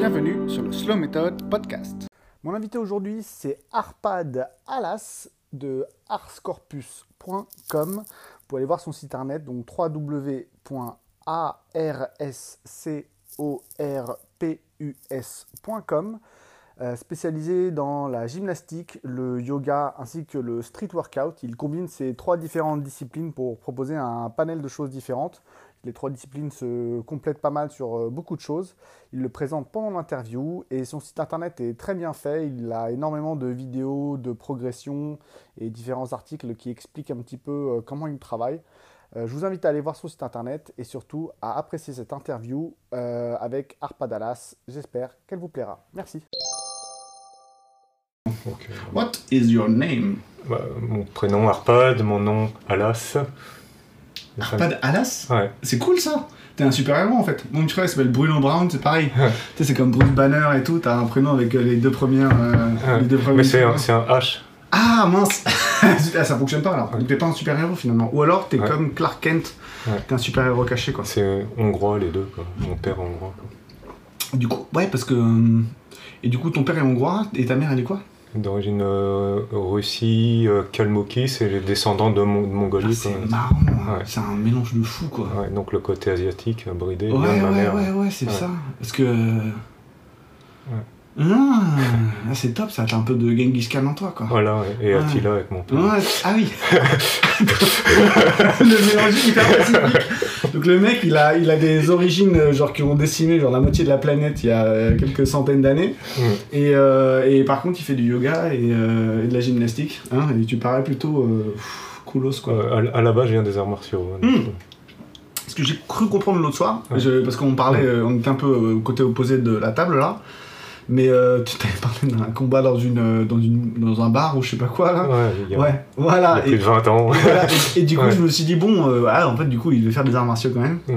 Bienvenue sur le Slow Method Podcast. Mon invité aujourd'hui, c'est Arpad Alas de arscorpus.com. Vous pouvez aller voir son site internet, donc www.arscorpus.com. Euh, spécialisé dans la gymnastique, le yoga ainsi que le street workout. Il combine ces trois différentes disciplines pour proposer un panel de choses différentes. Les trois disciplines se complètent pas mal sur euh, beaucoup de choses. Il le présente pendant l'interview et son site internet est très bien fait. Il a énormément de vidéos, de progression et différents articles qui expliquent un petit peu euh, comment il travaille. je vous invite à aller voir son site internet et surtout à apprécier cette interview avec Arpa Dallas. J'espère qu'elle vous plaira. Merci. What is your name? Bah, Mon prénom Arpad, mon nom Alas. Arpad Alas Ouais. C'est cool ça T'es un super héros en fait. Mon frère s'appelle Bruno Brown, c'est pareil. tu sais, c'est comme Bruce Banner et tout, t'as un prénom avec euh, les deux premières. Euh, les deux Mais c'est un, un, H. Ah mince ah, Ça fonctionne pas alors. T'es pas un super héros finalement. Ou alors t'es comme Clark Kent, t'es un super héros caché quoi. C'est hongrois les deux quoi. Mon père est hongrois. Du coup, ouais, parce que. Euh, et du coup, ton père est hongrois et ta mère elle est quoi? D'origine euh, Russie, euh, c'est les descendants de, Mongolie. Ah, c'est marrant, hein. c'est un mélange de fou quoi. donc le côté asiatique, bridé, ouais, ma ouais, mère. Ouais, ouais, c'est ça. Parce que. Ah, c'est top, ça a un peu de Genghis Khan en toi quoi. Voilà, et Attila avec mon père. ah oui Le mélange hyper pacifique. Donc le mec, il a, il a des origines euh, genre qui ont décimé genre la moitié de la planète il y a euh, quelques centaines d'années. Mm. Et, euh, et, par contre, il fait du yoga et, de la gymnastique. Hein, et tu parais plutôt coolos quoi. À, la base, je viens des arts martiaux. Hein, mm. Ce que j'ai cru comprendre l'autre soir, parce qu'on parlait, on était un peu au côté opposé de la table là. Mais euh, tu t'avais parlé d'un combat dans, une, euh, dans, une, dans un bar ou je sais pas quoi là. Ouais, ouais voilà. Il y a plus de 20 ans. et, du coup, je me suis dit, bon, euh, ah, en fait, du coup, il devait faire des arts martiaux quand même. Mm.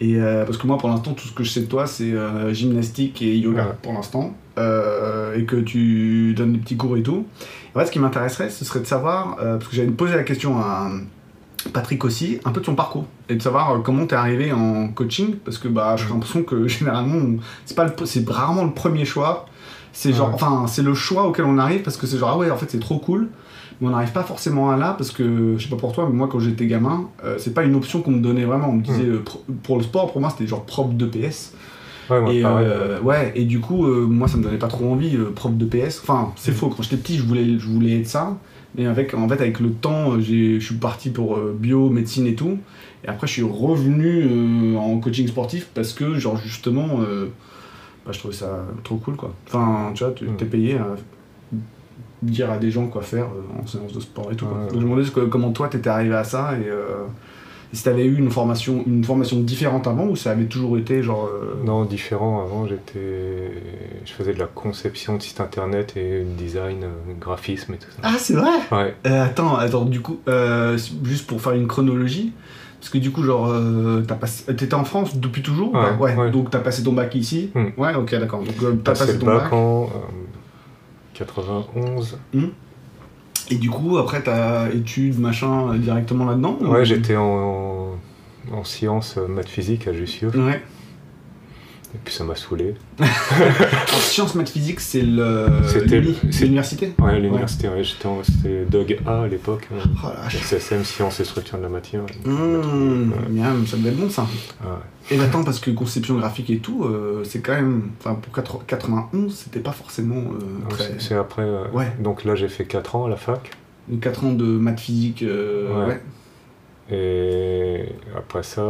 Et parce que moi, pour l'instant, tout ce que je sais de toi, c'est gymnastique et yoga pour l'instant. et que tu donnes des petits cours et tout. En fait, ce qui m'intéresserait, ce serait de savoir, parce que j'avais posé la question à Patrick aussi, un peu de son parcours. Et de savoir euh, comment t'es arrivé en coaching parce que bah j'ai l'impression que généralement c'est pas c'est rarement le premier choix. C'est genre enfin c'est le choix auquel on arrive parce que c'est genre ah ouais en fait c'est trop cool. Mais on n'arrive pas forcément à là parce que je sais pas pour toi mais moi quand j'étais gamin euh, c'est pas une option qu'on me donnait vraiment. On me disait euh, pour le sport pour moi c'était genre prof de PS Ouais, et, ouais, et du coup, moi ça me donnait pas trop envie, prof de PS. Enfin, c'est faux, quand j'étais petit, je voulais, je voulais être ça. Et avec, en fait, avec le temps, je suis parti pour euh, bio, médecine et tout. Et après, je suis revenu euh, en coaching sportif parce que, genre, justement, euh, bah, je trouvais ça trop cool, quoi. Enfin, tu vois, tu mm. es payé à dire à des gens quoi faire en séance de sport et tout. je me demandais comment toi, t'étais arrivé à ça et si tu avais eu une formation, une formation différente avant ou ça avait toujours été genre. Euh, non, différent. Avant, j'étais. Je faisais de la conception de site internet et design, euh, graphisme et tout ça. Ah, c'est vrai? Ouais. Euh, attends, attends, du coup, juste pour faire une chronologie. Parce que du coup, genre, t'étais en France depuis toujours ouais, ouais, Donc t'as passé ton bac ici? Hmm. Ouais, ok, d'accord. Donc t'as passé, ton bac, en 91. Et du coup, après, t'as études, machin, directement là-dedans Ouais, j'étais en, en, sciences, euh, maths physique à Jussieu. Ouais. Et puis ça m'a saoulé. en sciences, maths physique, c'est l'université? Ouais, l'université, ouais. c'était Doug A à l'époque. Hein. Oh, SSM, sciences et structures de la matière. Mmh, ça devait être bon ça. Et attends, parce que conception graphique et tout, euh, c'est quand même. Enfin, pour 91, c'était pas forcément euh, très. C'est après. ouais. Donc là, j'ai fait 4 ans à la fac. 4 ans de maths physique, euh, ouais. Et après ça,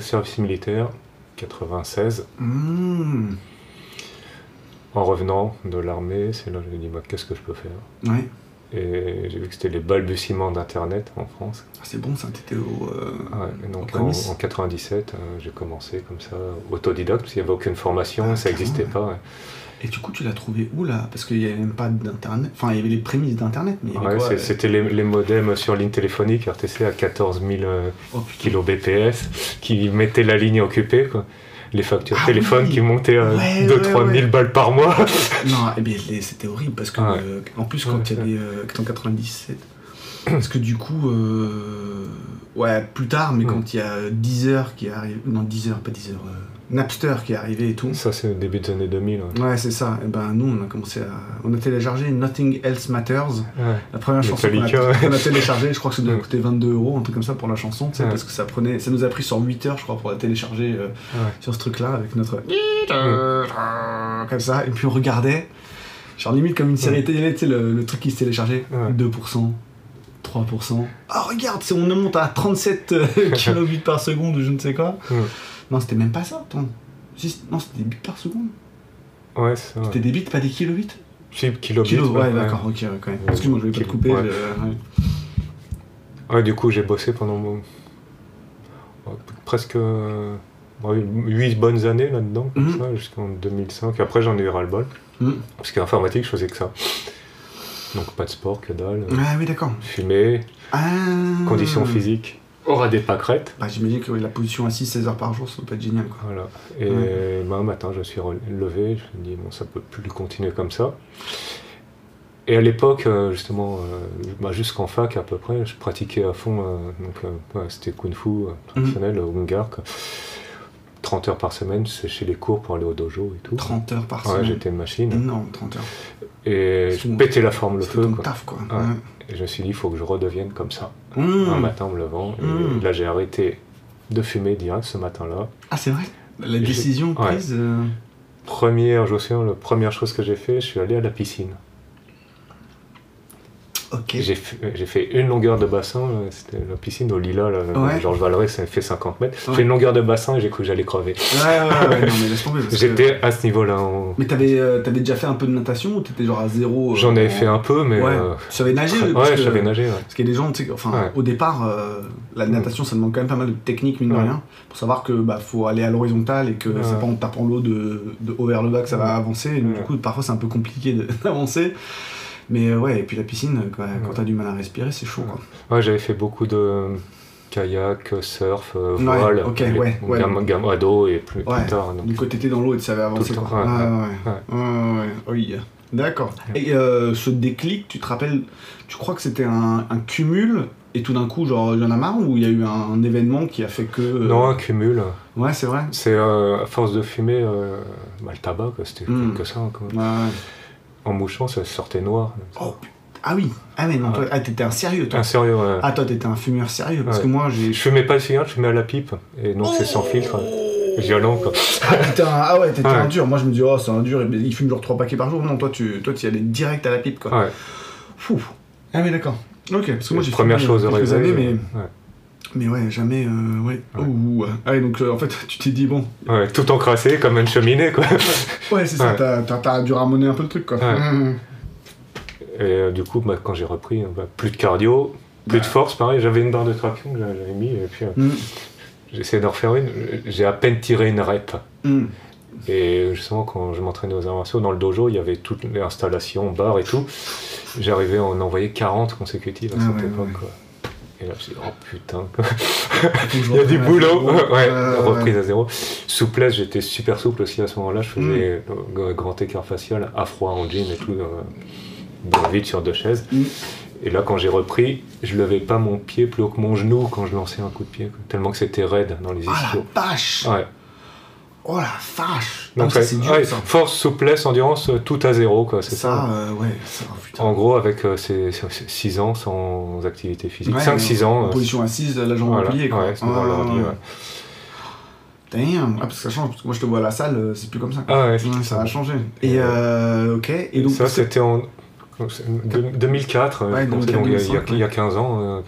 service militaire, 96. Mmh. En revenant de l'armée, c'est là que je me dis bah, qu'est-ce que je peux faire? Et j'ai vu que c'était les balbutiements d'Internet en France. Ah, c'est bon, ça, t'étais au. Euh, ouais, donc en, en, 97, euh, j'ai commencé comme ça, autodidacte, parce qu'il n'y avait aucune formation, ah, ça n'existait pas. Et du coup, tu l'as trouvé où là? Parce qu'il n'y avait même pas d'internet. Enfin, il y avait les prémices d'internet, mais. Ouais, c'était les, les, modems sur ligne téléphonique RTC à 14 000 euh, kbps qui mettaient la ligne occupée. Quoi. Les factures ah téléphone qui montaient à 2-3 000 balles par mois. non, eh bien, c'était horrible parce que, euh, en plus, quand il y avait. Euh, en 97. Parce que du coup. Euh, ouais, plus tard, mais quand il y a 10 heures qui arrive. Non, 10 heures, pas 10 heures. Napster qui est arrivé et tout. Ça, c'est le début des années 2000. Ouais, c'est ça. Et ben, nous, on a commencé à. On a téléchargé Nothing Else Matters. La première chanson qu'on a, téléchargée, je crois que ça doit coûter 22 euros, un truc comme ça pour la chanson, parce que ça prenait. Ça nous a pris sur 8 heures, je crois, pour la télécharger euh, sur ce truc-là, avec notre. Comme ça. Et puis on regardait. Genre limite comme une série télé, tu sais, le, truc qui se téléchargeait. 2%. 3%. Ah, regarde, on monte à 37 euh, kilobits par seconde ou je ne sais quoi. Non, c'était même pas ça, attends. Non, c'était des bits par seconde. Ouais, c'est C'était des bits, pas des kilobits Si, kilobits. Kilo, ouais, d'accord, ok, quand même. Excuse-moi, je vais pas te couper. Ouais. du coup, j'ai bossé pendant presque 8 bonnes années là-dedans, comme mhm. ça, jusqu'en 2005. Après, j'en ai eu ras-le-bol. Mhm. Parce qu'informatique, je faisais que ça. Donc, pas de sport, que dalle. Ah oui, d'accord. Fumer. Ah. Conditions physiques aura des pâquerettes. Bah, J'imagine que la position assise 16 heures par jour, ça peut être génial. Quoi. Voilà. Et un matin, je suis levé, je me dis, bon, ça peut plus continuer comme ça. Et à l'époque, euh, justement, euh, bah, jusqu'en fac à peu près, je pratiquais à fond, euh, donc c'était Kung Fu traditionnel, au Hungar. 30 heures par semaine, c'est chez les cours pour aller au dojo et tout. 30 heures par semaine Ouais, j'étais une machine. Non, 30 heures. Et je pétais la forme le feu. Ton taf, quoi. Et je me suis dit, il faut que je redevienne comme ça. Mmh. Un matin en me levant. Et mmh. là, j'ai arrêté de fumer direct ce matin-là. Ah, c'est vrai? La décision prise euh, Première, je la première chose que j'ai fait, je suis allé à la piscine. J'ai fait une longueur de bassin, c'était la piscine au Lila, là, Georges Valeray, ça fait 50 mètres. J'ai fait une longueur de bassin et j'ai cru que j'allais crever. Ouais, ouais, ouais, non, mais laisse tomber. J'étais à ce niveau-là. Mais t'avais euh, avais déjà fait un peu de natation ou t'étais genre à zéro euh, J'en avais fait un peu, mais. Ouais. Euh, tu savais nager Ouais, je savais nager. Parce qu'il y a des gens, tu sais, enfin, au départ, la natation, ça demande quand même pas mal de technique, mine de rien, pour savoir que bah, faut aller à l'horizontale et que c'est pas en tapant l'eau de, de haut vers le bas que ça va avancer. Et du coup, parfois, c'est un peu compliqué d'avancer. Mais euh, ouais, et puis la piscine, quand, quand t'as du mal à respirer, c'est chaud. Quoi. Ouais, j'avais fait beaucoup de kayak, surf, euh, voile, ouais, okay, ouais, gamme, ado et plus, plus tard. Du coup, t'étais dans l'eau et tu savais avancer. Quoi. Ah, ouais, ouais. Oui. D'accord. Et euh, ce déclic, tu te rappelles, tu crois que c'était un, un, cumul et tout d'un coup, genre, il y en a marre ou il y a eu un, événement qui a fait que. Non, un cumul. Ouais, c'est vrai. C'est à force de fumer, bah, le tabac, c'était hmm. que ça. Quoi. En mouchant, ça sortait noir. Oh, ah oui, ah mais non, toi, ah, t'étais un sérieux toi. Un sérieux, ouais. Ah toi t'étais un fumeur sérieux parce que moi j'ai. Je fumais pas le cigare, je fumais à la pipe et donc c'est sans oh filtre. Violent quoi. Ah, putain, ah ouais, t'étais un dur. Moi je me dis, oh c'est un dur, il fume genre 3 paquets par jour. Non, toi tu toi, y allais direct à la pipe quoi. Ouais. Fou. Ah mais d'accord. Ok, parce que moi j'ai Première chose quelques années, mais. Mais ouais, jamais. Euh, ouais. ouais. Ah, donc euh, en fait, tu t'es dit, bon. Ouais, tout encrassé comme une cheminée, quoi. ouais, c'est ça, t'as dû ramoner un peu le truc, quoi. Mmh. Et euh, du coup, bah, quand j'ai repris, bah, plus de cardio, plus de force, pareil, j'avais une barre de traction que j'avais mis, et puis mmh. essayé d'en refaire une. J'ai à peine tiré une rep. Mmh. Et justement, quand je m'entraînais aux arts dans le dojo, il y avait toutes les installations, barres et tout. J'arrivais à en envoyer 40 consécutives à ah cette époque. Quoi. Et là, je oh putain, il y a du boulot. ouais, reprise à zéro. Souplesse, j'étais super souple aussi à ce moment-là. Je faisais mm. grand écart facial, à froid en jean et tout, dans le vide sur deux chaises. Mm. Et là, quand j'ai repris, je levais pas mon pied plus haut que mon genou quand je lançais un coup de pied, tellement que c'était raide dans les ischios. Ah la vache Ouais. Oh la vache Donc, c'est dur, ça. Force, souplesse, endurance, euh, tout à zéro, quoi, c'est ça. ça euh, ouais, ça, En gros, avec euh, ces 6 ans sans activité physique. 5-6 ans. En position assise, la jambe voilà, pliée, quoi. Ouais, c'est ah, ouais. Damn. Ah, parce que ça change, parce que moi je te vois à la salle, c'est plus comme ça. Ah ouais, ça a changé. Et euh, ok. Et donc, ça, c'était en 2004, il, y a, 15 ans. Euh,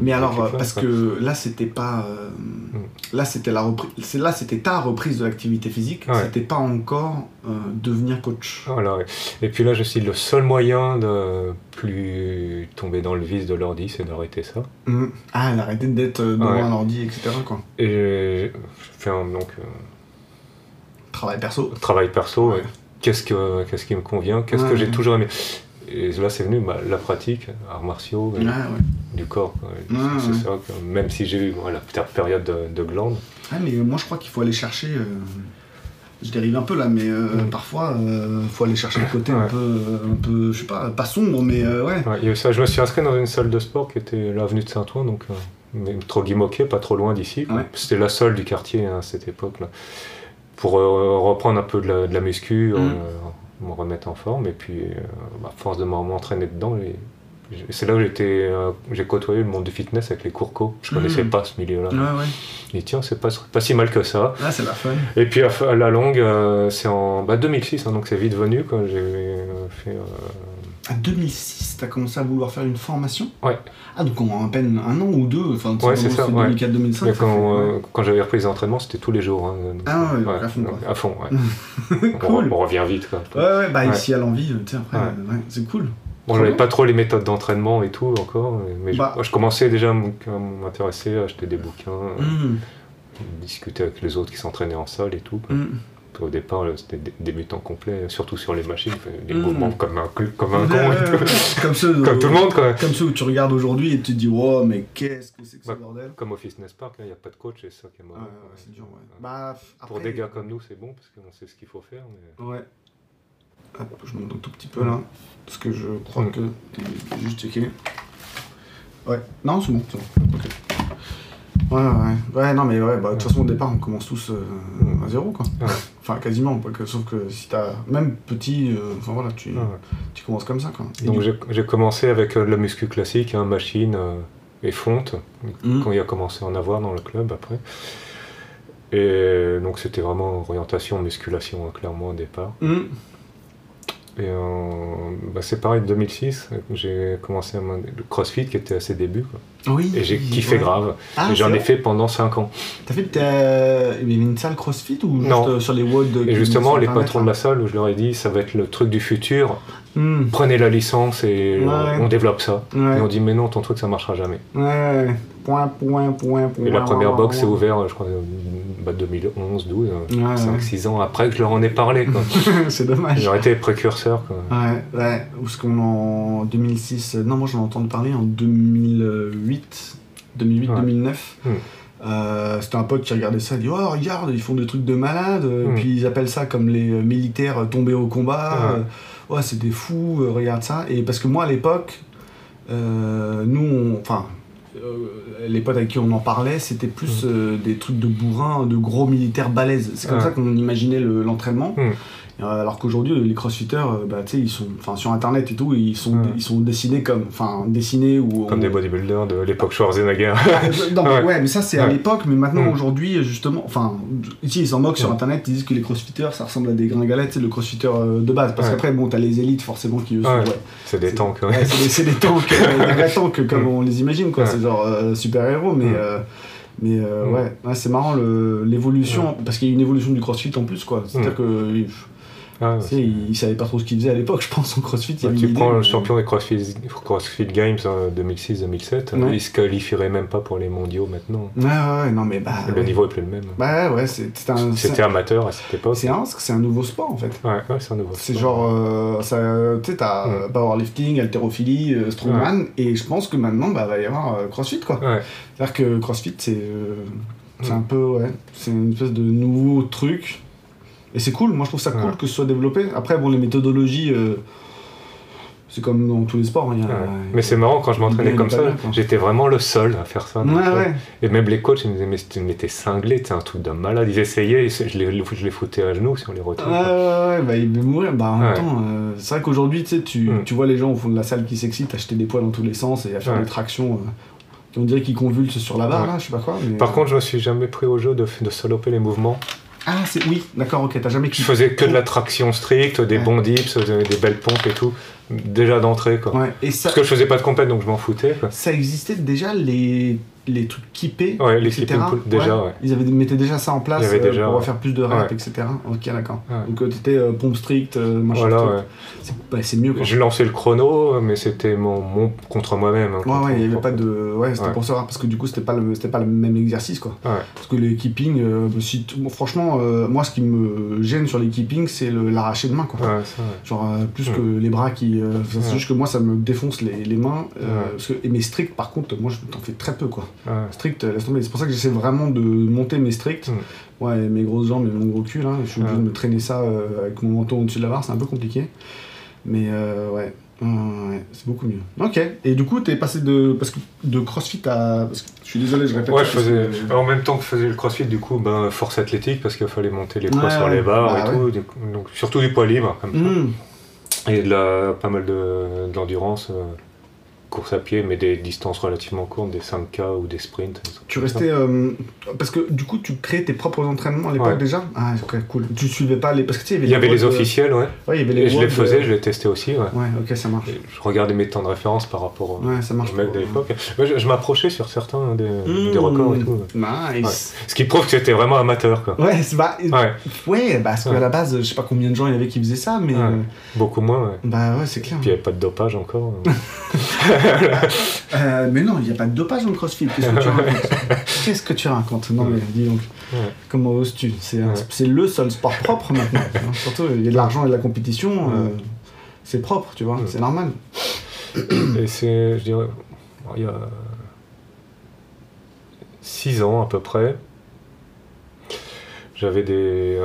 mais alors, euh, parce que là, c'était pas. Euh, mm. Là, c'était la reprise. Là, c'était ta reprise de l'activité physique. C'était pas encore devenir coach. Voilà, Et puis là, je suis le seul moyen de plus tomber dans le vice de l'ordi, c'est d'arrêter ça. Mm. Ah, d'arrêter d'être devant un ordi, etc. Quoi. Et je fais un donc. travail perso. Travail perso, qu'est-ce, que, qu'est-ce qui me convient, qu'est-ce que j'ai toujours aimé. Et là, c'est venu bah, la pratique, arts martiaux, du corps. C'est, ça, même si j'ai eu la période de, de glande. Ah, mais moi, je crois qu'il faut aller chercher. Euh, je dérive un peu là, mais euh, parfois, il euh, faut aller chercher le côté un, peu, un peu, je sais pas, pas sombre, mais ouais. ça, je me suis inscrit dans une salle de sport qui était l'avenue de Saint-Ouen, donc trop guimoqué, pas trop loin d'ici. C'était la seule du quartier hein, à cette époque-là. Pour euh, reprendre un peu de la, muscu, mm. me remettre en forme, et puis à force de m'entraîner dedans, c'est là où j'étais, j'ai côtoyé le monde du fitness avec les courcos. Je connaissais pas ce milieu-là. Et tiens, c'est pas, pas si mal que ça. Ah, c'est la fun. Et puis à, la longue, c'est en bah, 2006, hein, donc c'est vite venu quand j'ai fait à 2006, tu as commencé à vouloir faire une formation Ouais. Ah, donc en à peine un an ou deux Enfin, ouais, c'est ça. 2004-2005 Quand, euh, quand j'avais repris les entraînements, c'était tous les jours. Hein. ah ouais, à fond. À fond, ouais. cool. on, revient vite. Quoi. Ouais, ouais, bah ici à l'envie, tu sais, après, c'est cool. Bon, j'avais pas trop les méthodes d'entraînement et tout encore, mais je, bah. commençais déjà à m'intéresser, à acheter des bouquins, mmh. discuter avec les autres qui s'entraînaient en salle et tout. Mmh. Au départ, c'était débutant complet, surtout sur les machines, des mmh. mouvements comme un, comme un con. comme, ceux, comme tout le monde. Quoi. Comme ceux où tu regardes aujourd'hui et tu te dis, wow, mais qu'est-ce que c'est que ce bordel? Comme au Fitness Park, il n'y a pas de coach et ça qui est mauvais. c'est dur, ouais. Bah, Pour des gars comme nous, c'est bon parce qu'on sait ce qu'il faut faire. Mais... Ouais. Hop, je monte un tout petit peu là, parce que je crois mmh. que. Juste checker. Ouais, non, c'est bon, c'est bon. Ouais, ouais, ouais, non, mais ouais, bah, de toute façon, au départ, on commence tous euh, à zéro, quoi. Enfin, quasiment, sauf que si t'as, même petit, euh, enfin voilà, tu, tu commences comme ça, quoi. donc j'ai commencé avec euh, la muscu classique, hein, machine et fonte, mmh. quand il a commencé à en avoir dans le club après. Et donc c'était vraiment orientation, musculation, hein, clairement, au départ. Mmh. Et bah, c'est pareil, 2006, j'ai commencé à le crossfit qui était à ses débuts. Oui. Et j'ai kiffé grave. Ah, et j'en ai fait pendant 5 ans. T'as fait une salle crossfit ou juste non. Euh, sur les WOD Et justement, les patrons de la salle, où je leur ai dit, ça va être le truc du futur. Hmm. Prenez la licence et on, développe ça. Et on dit, mais non, ton truc, ça marchera jamais. Ouais. Point, point, point, point. Et la première box s'est ouverte, je crois, bah, 2011, 12, 5, 6 ans après que je leur en ai parlé. c'est dommage. J'aurais été précurseur. Quoi. Ouais, ouais. Parce qu'on en 2006, non, moi j'en ai entendu parler en 2008, 2008-2009. Hmm. Euh, c'était un pote qui regardait ça, il dit Oh, regarde, ils font des trucs de malade, hmm. puis ils appellent ça comme les militaires tombés au combat. Ouais, c'est des fous, euh, regarde ça. Et parce que moi à l'époque, euh, nous, enfin, euh, les potes avec qui on en parlait, c'était plus mm. des trucs de bourrin, de gros militaires balèzes. C'est comme ça qu'on imaginait l'entraînement. Mm. Euh, alors qu'aujourd'hui, les crossfitters, euh, bah, ils sont, sur internet et tout, ils sont, ils sont dessinés comme, enfin, dessinés ou. Comme des bodybuilders de l'époque Schwarzenegger. non, ouais. mais ça c'est à l'époque, mais maintenant mm. aujourd'hui, justement, enfin, ici ils s'en moquent sur internet, ils disent que les crossfitters ça ressemble à des gringalettes, c'est le crossfitter euh, de base. Parce qu'après, bon, t'as les élites forcément qui eux sont. C'est des tanks, ouais. c'est des, tanks, des vrais tanks comme on les imagine, quoi. C'est genre super héros, mais. Mais ouais, c'est marrant l'évolution, parce qu'il y a une évolution du crossfit en plus, quoi. C'est-à-dire que ah, tu sais, il, pas trop ce qu'il faisait à l'époque, je pense, en CrossFit. Bah, tu prends le champion des CrossFit, CrossFit Games 2006-2007, hein, il se qualifierait même pas pour les mondiaux maintenant. Ouais, ouais, non, mais bah. Le niveau est plus le même. Bah ouais, c'était un. C'était amateur à cette époque. C'est un, c'est un nouveau sport en fait. Ouais, ouais c'est un nouveau C'est genre. Euh, tu sais, t'as mm. powerlifting, haltérophilie, euh, strongman, et je pense que maintenant, bah, va y avoir euh, CrossFit quoi. C'est-à-dire que CrossFit, c'est. c'est mm. un peu, ouais. C'est une espèce de nouveau truc et c'est cool, moi je trouve ça cool que ce soit développé. Après, bon, les méthodologies, euh, c'est comme dans tous les sports. Hein, mais c'est marrant, quand je m'entraînais comme ça, j'étais vraiment le seul à faire ça. Et même les coachs, ils me disaient, mais t'es cinglé, t'es un truc de malade. Ils essayaient, je les, je les foutais à genoux si on les retrouve. Ouais, ouais, ouais, bah, ils mourir. Bah, en même temps, euh, c'est vrai qu'aujourd'hui, tu, mm. tu vois les gens au fond de la salle qui s'excitent, acheter des poids dans tous les sens et à faire des tractions. Euh, on dirait qu'ils convulsent sur la barre, là, je sais pas quoi. Par contre, je me suis jamais pris au jeu de, de saloper les mouvements. Ah, c'est oui, d'accord, ok, t'as jamais Je faisais que de la traction stricte, des bons dips, des belles pompes et tout, déjà d'entrée quoi. Ouais, et ça... Parce que je faisais pas de compète donc je m'en foutais. Quoi. Ça existait déjà les les trucs kippés, ouais, les etc. déjà, ouais. Ils avaient, mettaient déjà ça en place euh, déjà, pour faire plus de reps, etc. Ok, d'accord. Donc euh, t'étais euh, pompe strict, machin. Voilà, c'est mieux. J'ai lancé le chrono, mais c'était mon, mon, contre moi-même. Hein, ouais, ouais, il n'y avait pas de. Ouais, c'était pour savoir, parce que du coup, c'était pas, le, pas le même exercice, quoi. Parce que les keeping, si franchement, moi, ce qui me gêne sur les keeping, c'est l'arracher de main, quoi. Genre, plus que les bras qui. c'est juste que moi, ça me défonce les, les mains. parce que, et mes stricts, par contre, moi, je t'en fais très peu, quoi. Strict, laisse tomber. C'est pour ça que j'essaie vraiment de monter mes stricts. Mm. Ouais, mes grosses jambes et mon gros cul, là. Je suis obligé de me traîner ça euh, avec mon menton au-dessus de la barre, c'est un peu compliqué. Mais euh, ouais. Ouais, c'est beaucoup mieux. Ok. Et du coup, t'es passé de, parce que, de CrossFit à. Parce que, je suis désolé, je répète. Ouais, je faisais. En même temps que je faisais le CrossFit, du coup, ben, force athlétique, parce qu'il fallait monter les poids sur les barres bah et tout. Donc, surtout du poids libre, comme ça. Hmm. Et de la, pas mal de, d'endurance. Euh, course à pied, mais des distances relativement courtes, des 5K ou des sprints. Tu restais. Euh, parce que du coup, tu créais tes propres entraînements à l'époque déjà? Ah, ok, cool. Tu suivais pas les. Parce que tu sais, il y avait, les, officiels, ouais. ouais il y avait les Et je les faisais, je les testais aussi, ouais. Ouais, ok, ça marche. je regardais mes temps de référence par rapport ouais, ça marche aux mecs de l'époque. je, m'approchais sur certains des, mmh. records et tout. Nice. Ce qui prouve que c'était vraiment amateur, quoi. Ouais, bah, ouais. parce qu'à la base, je sais pas combien de gens il y avait qui faisaient ça, mais. Euh, Beaucoup moins, ouais. Bah ouais, c'est clair. Puis il n'y avait pas de dopage encore. Euh, mais non, il n'y a pas de dopage dans le crossfit. Qu'est-ce que tu racontes Qu'est-ce que tu racontes Non, mais dis donc. Comment oses-tu C'est le seul sport propre maintenant. Hein. Surtout, il y a de l'argent et de la compétition. Euh, c'est propre, tu vois, c'est normal. Et c'est, je dirais, il y a 6 ans à peu près, j'avais des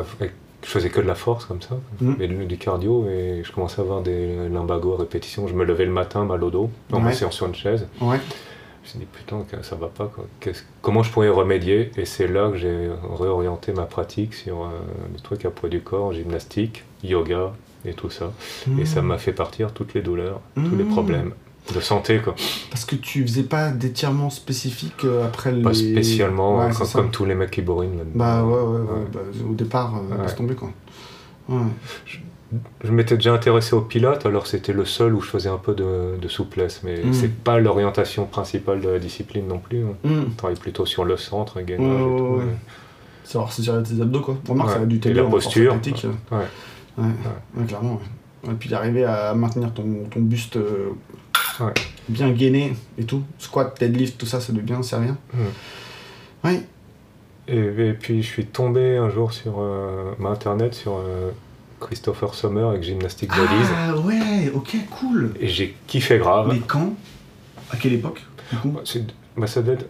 je faisais que de la force comme ça, mmh. et du cardio, et je commençais à avoir des limbagos à répétition. Je me levais le matin, mal au dos, en ouais. sur une chaise. Ouais. Je me suis dit, putain, ça va pas. Quoi. Comment je pourrais y remédier? Et c'est là que j'ai réorienté ma pratique sur euh, des trucs à poids du corps, gymnastique, yoga et tout ça. Et ça mmh. m'a fait partir toutes les douleurs, tous les mmh. problèmes de santé quoi. Parce que tu faisais pas d'étirements spécifiques euh, après le. Pas spécialement, comme, tous les mecs qui bourrinent là Bah ouais, ouais, ouais. Bah, au départ, euh, laisse tomber quoi. Je, m'étais déjà intéressé au pilates, alors c'était le seul où je faisais un peu de, souplesse, mais mm. c'est pas l'orientation principale de la discipline non plus. Hein. Mm. On travaille plutôt sur le centre, gainage et tout. Ouais. Savoir se tirer tes abdos quoi. Remarque, ça a du télé, la posture. Ouais. Ouais. clairement. Et puis d'arriver à maintenir ton, ton buste euh, bien gainé et tout. Squat, deadlift, tout ça, ça doit bien servir. Oui. Et, puis je suis tombé un jour sur euh, ma internet sur euh, Christopher Sommer avec Gymnastic Bodies. Ah ouais, ok, cool. Et j'ai kiffé grave. Mais quand? À quelle époque bah, bah, Ça date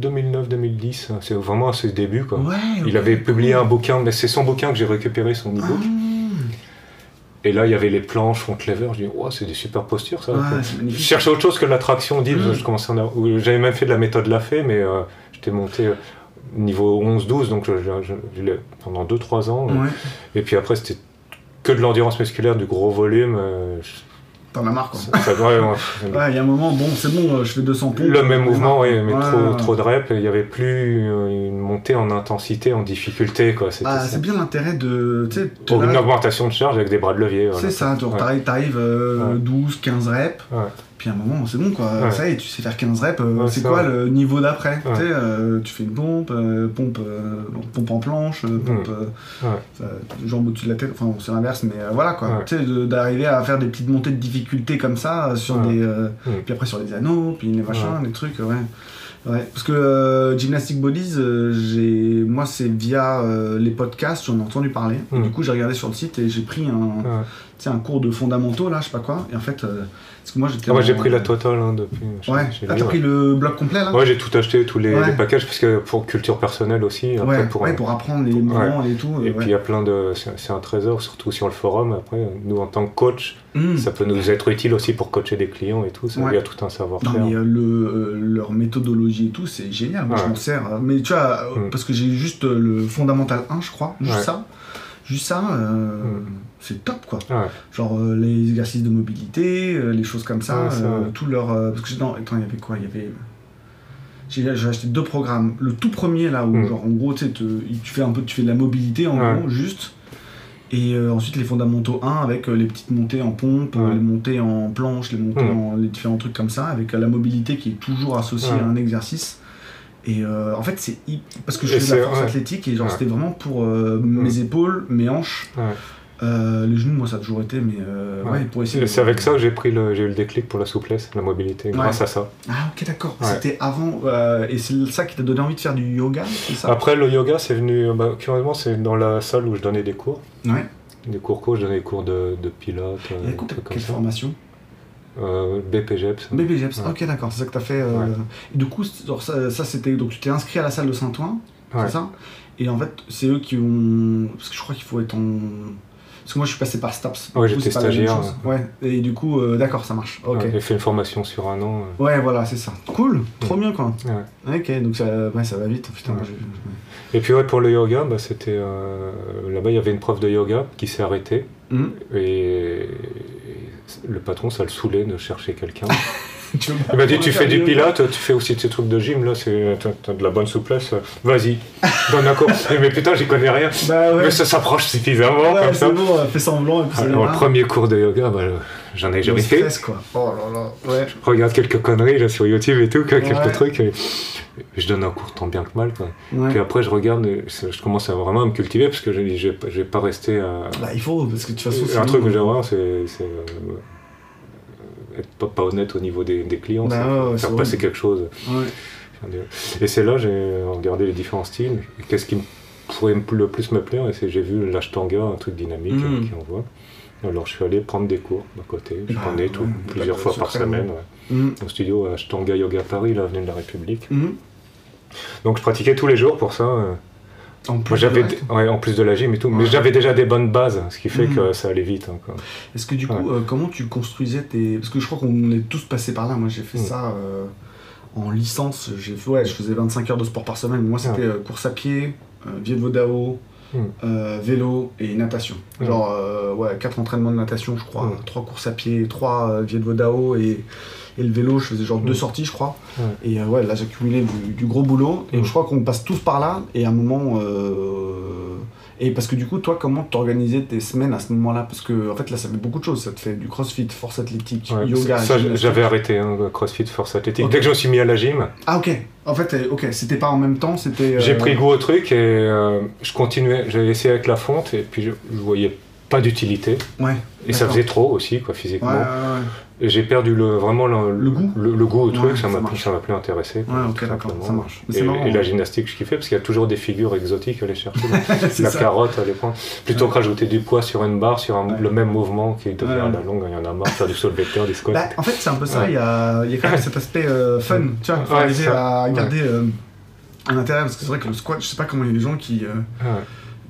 2009-2010, c'est vraiment à ses débuts. Quoi. Il avait publié un bouquin, mais c'est son bouquin que j'ai récupéré, son e-book. Ah. Et là, il y avait les planches, front lever. Je dis, oh, c'est des super postures, ça. je cherchais autre chose que l'attraction dit. Mmh. J'avais même fait de la méthode Lafay, mais euh, j'étais monté euh, niveau 11-12, donc je, pendant 2-3 ans. Et puis après, c'était que de l'endurance musculaire, du gros volume. Euh, T'en as marre, quoi. ouais, il y a un moment, bon, c'est bon, euh, je fais 200 pompes. Le même mouvement, oui, mais trop, trop de reps, il n'y avait plus euh, une montée en intensité, en difficulté, quoi. Ah, c'est bien l'intérêt de. Pour une augmentation de charge avec des bras de levier. C'est ça, t'arrives 12, 15 reps. Puis à un moment, c'est bon quoi. Ça y est, tu sais faire 15 reps. Euh, c'est quoi le niveau d'après tu, sais, euh, tu fais une pompe, euh, pompe, pompe en planche, pompe jambes au-dessus de la tête. Enfin, c'est l'inverse, mais voilà quoi. Tu sais, d'arriver à faire des petites montées de difficulté comme ça sur des. Puis après sur les anneaux, puis les machins, les trucs, ouais. Ouais, parce que Gymnastic Bodies, j'ai moi c'est via les podcasts, j'en ai entendu parler. du coup, j'ai regardé sur le site et j'ai pris un, un cours de fondamentaux là, je sais pas quoi. Et en fait, moi, ah, j'ai pris la totale hein, depuis. Ouais. Ah, t'as pris le bloc complet là Ouais, j'ai tout acheté, tous les, packages, parce que pour culture personnelle aussi. Après, pour, ouais, pour apprendre les mouvements et tout. Et puis il y a plein de. C'est un trésor, surtout sur le forum. Après, nous en tant que coach, hmm. ça peut nous être utile aussi pour coacher des clients et tout. Ça, Il y a tout un savoir-faire. Non, mais euh, le, euh, leur méthodologie et tout, c'est génial. Moi, je m'en sers. Hein. Mais tu vois, hmm. parce que j'ai juste le fondamental 1, je crois, juste ça. Juste ça, euh, hmm. C'est top quoi. Genre euh, les exercices de mobilité, euh, les choses comme ça, tout leur. parce que non, attends, il y avait quoi? Il y avait. J'ai acheté deux programmes. Le tout premier là où hmm. genre en gros tu fais un peu tu fais de la mobilité en gros juste. Et ensuite les fondamentaux 1 avec les petites montées en pompe, les montées en planche, les montées hmm. en les différents trucs comme ça, avec la mobilité qui est toujours associée à un exercice. Et euh, en fait, c'est parce que je fais de la force athlétique et genre c'était vraiment pour euh, mes épaules, mes hanches. Euh, les genoux, moi, ça a toujours été, mais ouais. pour essayer. C'est avec ça que j'ai pris le, j'ai eu le déclic pour la souplesse, la mobilité, grâce à ça. Ah, ok, d'accord. C'était avant, et c'est ça qui t'a donné envie de faire du yoga, c'est ça? Après, le yoga, c'est venu, bah, curieusement, c'est dans la salle où je donnais des cours. Ouais. Des cours courts, je donnais des cours de, de pilates. Et écoute, quelle formation? Euh, BPGEPS. BPGEPS, ok d'accord, c'est ça que tu as fait. Euh, du coup, ça, c'était. Donc tu t'es inscrit à la salle de Saint-Ouen, c'est ça? Et en fait, c'est eux qui ont. Parce que je crois qu'il faut être en. Parce que moi, je suis passé par STAPS. Ouais, j'étais stagiaire. Ouais. Et du coup, euh, d'accord, ça marche. Ok. j'ai fait une formation sur un an. Ouais, voilà, c'est ça. Cool, trop bien quoi. Ok, donc ça, ça va vite. Putain, Et puis ouais, pour le yoga, bah, c'était euh, là-bas, il y avait une prof de yoga qui s'est arrêtée. Mhm. Et le patron, ça le saoulait de chercher quelqu'un. il m'a dit tu fais du pilates, tu fais aussi ces trucs de gym là, c'est as de la bonne souplesse. Vas-y, donne un cours. mais putain, j'y connais rien. Bah mais ça s'approche suffisamment comme ça. Bon, fais semblant. Et puis Alors, le premier cours de yoga, bah, j'en ai jamais fait. quoi. Oh là là. Ouais. Je regarde quelques conneries là sur YouTube et tout, quelques trucs. je donne un cours tant bien que mal. Quoi. Puis après, je regarde, je commence à vraiment à me cultiver parce que je ne vais pas rester à. Bah, il faut, parce que de toute façon. Un truc que j'aimerais, c'est euh, être pas, pas, honnête au niveau des, des clients, bah, faire passer quelque chose. Et c'est là j'ai regardé les différents styles. Qu'est-ce qui pourrait le plus me plaire Et j'ai vu l'ashtanga, un truc dynamique mm. qui envoie. Alors je suis allé prendre des cours à côté. Je ah, prenais tout, plusieurs fois par semaine mm. au studio Ashtanga Yoga Paris, l'avenue de la République. Mm. Donc je pratiquais tous les jours pour ça. Euh. En plus, j'avais, en plus de la gym et tout, mais j'avais déjà des bonnes bases, ce qui fait mm. que ça allait vite. Hein, Est-ce que du coup, euh, comment tu construisais tes. Parce que je crois qu'on est tous passés par là, moi j'ai fait mm. ça euh, en licence, j'ai ouais, je faisais 25 heures de sport par semaine, moi c'était course à pied, vieux de Vodao, vélo et natation. Genre, ouais, 4 entraînements de natation, je crois, 3 courses à pied, 3 vieux de Vodao et et le vélo, je faisais genre deux mm. sorties, je crois. Et euh, ouais, là, j'accumulais du, du, gros boulot. Et mm. je crois qu'on passe tous par là. Et à un moment. Euh, et parce que du coup, toi, comment t'organisais tes semaines à ce moment-là? Parce que en fait, là, ça fait beaucoup de choses. Ça te fait du crossfit, force athlétique, yoga. Ça, j'avais arrêté, hein, crossfit, force athlétique. Dès que je me suis mis à la gym. Ah, ok. En fait, euh, ok, c'était pas en même temps, c'était. J'ai pris goût au truc et je continuais. J'avais essayé avec la fonte et puis je, je voyais pas d'utilité. Ouais. Et ça faisait trop aussi, quoi, physiquement. Ouais, et j'ai perdu le, vraiment le, goût le, goût au truc, ça m'a plus, plus intéressé. Ça marche. Et, et, la gymnastique, je kiffais parce qu'il y a toujours des figures exotiques à aller chercher. la carotte, à aller prendre. Plutôt que rajouter du poids sur une barre, sur le même mouvement qui devient à la longue, il y en a marre, faire du saut vecteur, des squats. Bah, en fait, c'est un peu ça, il y, a, il y a quand même cet aspect euh, fun, tu vois, faut arriver à garder euh, un intérêt parce que c'est vrai que le squat, je sais pas comment il y a des gens qui. Euh,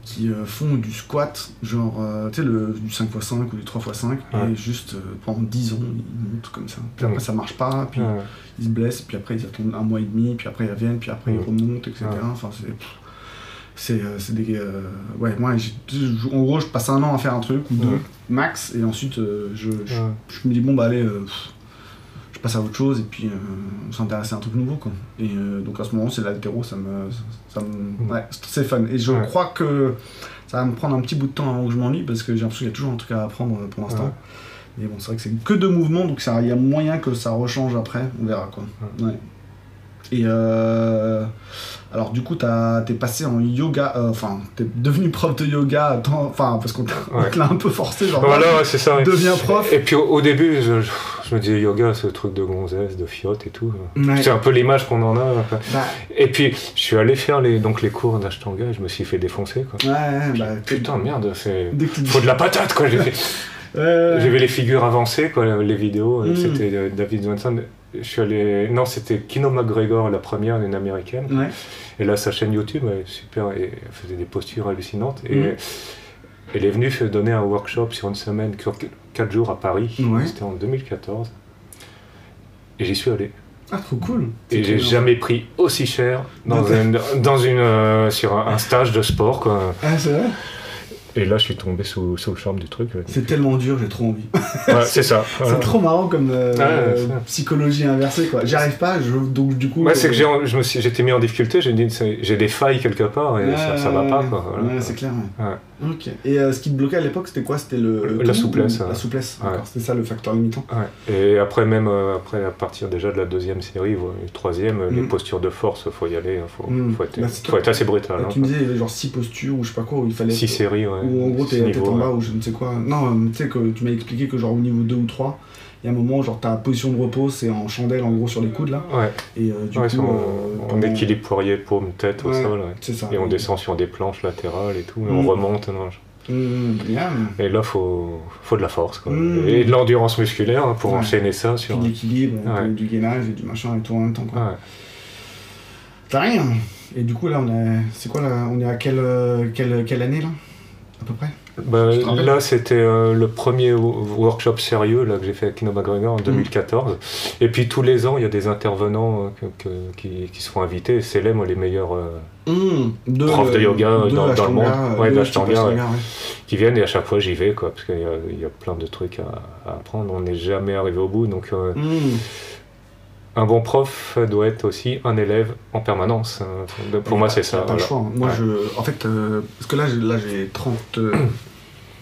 qui euh, font du squat, genre, euh, tu sais, du 5x5 ou du 3x5, et juste euh, pendant 10 ans, ils montent comme ça. Puis après, ça marche pas, puis ils se blessent, puis après, ils attendent un mois et demi, puis après, ils reviennent, puis après, ils remontent, etc. Enfin, c'est. C'est des. ouais, moi, en gros, je passe un an à faire un truc, ou deux, max, et ensuite, je, je, me dis, bon, bah, allez je passe à autre chose et puis euh, on s'intéresse à un truc nouveau quoi. Et euh, donc à ce moment c'est l'altéro, ça me, ça me ouais, c'est fun. Et je crois que ça va me prendre un petit bout de temps avant que je m'ennuie parce que j'ai l'impression qu'il y a toujours un truc à apprendre euh, pour l'instant. Mais bon, c'est vrai que c'est que deux mouvements donc il y a moyen que ça rechange après, on verra quoi. Et euh, alors du coup, t'es passé en yoga, euh, enfin, t'es devenu prof de yoga, enfin, parce qu'on l'a un peu forcé, genre, voilà, c'est ça. Deviens prof. Et puis au, début, je, me disais yoga, ce truc de gonzesse, de fiotte et tout. C'est un peu l'image qu'on en a. Bah. Et puis, je suis allé faire les, donc, les cours d'ashtanga et je me suis fait défoncer, quoi. Ouais, bah, Putain, merde, c'est... Faut de la patate, quoi, j'ai fait... Vu les figures avancées, quoi, les vidéos. Mm. C'était euh, David Swanson je suis allé. Non, c'était Kino McGregor, la première, une américaine. Et là, sa chaîne YouTube, elle, super, et elle faisait des postures hallucinantes. Et mhm. elle est venue donner un workshop sur une semaine, 4 jours à Paris. C'était en 2014. Et j'y suis allé. Ah, trop cool! Et j'ai jamais pris aussi cher dans, une, dans une, euh, sur un, stage de sport. Quoi. Ah, c'est vrai? Et là, je suis tombé sous, sous le charme du truc. C'est tellement dur, j'ai trop envie. Ouais, c'est ça. c'est trop marrant comme euh, psychologie inversée, quoi. J'y arrive pas, je, donc du coup. Ouais, c'est que euh, j'ai, suis, j'étais mis en difficulté, j'ai dit, j'ai des failles quelque part et ça, ça va pas, quoi. c'est clair. Ok. Et euh, ce qui te bloquait à l'époque, c'était quoi? C'était le, la souplesse. La souplesse. C'était ça le facteur limitant. Et après même euh, après à partir déjà de la deuxième série, la troisième, les mm. postures de force, faut y aller, hein, faut, mm. faut, être, bah, faut être, assez brutal. Hein, tu me disais, il y avait genre six postures ou je sais pas quoi, où il fallait. Six séries, ouais. Ou en gros t'es en bas ou je ne sais quoi. Non, tu sais que tu m'as expliqué que genre au niveau 2 ou 3 il y a un moment, genre ta position de repos, c'est en chandelle en gros sur les coudes là. Ouais. Et euh, du coup. On, équilibre poirier, paume, tête au sol. C'est ça. Et on descend sur des planches latérales et tout, et on mm. remonte. Non, Mmh, et là, faut, faut de la force, quoi. Mmh. Et de l'endurance musculaire hein, pour enchaîner ça. Sur... l'équilibre, du gainage et du machin et tout en même temps, quoi. T'as rien. Et du coup, là, on est. C'est quoi là On est à quelle, quelle, quelle année, là À peu près? Bah, là, c'était euh, le premier workshop sérieux là, que j'ai fait avec Kino McGregor en 2014. Mm. Et puis tous les ans, il y a des intervenants euh, qui, qui, se font inviter. C'est les, les meilleurs mm. profs de yoga dans, le monde, ouais, qui viennent et à chaque fois j'y vais, quoi, parce qu'il y, a plein de trucs à, apprendre. On n'est jamais arrivé au bout. Donc, mm. un bon prof doit être aussi un élève en permanence. Pour moi, c'est ça. Pas le choix. Hein. Moi, je, en fait, parce que là, là j'ai 30.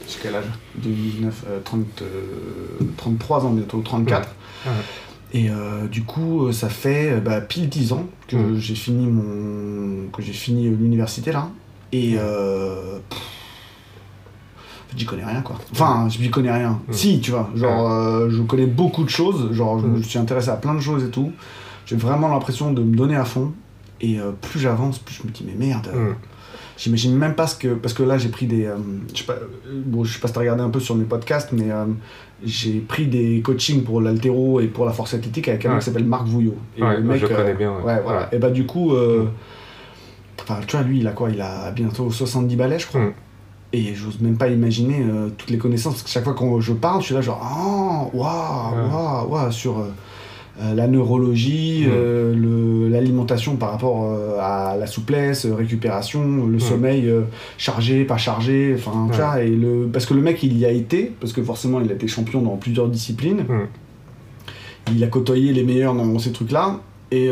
J'ai quel âge 2019, 30, 33 ans bientôt, 34. Et euh, du coup, ça fait euh, bah, pile 10 ans que j'ai fini mon que j'ai fini l'université là. Et euh, j'y connais rien quoi. Enfin, je j'y connais rien. Si, tu vois, genre euh, je connais beaucoup de choses, genre je me suis intéressé à plein de choses et tout. J'ai vraiment l'impression de me donner à fond. Et plus j'avance, plus je me dis mais merde. J'imagine même pas ce que. Parce que là, j'ai pris des. Euh, je sais pas, bon, je sais pas si t'as regardé un peu sur mes podcasts, mais euh, j'ai pris des coachings pour l'altéro et pour la force athlétique avec un mec qui s'appelle Marc Vouillot. Et le mec, je connais bien. Ouais, voilà. Et bah, du coup. Euh, enfin, tu vois, lui, il a quoi? Il a bientôt 70 balais, je crois. Mm. Et j'ose même pas imaginer toutes les connaissances, parce que chaque fois que je parle, je suis là genre, oh, waouh, waouh, waouh, sur euh, la neurologie, mm. euh, l'alimentation par rapport euh, à la souplesse, récupération, le mm. sommeil chargé, pas chargé, enfin et le parce que le mec il y a été parce que forcément il a été champion dans plusieurs disciplines. Mm. Il a côtoyé les meilleurs dans ces trucs-là et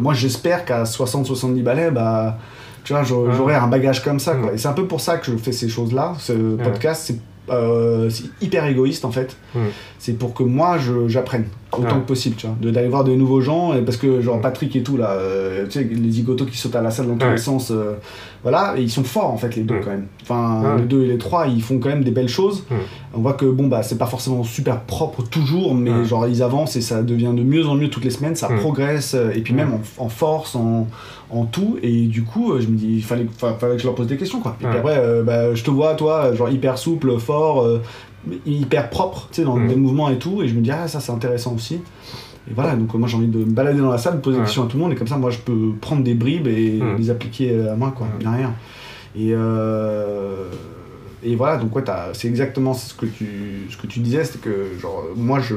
moi j'espère qu'à 60-70 balais bah tu vois j'aurai un bagage comme ça quoi. Et c'est un peu pour ça que je fais ces choses-là, ce podcast c'est hyper égoïste en fait. C'est pour que moi j'apprenne autant que possible, tu vois, d'aller voir de nouveaux gens, et parce que genre Patrick et tout là, euh, tu sais, les zigotos qui sautent à la salle dans tous les sens, euh, voilà, et ils sont forts en fait les deux quand même. Enfin, les deux et les trois, ils font quand même des belles choses. On voit que bon bah c'est pas forcément super propre toujours, mais genre ils avancent et ça devient de mieux en mieux toutes les semaines, ça progresse, euh, et puis même en, force, en, en, tout, et du coup je me dis, il fallait, fallait que je leur pose des questions quoi. Et puis après, bah, je te vois toi, genre hyper souple, fort hyper propre, tu sais, dans les mouvements et tout, et je me dis, ah, ça c'est intéressant aussi. Et voilà, donc moi j'ai envie de me balader dans la salle, de poser des questions à tout le monde, et comme ça, moi je peux prendre des bribes et les appliquer à moi, quoi, derrière. Et, euh, et voilà, donc ouais, c'est exactement ce que tu, ce que tu disais, c'est que genre, moi je,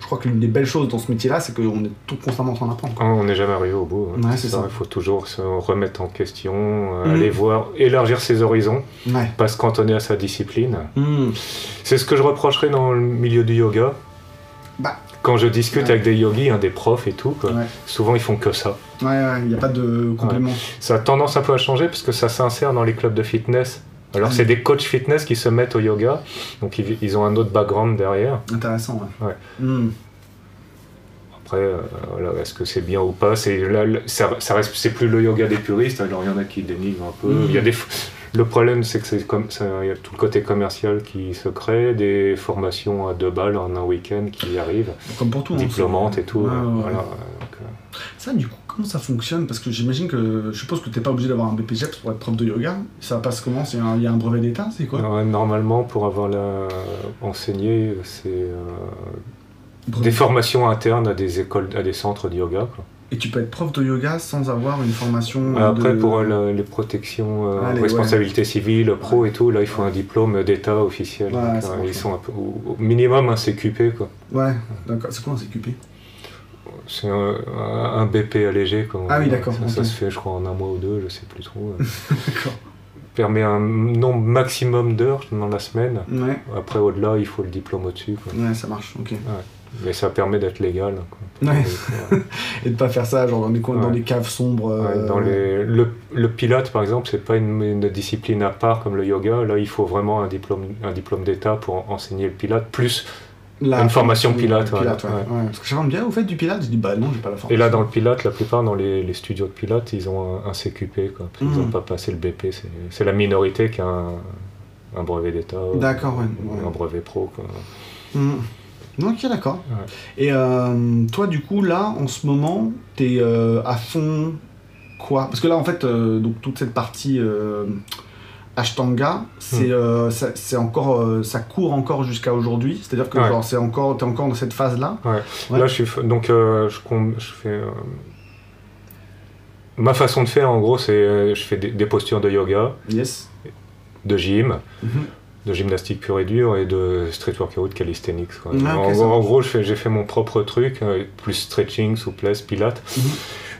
je crois que l'une des belles choses dans ce métier-là, c'est qu'on est tout constamment en train d'apprendre. Ah, on n'est jamais arrivé au bout. Hein. c'est ça. Il faut toujours se remettre en question, euh, mm. aller voir, élargir ses horizons, pas se cantonner à sa discipline. Mm. C'est ce que je reprocherais dans le milieu du yoga. Bah, quand je discute avec des yogis, hein, des profs et tout, souvent ils font que ça. Ouais, il n'y a pas de complément. Ça a tendance un peu à changer parce que ça s'insère dans les clubs de fitness alors, c'est des coachs fitness qui se mettent au yoga, donc ils, ont un autre background derrière. Intéressant, ouais. Hmm. Après, euh, est-ce que c'est bien ou pas? C'est là, ça, reste, c'est plus le yoga des puristes. Alors, il y en a qui dénigrent un peu. Hmm. Il y a des, le problème, c'est que c'est comme il y a tout le côté commercial qui se crée, des formations à deux balles en un week-end qui arrivent, comme pour tout, hein, diplômantes et tout. voilà, ça, du coup, comment ça fonctionne? Parce que j'imagine que. Je suppose que tu n'es pas obligé d'avoir un BPGEPS pour être prof de yoga. Ça passe comment? Il y a un brevet d'État C'est quoi? Normalement, pour avoir la... enseigné, c'est. Euh, des formations internes à des écoles, à des centres de yoga. Et tu peux être prof de yoga sans avoir une formation Après, pour les protections, euh, ah, responsabilité civile, pro et tout, là, il faut un diplôme d'État officiel. Euh, ils sont peu, au minimum un CQP. Quoi. Ouais, d'accord. C'est quoi un CQP c'est un, BP allégé. ah oui, d'accord. Ça, se fait, je crois, en un mois ou deux, je sais plus trop. d'accord. Permet un nombre maximum d'heures dans la semaine. Ouais. Après, au-delà, il faut le diplôme au-dessus. Ouais, ça marche, ok. Mais ça permet d'être légal. Ouais. Et de pas faire ça genre dans des, dans des caves sombres. Euh, dans les, le, le, pilote, par exemple, c'est pas une, une, discipline à part comme le yoga. Là, il faut vraiment un diplôme, un diplôme d'État pour enseigner le pilote, plus une formation pilote. Parce que je bien, vous faites du pilote Je dis bah non, j'ai pas la formation. Et là, dans le pilote, la plupart dans les, les studios de pilote, ils ont un, CQP, quoi. Ils n'ont hmm. pas passé le BP. C'est la minorité qui a un, un brevet d'État. D'accord, Un brevet pro, quoi. Hmm. Ok, d'accord. Et euh, toi, du coup, là, en ce moment, tu es euh, à fond quoi? Parce que là, en fait, euh, donc toute cette partie Ashtanga, c'est hmm. euh, encore euh, ça court encore jusqu'à aujourd'hui. C'est-à-dire que genre c'est encore t'es encore dans cette phase là. Ouais. Là je suis donc euh, je, je, fais ma façon de faire en gros c'est je fais des, postures de yoga. Yes. de gym. Mhm. de gymnastique pure et dure et de street workout calisthenics. Quoi. Ah, en, gros, j'ai fait mon propre truc, euh, plus stretching, souplesse, pilates. Mhm.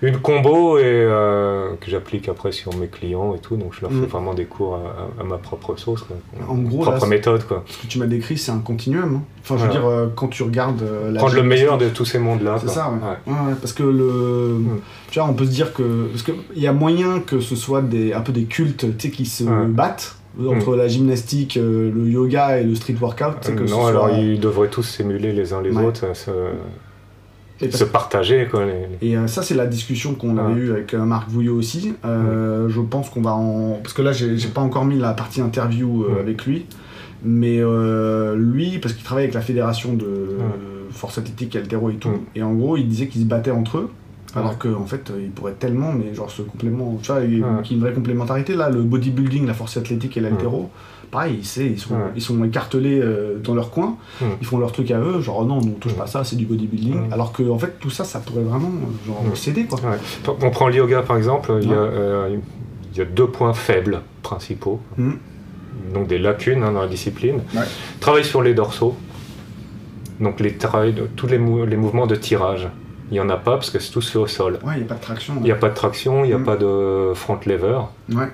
Une combo et, euh, que j'applique après sur mes clients et tout, donc je leur fais vraiment des cours à, à- à ma propre sauce. Quoi. En gros, propre là, méthode. Quoi. Ce que tu m'as décrit, c'est un continuum. hein. Enfin, je veux Voilà. dire, euh, quand tu regardes euh, la Prendre le meilleur de tous ces mondes-là. C'est ça, ouais. Ouais. Ouais, ouais, parce que le. Mm. Tu vois, on peut se dire que. Parce qu'il y a moyen que ce soit des, un peu des cultes qui se battent entre la gymnastique, euh, le yoga et le street workout. que Euh, ce non, alors ils devraient tous s'émuler les uns les Ouais. autres, Et se partager. Quoi, les- Et euh, ça, c'est la discussion qu'on avait Ouais. eue avec euh, Marc Vouillot aussi. Euh, Je pense qu'on va en. Parce que là, j'ai pas encore mis la partie interview avec lui. Mais lui, parce qu'il travaille avec la fédération de force athlétique, altéro et tout. Et en gros, il disait qu'ils se battaient entre eux. Alors qu'en en fait, ils pourraient tellement, mais genre ce complément, tu vois, il y a une vraie complémentarité. Là, le bodybuilding, la force athlétique et l'altéro, pareil, c'est, ils, sont, ils sont écartelés euh, dans leur coin, ils font leur truc à eux, genre non, on touche pas ça, c'est du bodybuilding. Alors que en fait, tout ça, ça pourrait vraiment euh, genre, s'aider quoi. On prend le yoga par exemple, il y, a, Ouais. euh, il y a deux points faibles principaux, Mhm. donc des lacunes hein, dans la discipline. Travail sur les dorsaux, donc les tous les, mou- les mouvements de tirage. Il n'y en a pas parce que c'est tout fait au sol. Ouais, il n'y a pas de traction. Il n'y a pas de traction, il n'y a Mhm. pas de front lever Ouais,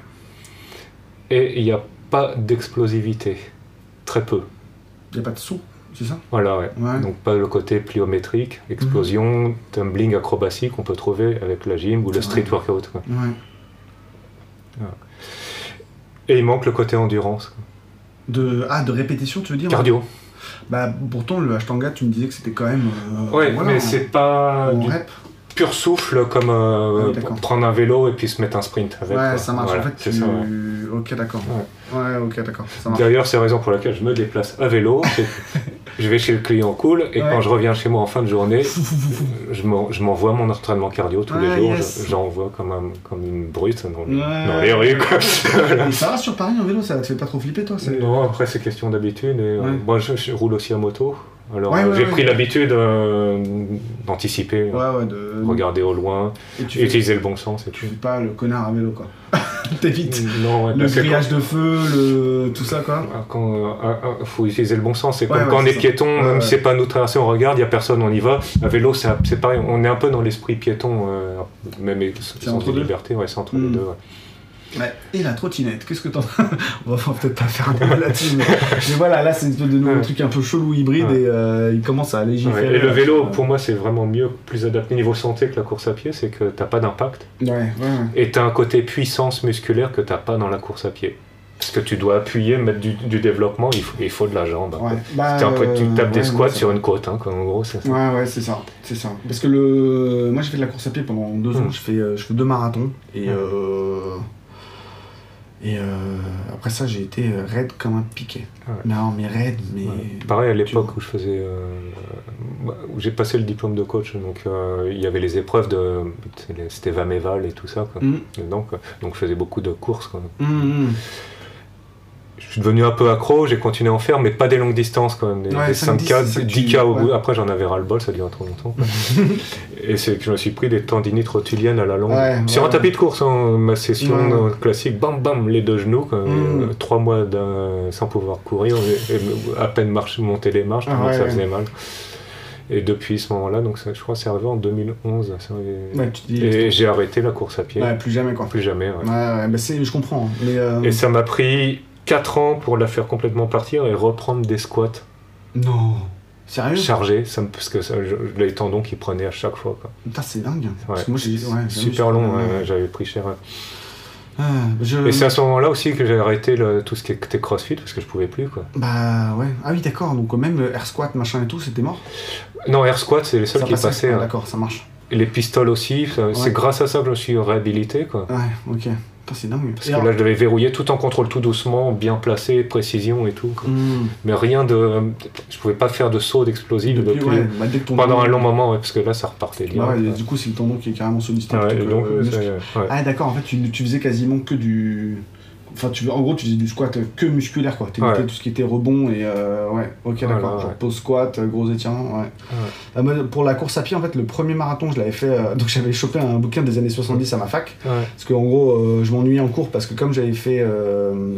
et il n'y a pas d'explosivité. Très peu. il n'y a pas de sous, c'est ça? Voilà, ouais. Ouais. Donc pas le côté pliométrique, explosion, tumbling, acrobatie qu'on peut trouver avec la gym ou le street vrai. workout. quoi. Ouais. Et il manque le côté endurance. De, ah, de répétition, tu veux dire? Cardio. Bah, pourtant, le Ashtanga, tu me disais que c'était quand même. euh, Ouais, voilà, mais c'est pas du rep. pur souffle comme euh, Ah oui, prendre un vélo et puis se mettre un sprint avec. Ouais, quoi. ça marche. Voilà, en fait, tu... ça, ouais. Ok, d'accord. Ouais. ok, d'accord. D'ailleurs, c'est la raison pour laquelle je me déplace à vélo. je vais chez le client cool et quand je reviens chez moi en fin de journée, je m'en- je m'envoie mon entraînement cardio tous les jours. yes. je- J'envoie comme, un- comme une brute dans, les rues. Quoi. Ça va sur Paris en vélo, ça te fait pas trop flipper, toi non, après, c'est question d'habitude. Et, euh, moi, je, je roule aussi à moto. Alors, Ouais, euh, ouais, j'ai ouais. pris l'habitude euh, d'anticiper, de. regarder au loin, Et tu fais, utiliser le bon sens et tu fais pas le connard à vélo, quoi. T'évites. Ouais, Le grillage de feu, le... tout ça, quoi. quand, quand, euh, ah, ah, faut utiliser le bon sens. C'est comme quand on est piéton, même si c'est pas nous traverser, on regarde, il y a personne, on y va. À vélo, c'est pareil. On est un peu dans l'esprit piéton, euh, même sans deux. libertés, ouais, c'est entre Mm. les deux. Ouais. Et la trottinette, qu'est-ce que t'en. on va peut-être pas faire un débat là-dessus, mais... mais voilà, là, c'est une espèce de nouveau Ouais. truc un peu chelou hybride Ouais. et euh, il commence à légiférer. Et le vélo, pour moi, c'est vraiment mieux, plus adapté niveau santé que la course à pied, c'est que t'as pas d'impact. Et tu as un côté puissance musculaire que tu n'as pas dans la course à pied. Parce que tu dois appuyer, mettre du, du développement, il faut, il faut de la jambe. Ouais, bah, C'est un peu- tu tapes euh, des ouais, squats ouais, sur une côte, hein, quoi, en gros. c'est ça. Ouais, ouais, c'est ça, c'est ça. Parce que le, moi j'ai fait de la course à pied pendant deux ans. Mm. Je fais, euh, je fais deux marathons et euh, et euh, après ça j'ai été raide comme un piquet. Ouais. Non, mais raide, mais Ouais. Pareil à l'époque où je faisais, euh, bah, où j'ai passé le diplôme de coach, donc euh, il y avait les épreuves de, c'était Vameval et tout ça, quoi, Mm. dedans, quoi. donc je faisais beaucoup de courses. Quoi. Mm, mm. Suis devenu un peu accro, j'ai continué à en faire, mais pas des longues distances quand même, des, Ouais, des 5, 5K, 10, c'est ça que 10K tu- au bout. ouais. Après j'en avais ras le bol, ça durait trop longtemps. et c'est que je me suis pris des tendinites rotuliennes à la longue. Ouais, Sur un tapis de course, hein, ma session classique, bam bam, les deux genoux, Mm. euh, trois mois sans pouvoir courir, et, et à peine marcher, monter les marches, Ah ça faisait mal. Et depuis ce moment-là, donc je crois que c'est arrivé en 2011. ça avait- Ouais, tu te dis, et j'ai arrêté la course à pied. ouais, plus jamais quoi. Plus jamais. ouais. Bah je comprends. Mais euh, Et ça m'a pris 4 ans pour la faire complètement partir et reprendre des squats non, sérieux? Ça me- parce que ça, je- les tendons qui prenaient à chaque fois. Quoi. Putain, c'est dingue. Ouais. Parce que moi j'ai, ouais, jamais Super su- long, ouais. ouais, j'avais pris cher. ouais. Ah, je- Et c'est à ce moment-là aussi que j'ai arrêté le- tout ce qui était crossfit parce que je pouvais plus. Quoi. Bah ouais. Ah oui, d'accord. Donc même euh, air squat, machin et tout, c'était mort? Non, air squat, c'est les seuls Ça qui passait passaient. Ah, hein. D'accord, ça marche. Et les pistoles aussi, c'est grâce à ça que je me suis réhabilité. Quoi. Ouais, ok. C'est dingue. Parce Et que alors- là, je devais verrouiller tout en contrôle, tout doucement, bien placé, précision et tout. Hmm. Mais rien de. Je pouvais pas faire de saut d'explosif Depuis, depuis- ouais, bah, dès que ton pendant un long moment, ouais, parce que là, ça repartait bien. Bah ouais, du coup, c'est le tendon qui est carrément sollicité. Ah donc, ouais. Ah d'accord, en fait, tu, tu faisais quasiment que du Enfin, tu, en gros, tu faisais du squat que musculaire, quoi. Tu tout ce qui était rebond et. Euh, ouais, ok, d'accord. Genre pause squat, gros étirement, ouais. Euh, pour la course à pied, en fait, le premier marathon, je l'avais fait. Euh, donc, j'avais chopé un bouquin des années 70 à ma fac. Parce qu'en gros, je m'ennuyais en cours parce que, comme j'avais fait,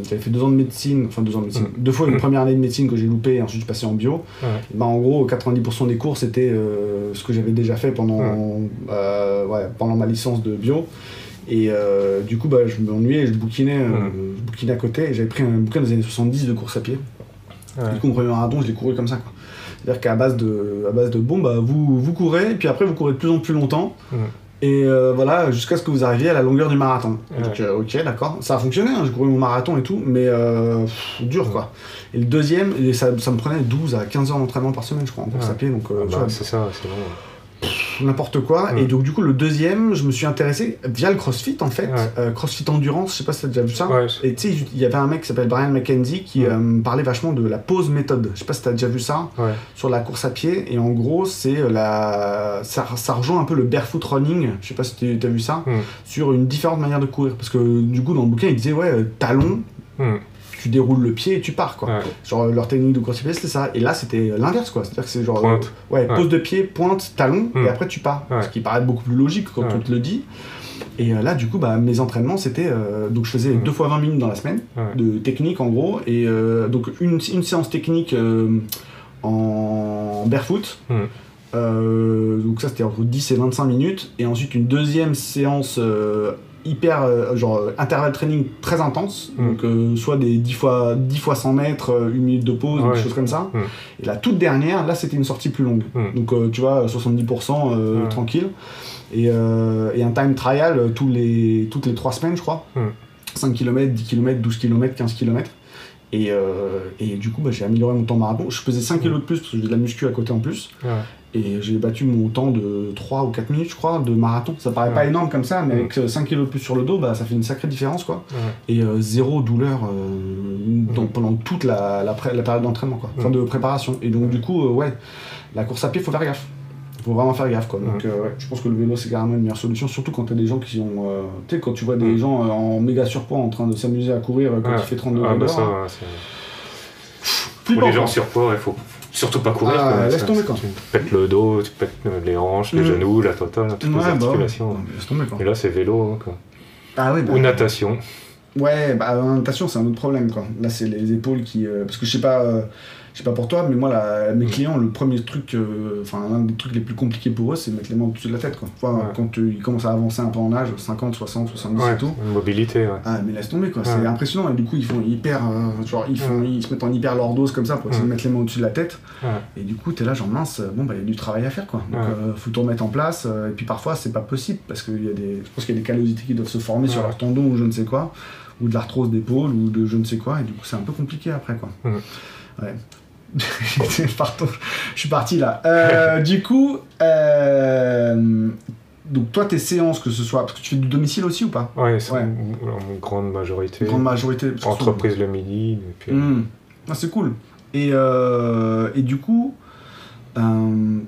j'avais fait deux ans de médecine, enfin, deux ans de médecine, mm. deux fois une mm. première année de médecine que j'ai loupé et ensuite je passais en bio, bah, en gros, 90% des cours, c'était ce que j'avais déjà fait pendant, ouais, pendant ma licence de bio. Et euh, du coup, bah, je m'ennuyais, je bouquinais, euh, je bouquinais à côté. Et j'avais pris un bouquin des années 70 de course à pied. Du coup, mon premier marathon, je l'ai couru comme ça. C'est-à-dire qu'à base de, à base de bon, bah, vous, vous courez, et puis après, vous courez de plus en plus longtemps. Et euh, voilà, jusqu'à ce que vous arriviez à la longueur du marathon. Donc, ok, d'accord. Ça a fonctionné, hein, j'ai couru mon marathon et tout, mais dur quoi. Et le deuxième, ça, ça, me prenait 12 à 15 heures d'entraînement par semaine, je crois, en course à pied. Donc, ah bah, c'est ça, c'est bon n'importe quoi. Et donc, du coup, le deuxième, je me suis intéressé via le CrossFit, en fait. Euh, CrossFit Endurance, je sais pas si t'as déjà vu ça. et tu sais, il y avait un mec qui s'appelle Brian McKenzie qui euh, parlait vachement de la pause méthode. Je sais pas si t'as déjà vu ça sur la course à pied. Et en gros, c'est euh, la. Ça, ça, rejoint un peu le barefoot running. Je sais pas si t'as vu ça. Sur une différente manière de courir. Parce que, du coup, dans le bouquin, il disait, ouais, talon tu déroules le pied et tu pars quoi. Genre leur technique de course c'était ça. Et là c'était l'inverse quoi. C'est-à-dire que c'est genre pointe. ouais, pose de pied, pointe, talon et hmm. après tu pars. Ce qui paraît beaucoup plus logique quand on te le dit. Et euh, là du coup bah, mes entraînements c'était euh, donc je faisais hmm. deux fois 20 minutes dans la semaine de technique en gros et euh, donc une, une, séance technique en barefoot. Hmm. donc ça c'était entre 10 et 25 minutes et ensuite une deuxième séance hyper euh, genre euh, intervalle training très intense mm. donc euh, soit des 10 fois 10 fois 100 mètres une minute de pause des choses comme ça mm. et la toute dernière là c'était une sortie plus longue mm. donc tu vois 70% tranquille et, et, un time trial tous les toutes les 3 semaines je crois 5 km 10 km 12 km 15 km et, et, du coup, bah, j'ai amélioré mon temps marathon. Je faisais 5 kg de plus parce que j'ai de la muscu à côté en plus. Et j'ai battu mon temps de 3 ou 4 minutes, je crois, de marathon. Ça paraît pas énorme comme ça, mais avec 5 kg de plus sur le dos, bah, ça fait une sacrée différence. quoi. Et euh, zéro douleur euh, pendant toute la, la, période d'entraînement, quoi. Enfin, de préparation. Et donc, du coup, euh, ouais, la course à pied, faut faire gaffe. Faut vraiment faire gaffe, quoi. Donc, ouais, je pense que le vélo, c'est carrément une meilleure solution, surtout quand t'as des gens qui ont. tu sais, quand tu vois des gens en méga surpoids en train de s'amuser à courir quand il fait 32 ah, bah ça, Pour les gens surpoids, il faut Surtout pas courir. Ah, laisse tomber quand. Tu pètes le dos, tu pètes les hanches, les mm. genoux, la totale, toutes les bah articulations. laisse tomber, Et là, c'est vélo. Quoi. Ah, oui, bah, Ou natation. Ouais, bah, natation, c'est un autre problème. Quoi. Là, c'est les épaules qui. Euh, parce que je sais pas. Euh, je sais pas pour toi, mais moi, la, mes mm. clients, le premier truc, euh, enfin, l'un des trucs les plus compliqués pour eux, c'est de mettre les mains au-dessus de la tête. Quoi. Quand ils commencent à avancer un peu en âge, 50, 60, 70 et tout. Mobilité, ouais. Ah, mais laisse tomber, quoi. C'est impressionnant. Et du coup, ils font hyper. Euh, genre, ils, font, ils se mettent en hyper lordose comme ça pour essayer de mettre les mains au-dessus de la tête. Et du coup, t'es là, genre, mince, bon, bah, il y a du travail à faire, quoi. Donc, euh, faut tout remettre en place. et puis parfois, c'est pas possible parce qu'il y a des. Je pense qu'il y a des callosités qui doivent se former sur leur tendon ou je ne sais quoi. Ou de l'arthrose d'épaule ou de je ne sais quoi. Et du coup, c'est un peu compliqué après, quoi. Ouais. Pardon, je suis parti là. Euh, du coup, euh, donc toi, tes séances, que ce soit. Parce que tu fais du domicile aussi ou pas? Ouais, c'est une, grande majorité. grande majorité. Entreprise le midi. Hmm. Ah, c'est cool. Et, euh, et, du coup,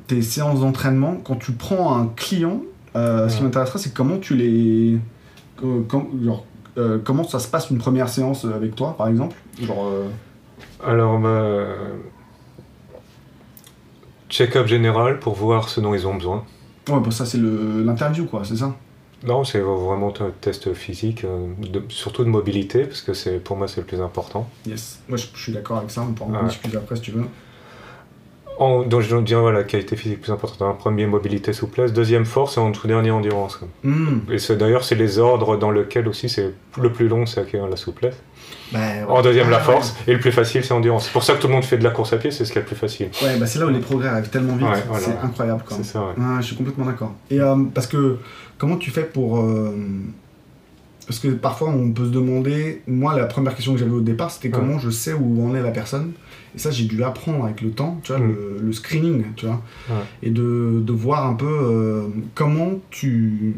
tes séances d'entraînement, quand tu prends un client, ce qui m'intéresserait, c'est comment tu les. comment ça se passe une première séance avec toi, par exemple? Genre. Alors, bah, check-up général pour voir ce dont ils ont besoin. Ouais, bah ça c'est l'interview quoi, c'est ça? Non, c'est vraiment un test physique, euh, surtout de mobilité, parce que c'est pour moi c'est le plus important. Yes, moi je, suis d'accord avec ça, on pourra en discuter après si tu veux. En, donc je dirais voilà, qualité physique plus importante. Un premier, mobilité, souplesse. Deuxième, force. Et en tout dernier, endurance. Hmm. Et d'ailleurs, c'est les ordres dans lesquels aussi c'est le plus long, c'est acquérir la souplesse. Ben, en deuxième, la force. Et le plus facile, c'est endurance. C'est pour ça que tout le monde fait de la course à pied, c'est ce qui est le plus facile. Ouais, bah c'est là où les progrès arrivent tellement vite. C'est incroyable. C'est ça, je suis complètement d'accord. Et euh, parce que, comment tu fais pour. Euh, parce que parfois, on peut se demander. Moi, la première question que j'avais au départ, c'était comment je sais où en est la personne? Et ça, j'ai dû apprendre avec le temps, tu vois, mm. le, screening, tu vois. Et de, de, voir un peu euh, comment tu.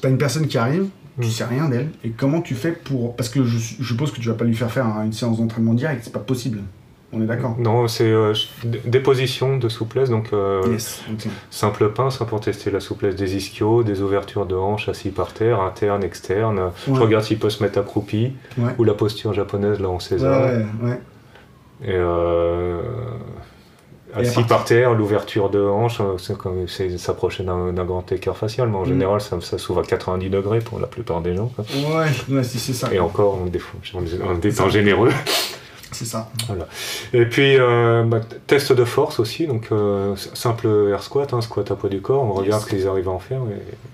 Tu as une personne qui arrive, tu mm. sais rien d'elle, et comment tu fais pour. Parce que je, je suppose que tu vas pas lui faire faire une séance d'entraînement direct, c'est pas possible. On est d'accord? Non, c'est euh, des positions de souplesse, donc euh, Yes. simple pince hein, pour tester la souplesse des ischios, des ouvertures de hanches assis par terre, interne, externe. Ouais. Je regarde s'il peut se mettre accroupi, Ouais. ou la posture japonaise là en César. ouais, ouais. Et euh, Et assis partir- par terre, l'ouverture de hanche, euh, c'est comme s'approcher d'un grand écart facial, mais en Mm. général ça, ça s'ouvre à 90 degrés pour la plupart des gens. quoi. Ouais, c'est ça. Et encore, on, on est généreux. C'est ça. Et puis, euh, bah, test de force aussi, donc euh, simple air squat, hein, squat à poids du corps, on regarde ce qu'ils arrivent à en faire. Et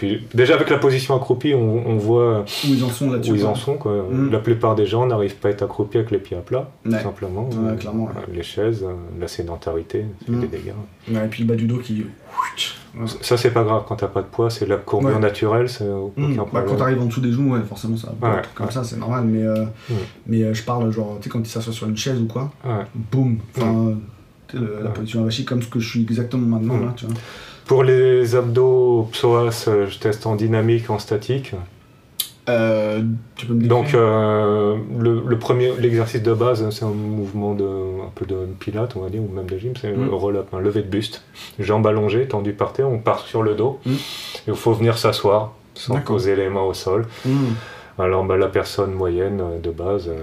puis, déjà avec la position accroupie, on, on voit Où ils en sont là-dessus. où ils en sont. Quoi. Mm. La plupart des gens n'arrivent pas à être accroupis avec les pieds à plat, Ouais. tout simplement. Ouais, clairement, ouais. Euh, Les chaises, euh, la sédentarité, c'est Mm. des dégâts. Et puis le bas du dos qui. Ça, c'est pas grave quand t'as pas de poids, c'est la courbure naturelle, c'est aucun Mmh. Bah, quand t'arrives en dessous des genoux, ouais, forcément, ça va comme ça, c'est normal. Mais, euh, Mm. mais euh, je parle, genre, tu sais, quand il s'assoit sur une chaise ou quoi, boum. Enfin, la position avachie, comme ce que je suis exactement maintenant, Mm. là, tu vois. Pour les abdos psoas, euh, je teste en dynamique, en statique. Euh, tu peux me décrire Donc euh, le, le premier, l'exercice de base, hein, c'est un mouvement de un peu de pilate, on va dire, ou même de gym, c'est Mm. un roll-up, un lever de buste, jambes allongées, tendues par terre, on part sur le dos, Mm. et il faut venir s'asseoir sans poser les mains au sol. Mmh. Alors bah, la personne moyenne de base, euh,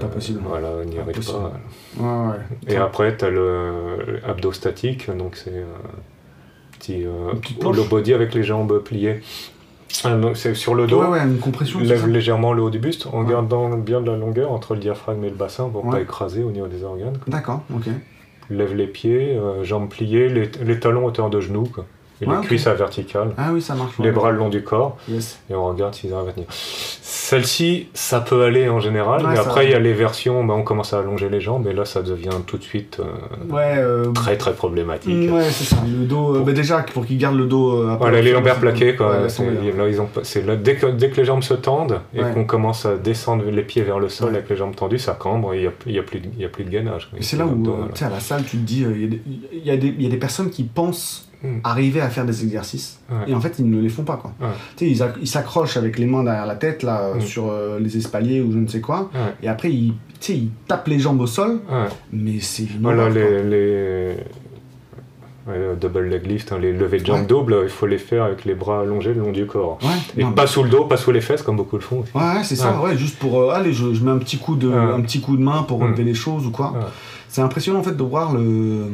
voilà, n'y arrive pas. Ouais, ouais. Et après, tu as le, le abdo statique, donc c'est petit euh, low body avec les jambes pliées. Donc c'est sur le dos. Ouais, ouais, une compression. c'est Lève légèrement le haut du buste en Ouais. gardant bien de la longueur entre le diaphragme et le bassin pour Ouais. pas écraser au niveau des organes. D'accord, ok. Lève les pieds, euh, jambes pliées, les, les talons hauteur de genoux quoi. Et Ouais, les cuisses à verticale. Ah oui, ça marche. Les bras le long du corps Yes. et on regarde s'ils arrivent à tenir. Celle-ci, ça peut aller en général, Ouais, mais après il y a les versions, bah, on commence à allonger les jambes et là ça devient tout de suite euh, Ouais, euh, très très problématique. mm, ouais, c'est ça. Le dos. euh, bah, déjà, pour qu'il garde le dos. après, Voilà, les lombaires plaqués, quoi. C'est- hein. là, ils ont, pas- c'est là, dès, que, dès que les jambes se tendent et qu'on commence à descendre les pieds vers le sol avec les jambes tendues, ça cambre et il n'y a, a, plus de- il y a plus de gainage. c'est là où, tu sais, à la salle, tu te dis, il y a des personnes qui pensent Mm. arriver à faire des exercices, Ouais. et en fait, ils ne les font pas, quoi. Ouais. Tu sais, ils, acc- ils s'accrochent avec les mains derrière la tête, là, euh, Mm. sur euh, les espaliers ou je ne sais quoi, Ouais. et après, ils, tu sais, ils tapent les jambes au sol, mais c'est Voilà, quoi. les, les le double leg lift, hein, les levées de jambes doubles, il faut les faire avec les bras allongés le long du corps. Et non, pas sous le dos, pas sous les fesses, comme beaucoup le font. aussi. Ouais, c'est ça, ouais, juste pour euh, allez, je, je mets un petit coup de, un petit coup de main pour Mm. relever les choses ou quoi. C'est impressionnant en fait de voir le,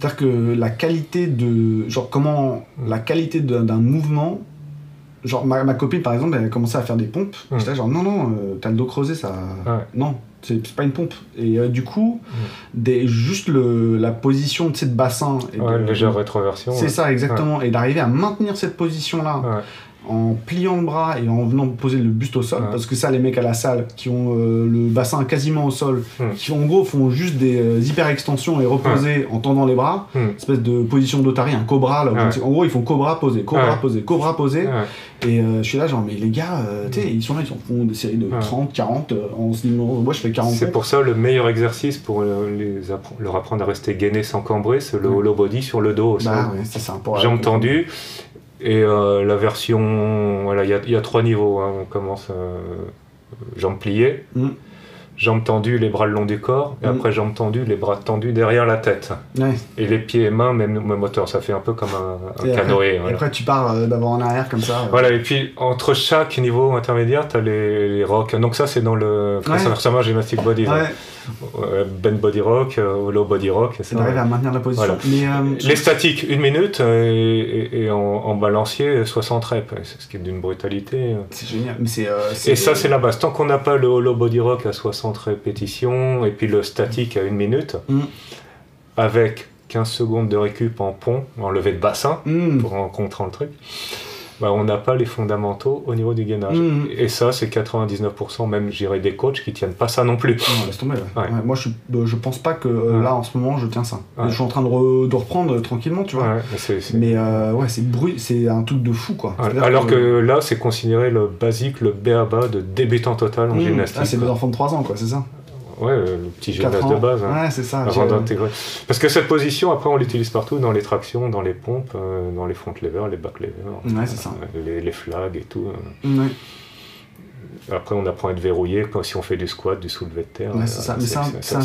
c'est-à-dire que la qualité de, genre comment Mm. la qualité d'un mouvement, genre ma, ma copine par exemple, elle a commencé à faire des pompes. Mm. J'étais genre non non, euh, t'as le dos creusé ça, Ouais. non, c'est pas une pompe. Et euh, du coup, Mm. des, juste le, la position de bassin. Et Ouais, de- légère rétroversion. C'est ouais. ça exactement, et d'arriver à maintenir cette position là Ouais. En pliant le bras et en venant poser le buste au sol, Ouais. parce que ça, les mecs à la salle qui ont euh, le bassin quasiment au sol, Hmm. qui en gros font juste des euh, hyper-extensions et reposer en tendant les bras, Hmm. espèce de position d'otarie, un cobra, là, Ouais. en gros ils font cobra poser, cobra poser, cobra Ouais. et euh, je suis là genre, mais les gars, tu sais, ils sont là, ils en font des séries de Ouais. 30, 40, euh, en se disant, moi je fais 40 C'est pour ça le meilleur exercice pour les appre- leur apprendre à rester gainé sans cambrer, c'est le hollow body sur le dos. Bah ça. pour- Jambes tendues. Et euh, la version, voilà, il y a, trois niveaux. hein. On commence euh, Mm. Jambes tendues, les bras le long du corps, et Mm. après jambes tendues, les bras tendus derrière la tête. Ouais. Et les pieds et mains, même, même hauteur. Ça fait un peu comme un, un Et après- canoë. Et après tu pars euh, d'avant en arrière comme ça. euh. Voilà, et puis entre chaque niveau intermédiaire, tu as les, les rocks. Donc ça, c'est dans le Ouais. gymnastique body. Ouais, Euh, Ben body rock, euh, low body rock. et c'est ça, d'arriver à maintenir la position. Voilà. Mais, euh, Les statiques, une minute, euh, et, et- et en, en balancier, 60 reps. C'est ce qui est d'une brutalité. C'est génial. Mais euh, Et ça, c'est la base. Tant qu'on n'a pas le hollow body rock à 60 répétitions, et puis le statique à une minute, Mm. avec 15 secondes de récup en pont, en levée de bassin, Mm. pour rencontrer le truc, bah, on n'a pas les fondamentaux au niveau du gainage. Mm. Et ça, c'est 99%, même j'irais des coachs qui tiennent pas ça non plus. Non, laisse tomber. ouais. Ouais. Ouais, moi, je, euh, je pense pas que euh, là, en ce moment, je tiens ça. Je suis en train de, re- de reprendre euh, tranquillement, tu vois. Mais euh, ouais, c'est brut, c'est un truc de fou, quoi. Alors que là, c'est considéré le basique, le BABA de débutant total en Mmh. gymnastique. Ah, c'est des enfants de 3 ans, quoi, c'est ça? Ouais, le petit 4 gymnaste ans. de base. hein, Ouais, c'est ça. avant d'intégrer. Parce que cette position, après, on l'utilise partout, dans les tractions, dans les pompes, euh, dans les front levers, les back levers, Ouais, c'est ça. euh, les, les flags et tout. euh. Ouais. Après, on apprend à être verrouillé quand, si on fait du squat, du soulevé de terre. c'est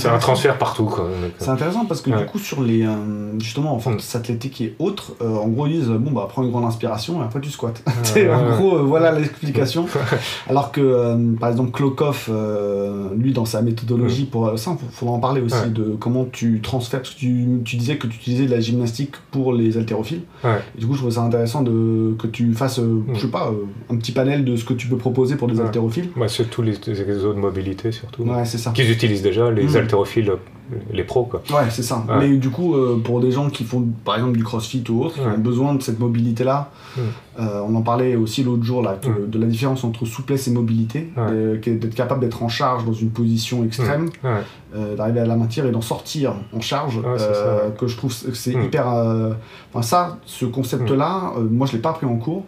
un, transfert partout. C'est intéressant parce que du coup, sur les justement en force mm. athlétique et autres, en gros, ils disent bon, bah, prends une grande inspiration et après tu squats. en gros, voilà l'explication. Alors que, par exemple, Klokov, lui, dans sa méthodologie, mm. pour ça, il faudra en parler aussi de comment tu transfères. Parce que tu, tu disais que tu utilisais de la gymnastique pour les haltérophiles. Et du coup, je trouve ça intéressant de, que tu fasses, euh, je sais pas, euh, un petit panel de ce que tu peux proposer pour des haltérophiles. Ouais, surtout les, les réseaux de mobilité, surtout. Ouais, c'est ça. Qu'ils utilisent déjà, les mmh. haltérophiles les pros quoi. Ouais, c'est ça. Mais du coup, euh, pour des gens qui font par exemple du crossfit ou autre, qui ont besoin de cette mobilité là, euh, on en parlait aussi l'autre jour là, de la différence entre souplesse et mobilité, d'être capable d'être en charge dans une position extrême, euh, d'arriver à la maintenir et d'en sortir en charge, que je trouve que c'est hyper. Enfin, ça, ce concept là, moi je l'ai pas appris en cours.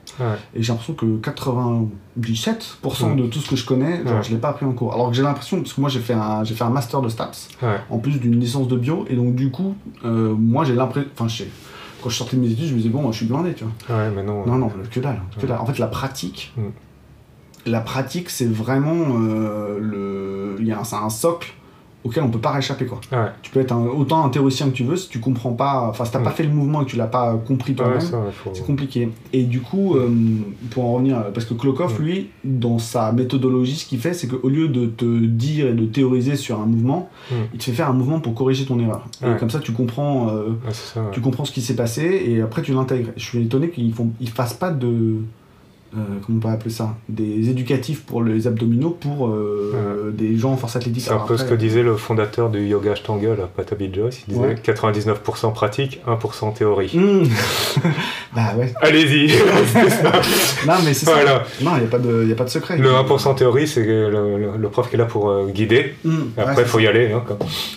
Et j'ai l'impression que 97% de tout ce que je connais, genre, je l'ai pas appris en cours. Alors que j'ai l'impression, parce que moi j'ai fait, un, fait un master de stats en d'une licence de bio. Et donc, du coup, euh, moi, j'ai l'impression. Enfin, quand je sortais de mes études, je me disais, bon, je suis blindé, tu vois. Ouais, mais non. Non, non, que dalle. Que dalle. En fait, la pratique, mm. la pratique, c'est vraiment euh, le. Il y a un, un socle auquel on peut pas réchapper quoi. Tu peux être autant un théoricien que tu veux si tu comprends pas, enfin si t'as pas fait le mouvement et que tu l'as pas compris toi-même, c'est compliqué. Et du coup, euh, pour en revenir, parce que Klokov lui, dans sa méthodologie, ce qu'il fait, c'est qu'au lieu de te dire et de théoriser sur un mouvement, il te fait faire un mouvement pour corriger ton erreur. Et comme ça, tu comprends, euh, tu comprends ce qui s'est passé et après tu l'intègres. Je suis étonné qu'ils font, ils fassent pas de euh, comment on peut appeler ça Des éducatifs pour les abdominaux pour euh, des gens en force athlétique. C'est un peu ce que disait le fondateur du yoga Ashtanga, Patabi Joyce. Il disait 99% pratique, 1% théorie. Hmm. bah ouais. Allez-y Non, mais c'est ça. Non, il n'y a, pas de, a pas de secret. Le 1% théorie, c'est le, prof qui est là pour euh, guider. Hmm. après, il faut y aller. Hein,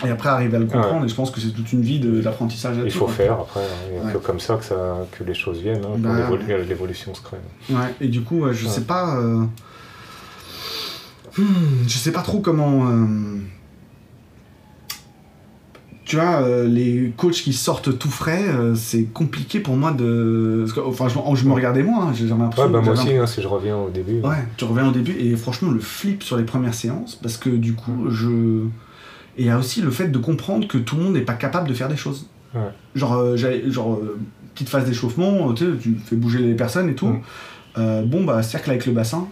et après, arriver à le comprendre. Et je pense que c'est toute une vie d'apprentissage. Il faut faire. Après, il n'y a que comme ça que, ça que les choses viennent. Hein, bah, l'évolution se crée. Ouais. Et du coup, je sais pas. Euh, hmm, je sais pas trop comment. Euh, tu vois, euh, les coachs qui sortent tout frais, c'est compliqué pour moi de. Enfin, je, me regardais moi, hein, j'ai l'impression. Ouais, bah moi aussi, hein, si je reviens au début. Ouais, tu reviens au début, et franchement, le flip sur les premières séances, parce que du coup, je. Et il y a aussi le fait de comprendre que tout le monde n'est pas capable de faire des choses. Genre, genre petite phase d'échauffement, tu fais bouger les personnes et tout. Mm. Euh, bon, bah, cercle avec le bassin,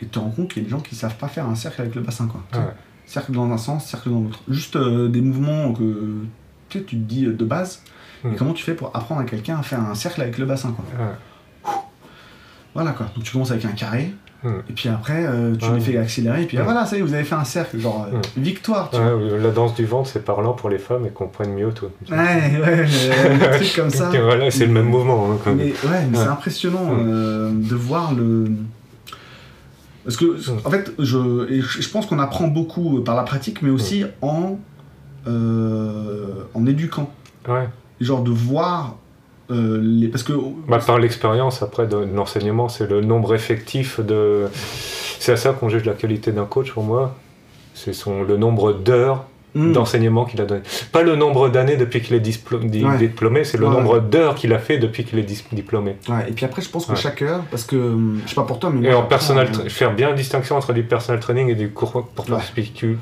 et tu te rends compte qu'il y a des gens qui savent pas faire un cercle avec le bassin, quoi. Cercle dans un sens, cercle dans l'autre. Juste euh, des mouvements que tu te dis euh, de base, et hmm. comment tu fais pour apprendre à quelqu'un à faire un cercle avec le bassin, quoi. Voilà, quoi. Donc tu commences avec un carré. Et puis après, tu les fais accélérer, et puis voilà, ça y est, vous avez fait un cercle, genre victoire. Tu vois. La danse du ventre, c'est parlant pour les femmes et comprennent mieux tout. Ouais, ouais, des trucs comme ça. voilà, c'est le même mouvement. Hein, mais ouais, c'est impressionnant de voir le. Parce que, en fait, je, je pense qu'on apprend beaucoup par la pratique, mais aussi en, euh, en éduquant. Ouais. Genre de voir euh. Bah, par l'expérience, après, de, l'enseignement, c'est le nombre effectif de. C'est à ça qu'on juge la qualité d'un coach pour moi. C'est son, le nombre d'heures Hmm. d'enseignement qu'il a donné. Pas le nombre d'années depuis qu'il est diplômé, c'est le nombre d'heures qu'il a fait depuis qu'il est diplômé. et puis après, je pense que chaque heure, parce que je sais pas pour toi, mais. Et en personal, faire bien la distinction entre du personal training et du cours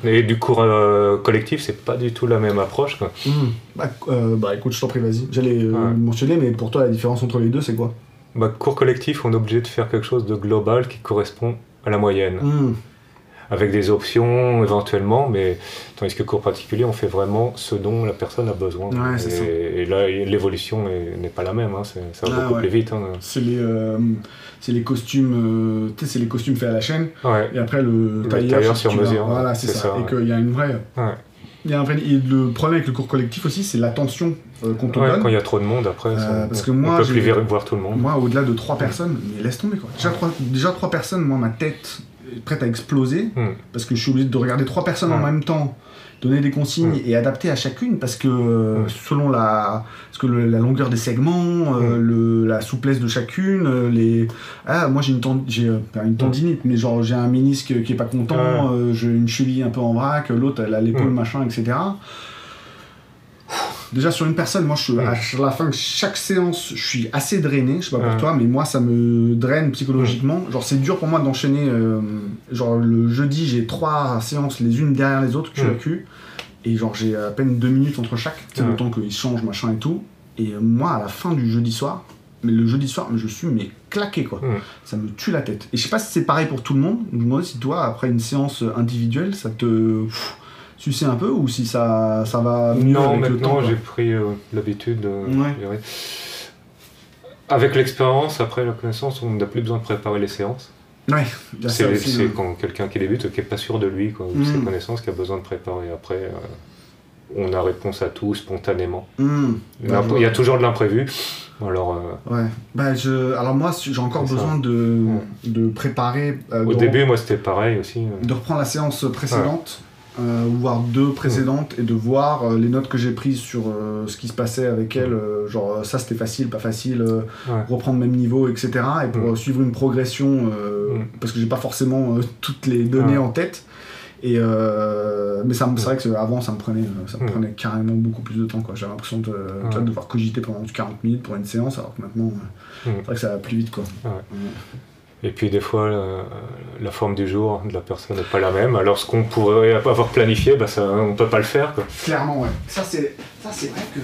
et du cours euh, collectif, c'est pas du tout la même approche. Quoi. Hmm. Bah, euh, bah, écoute, je t'en prie, vas-y. J'allais euh, mentionner, mais pour toi, la différence entre les deux, c'est quoi? Bah, Cours collectif, on est obligé de faire quelque chose de global qui correspond à la moyenne. Hmm avec des options éventuellement, mais tandis que cours particulier, on fait vraiment ce dont la personne a besoin. et, là, l'évolution n'est pas la même, hein, ça va ah beaucoup plus vite. Hein. C'est les, euh, les costumes, euh, c'est les costumes faits à la chaîne, et après le, tailleur, sur mesure. Voilà, c'est ça. Et qu'il y a une vraie. Il y a un vrai... Et le problème avec le cours collectif aussi, c'est l'attention euh, qu'on te donne. Quand il y a trop de monde, après, parce que moi, on peut plus voir tout le monde. Moi, au-delà de trois personnes, mais laisse tomber quoi. Déjà, trois, déjà trois personnes, moi, ma tête prête à exploser hmm. parce que je suis obligé de regarder trois personnes en hmm. même temps donner des consignes hmm. et adapter à chacune parce que euh, selon la, parce que la longueur des segments, euh, le, la souplesse de chacune, euh, les ah moi j'ai une, j'ai une tendinite mais genre j'ai un ménisque qui est pas content, j'ai une cheville un peu en vrac, l'autre elle a l'épaule machin etc. déjà sur une personne, moi, je, à la fin de chaque séance, je suis assez drainé. Je sais pas pour toi, mais moi, ça me draine psychologiquement. Genre, c'est dur pour moi d'enchaîner. euh, genre, le jeudi, j'ai trois séances les unes derrière les autres, à Mm. cul. Et genre, j'ai à peine deux minutes entre chaque, sais, le temps qu'ils changent, machin et tout. Et euh, moi, à la fin du jeudi soir, mais le jeudi soir, je suis mais claqué quoi. Ça me tue la tête. Et je sais pas si c'est pareil pour tout le monde. Je me demandais si toi, après une séance individuelle, ça te pff, suçait un peu ou si ça, ça va mieux Non, avec le temps. j'ai pris euh, l'habitude de Ouais. Avec l'expérience, après la connaissance, on n'a plus besoin de préparer les séances. Ouais, C'est ouais. quand quelqu'un qui débute, qui n'est pas sûr de lui, quoi, ou Mm. ses connaissances, qui a besoin de préparer. Après, euh, on a réponse à tout spontanément. Bah, Il y a toujours de l'imprévu. Alors, euh, Ouais. Bah, je... Alors moi, j'ai encore besoin de, de préparer, euh, au de, début, moi, c'était pareil aussi. euh. de reprendre la séance précédente, euh, ou voire deux précédentes, et de voir euh, les notes que j'ai prises sur euh, ce qui se passait avec elle. euh, genre, ça c'était facile, pas facile, Ouais. reprendre le même niveau, etc. Et pour Mm. suivre une progression, Mm. parce que j'ai pas forcément toutes les données en tête. Et mais ça, c'est vrai que avant ça me prenait, ça me Mm. prenait carrément beaucoup plus de temps. quoi. J'avais l'impression de, de devoir cogiter pendant 40 minutes pour une séance, alors que maintenant, Mm. c'est vrai que ça va plus vite. quoi. Et puis des fois, la, la forme du jour de la personne n'est pas la même. Alors ce qu'on pourrait avoir planifié, bah, ça, on ne peut pas le faire. Quoi. Clairement, ouais. Ça, c'est, ça, c'est vrai que.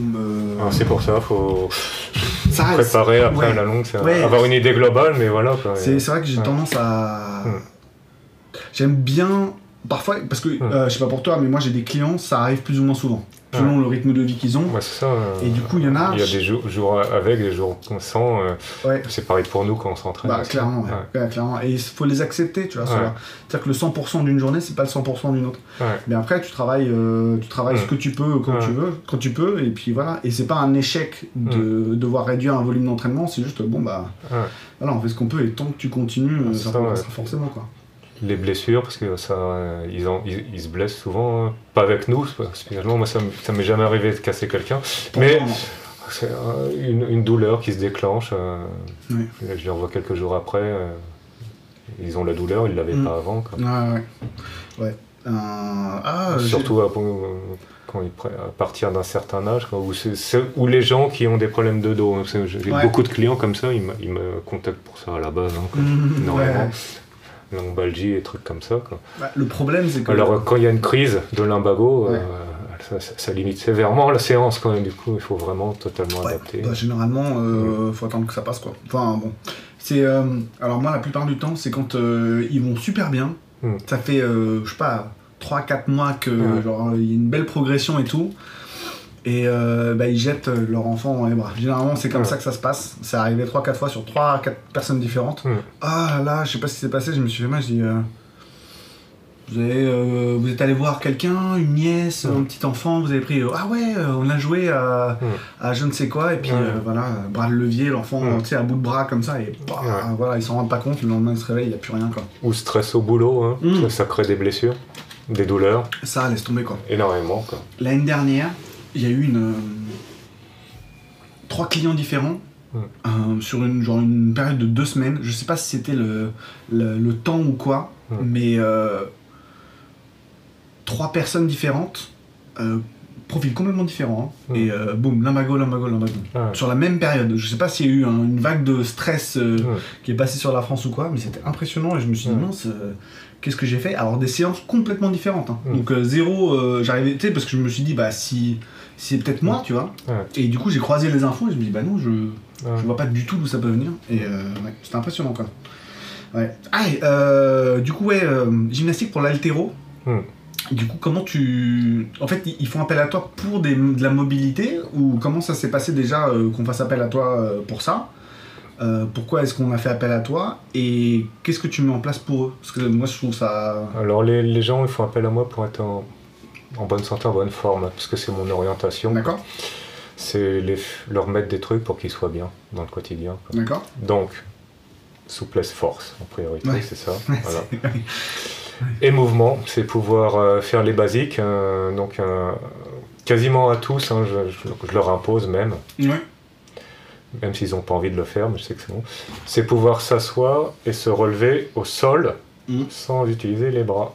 me- Alors, c'est pour ça, il faut ça, préparer après ouais. à la longue, Ouais. avoir une idée globale, mais voilà. C'est, c'est vrai que j'ai Ouais. tendance à. Mm. J'aime bien. Parfois, parce que euh, je sais pas pour toi, mais moi j'ai des clients, ça arrive plus ou moins souvent, selon le rythme de vie qu'ils ont. Ouais, c'est ça. euh, Et du coup, il y en a- Il y a des jours, jours avec, des jours sans. euh, Ouais. c'est pareil pour nous quand on s'entraîne. Bah, clairement, clairement. Et il faut les accepter, tu vois. C'est-à-dire que le 100% d'une journée, c'est pas le 100% d'une autre. Mais après, tu travailles, euh, tu travailles Mm. ce que tu peux quand tu veux, quand tu peux, et puis voilà. Et c'est pas un échec de devoir réduire un volume d'entraînement, c'est juste bon bah, voilà, on fait ce qu'on peut et tant que tu continues, ça progressera forcément quoi. Les blessures, parce que ça, euh, ils, en- ils, ils se blessent souvent, hein. pas avec nous, spécialement. Moi, ça m- ça m'est jamais arrivé de casser quelqu'un. Mais c'est euh, une, une douleur qui se déclenche. euh. Je les revois quelques jours après. ils ont la douleur, ils l'avaient Mm. pas avant. quoi. Ouais, ouais. Ouais. Euh, ah, Surtout à- quand ils à partir d'un certain âge, quoi, où, où les gens qui ont des problèmes de dos. hein, J'ai Ouais. beaucoup de clients comme ça, ils me, contactent pour ça à la base. hein, énormément. ouais. Lombalgie et trucs comme ça. Quoi. Bah, le problème, c'est que. Alors, quand il y a une crise de lumbago, Ouais. euh, ça, ça- ça limite sévèrement la séance quand même. Du coup, il faut vraiment totalement Ouais, adapter. bah, généralement, euh, faut attendre que ça passe quoi. Enfin bon, c'est euh, alors moi la plupart du temps, c'est quand ils vont super bien. Mm. Ça fait, je sais pas, 3-4 mois que genre il y a une belle progression et tout. Et euh, bah, ils jettent leur enfant dans les bras. Généralement, c'est comme Ouais. ça que ça se passe. C'est arrivé 3-4 fois sur 3-4 personnes différentes. Ah là, je sais pas ce qui s'est passé, je me suis fait mal, je dis. euh, vous, avez, euh, vous êtes allé voir quelqu'un, une nièce, un petit enfant, vous avez pris. euh, ah ouais, euh, on a joué à, à je ne sais quoi, et puis euh, voilà, euh, bras de levier, l'enfant, tu sais, à bout de bras comme ça, et bah, voilà, ils s'en rendent pas compte, le lendemain ils se réveillent, il n'y a plus rien quoi. Ou stress au boulot, hein. Mm. ça, ça crée des blessures, des douleurs, Ça, laisse tomber quoi. énormément. Quoi. L'année dernière, il y a eu une. euh, trois clients différents. Euh, sur une, genre une période de deux semaines, je sais pas si c'était le, le, le temps ou quoi, mais euh, trois personnes différentes, euh, profils complètement différents, hein, et boum, lumbago, lumbago, lumbago. Ouais. Sur la même période, je sais pas s'il y a eu un- une vague de stress qui est passée sur la France ou quoi, mais c'était impressionnant et je me suis dit, mince, qu'est-ce que j'ai fait? Alors des séances complètement différentes. hein. Donc zéro, j'arrivais, tu sais, parce que je me suis dit, bah si c'est peut-être moi, tu vois. Ouais. Et du coup, j'ai croisé les infos et je me dis, bah non, je, Ouais. je vois pas du tout d'où ça peut venir. Et euh, ouais, c'était impressionnant quoi. Ouais. Ah, et, euh, du coup, ouais, euh, gymnastique pour l'altéro. Mm. Du coup, comment tu. En fait, ils- font appel à toi pour des, de la mobilité ou comment ça s'est passé déjà euh, qu'on fasse appel à toi pour ça? Pourquoi est-ce qu'on a fait appel à toi? Et qu'est-ce que tu mets en place pour eux? Parce que moi, je trouve ça. Alors les, les gens, ils font appel à moi pour être en, en bonne santé, en bonne forme, parce que c'est mon orientation. D'accord C'est les- leur mettre des trucs pour qu'ils soient bien dans le quotidien. D'accord Donc, souplesse, force, en priorité, Ouais. c'est ça. voilà. Et mouvement, c'est pouvoir euh, faire les basiques. euh, donc, euh, quasiment à tous, hein, je, je- je leur impose même, Ouais. même s'ils n'ont pas envie de le faire, mais je sais que c'est bon. C'est pouvoir s'asseoir et se relever au sol Mhm. sans utiliser les bras.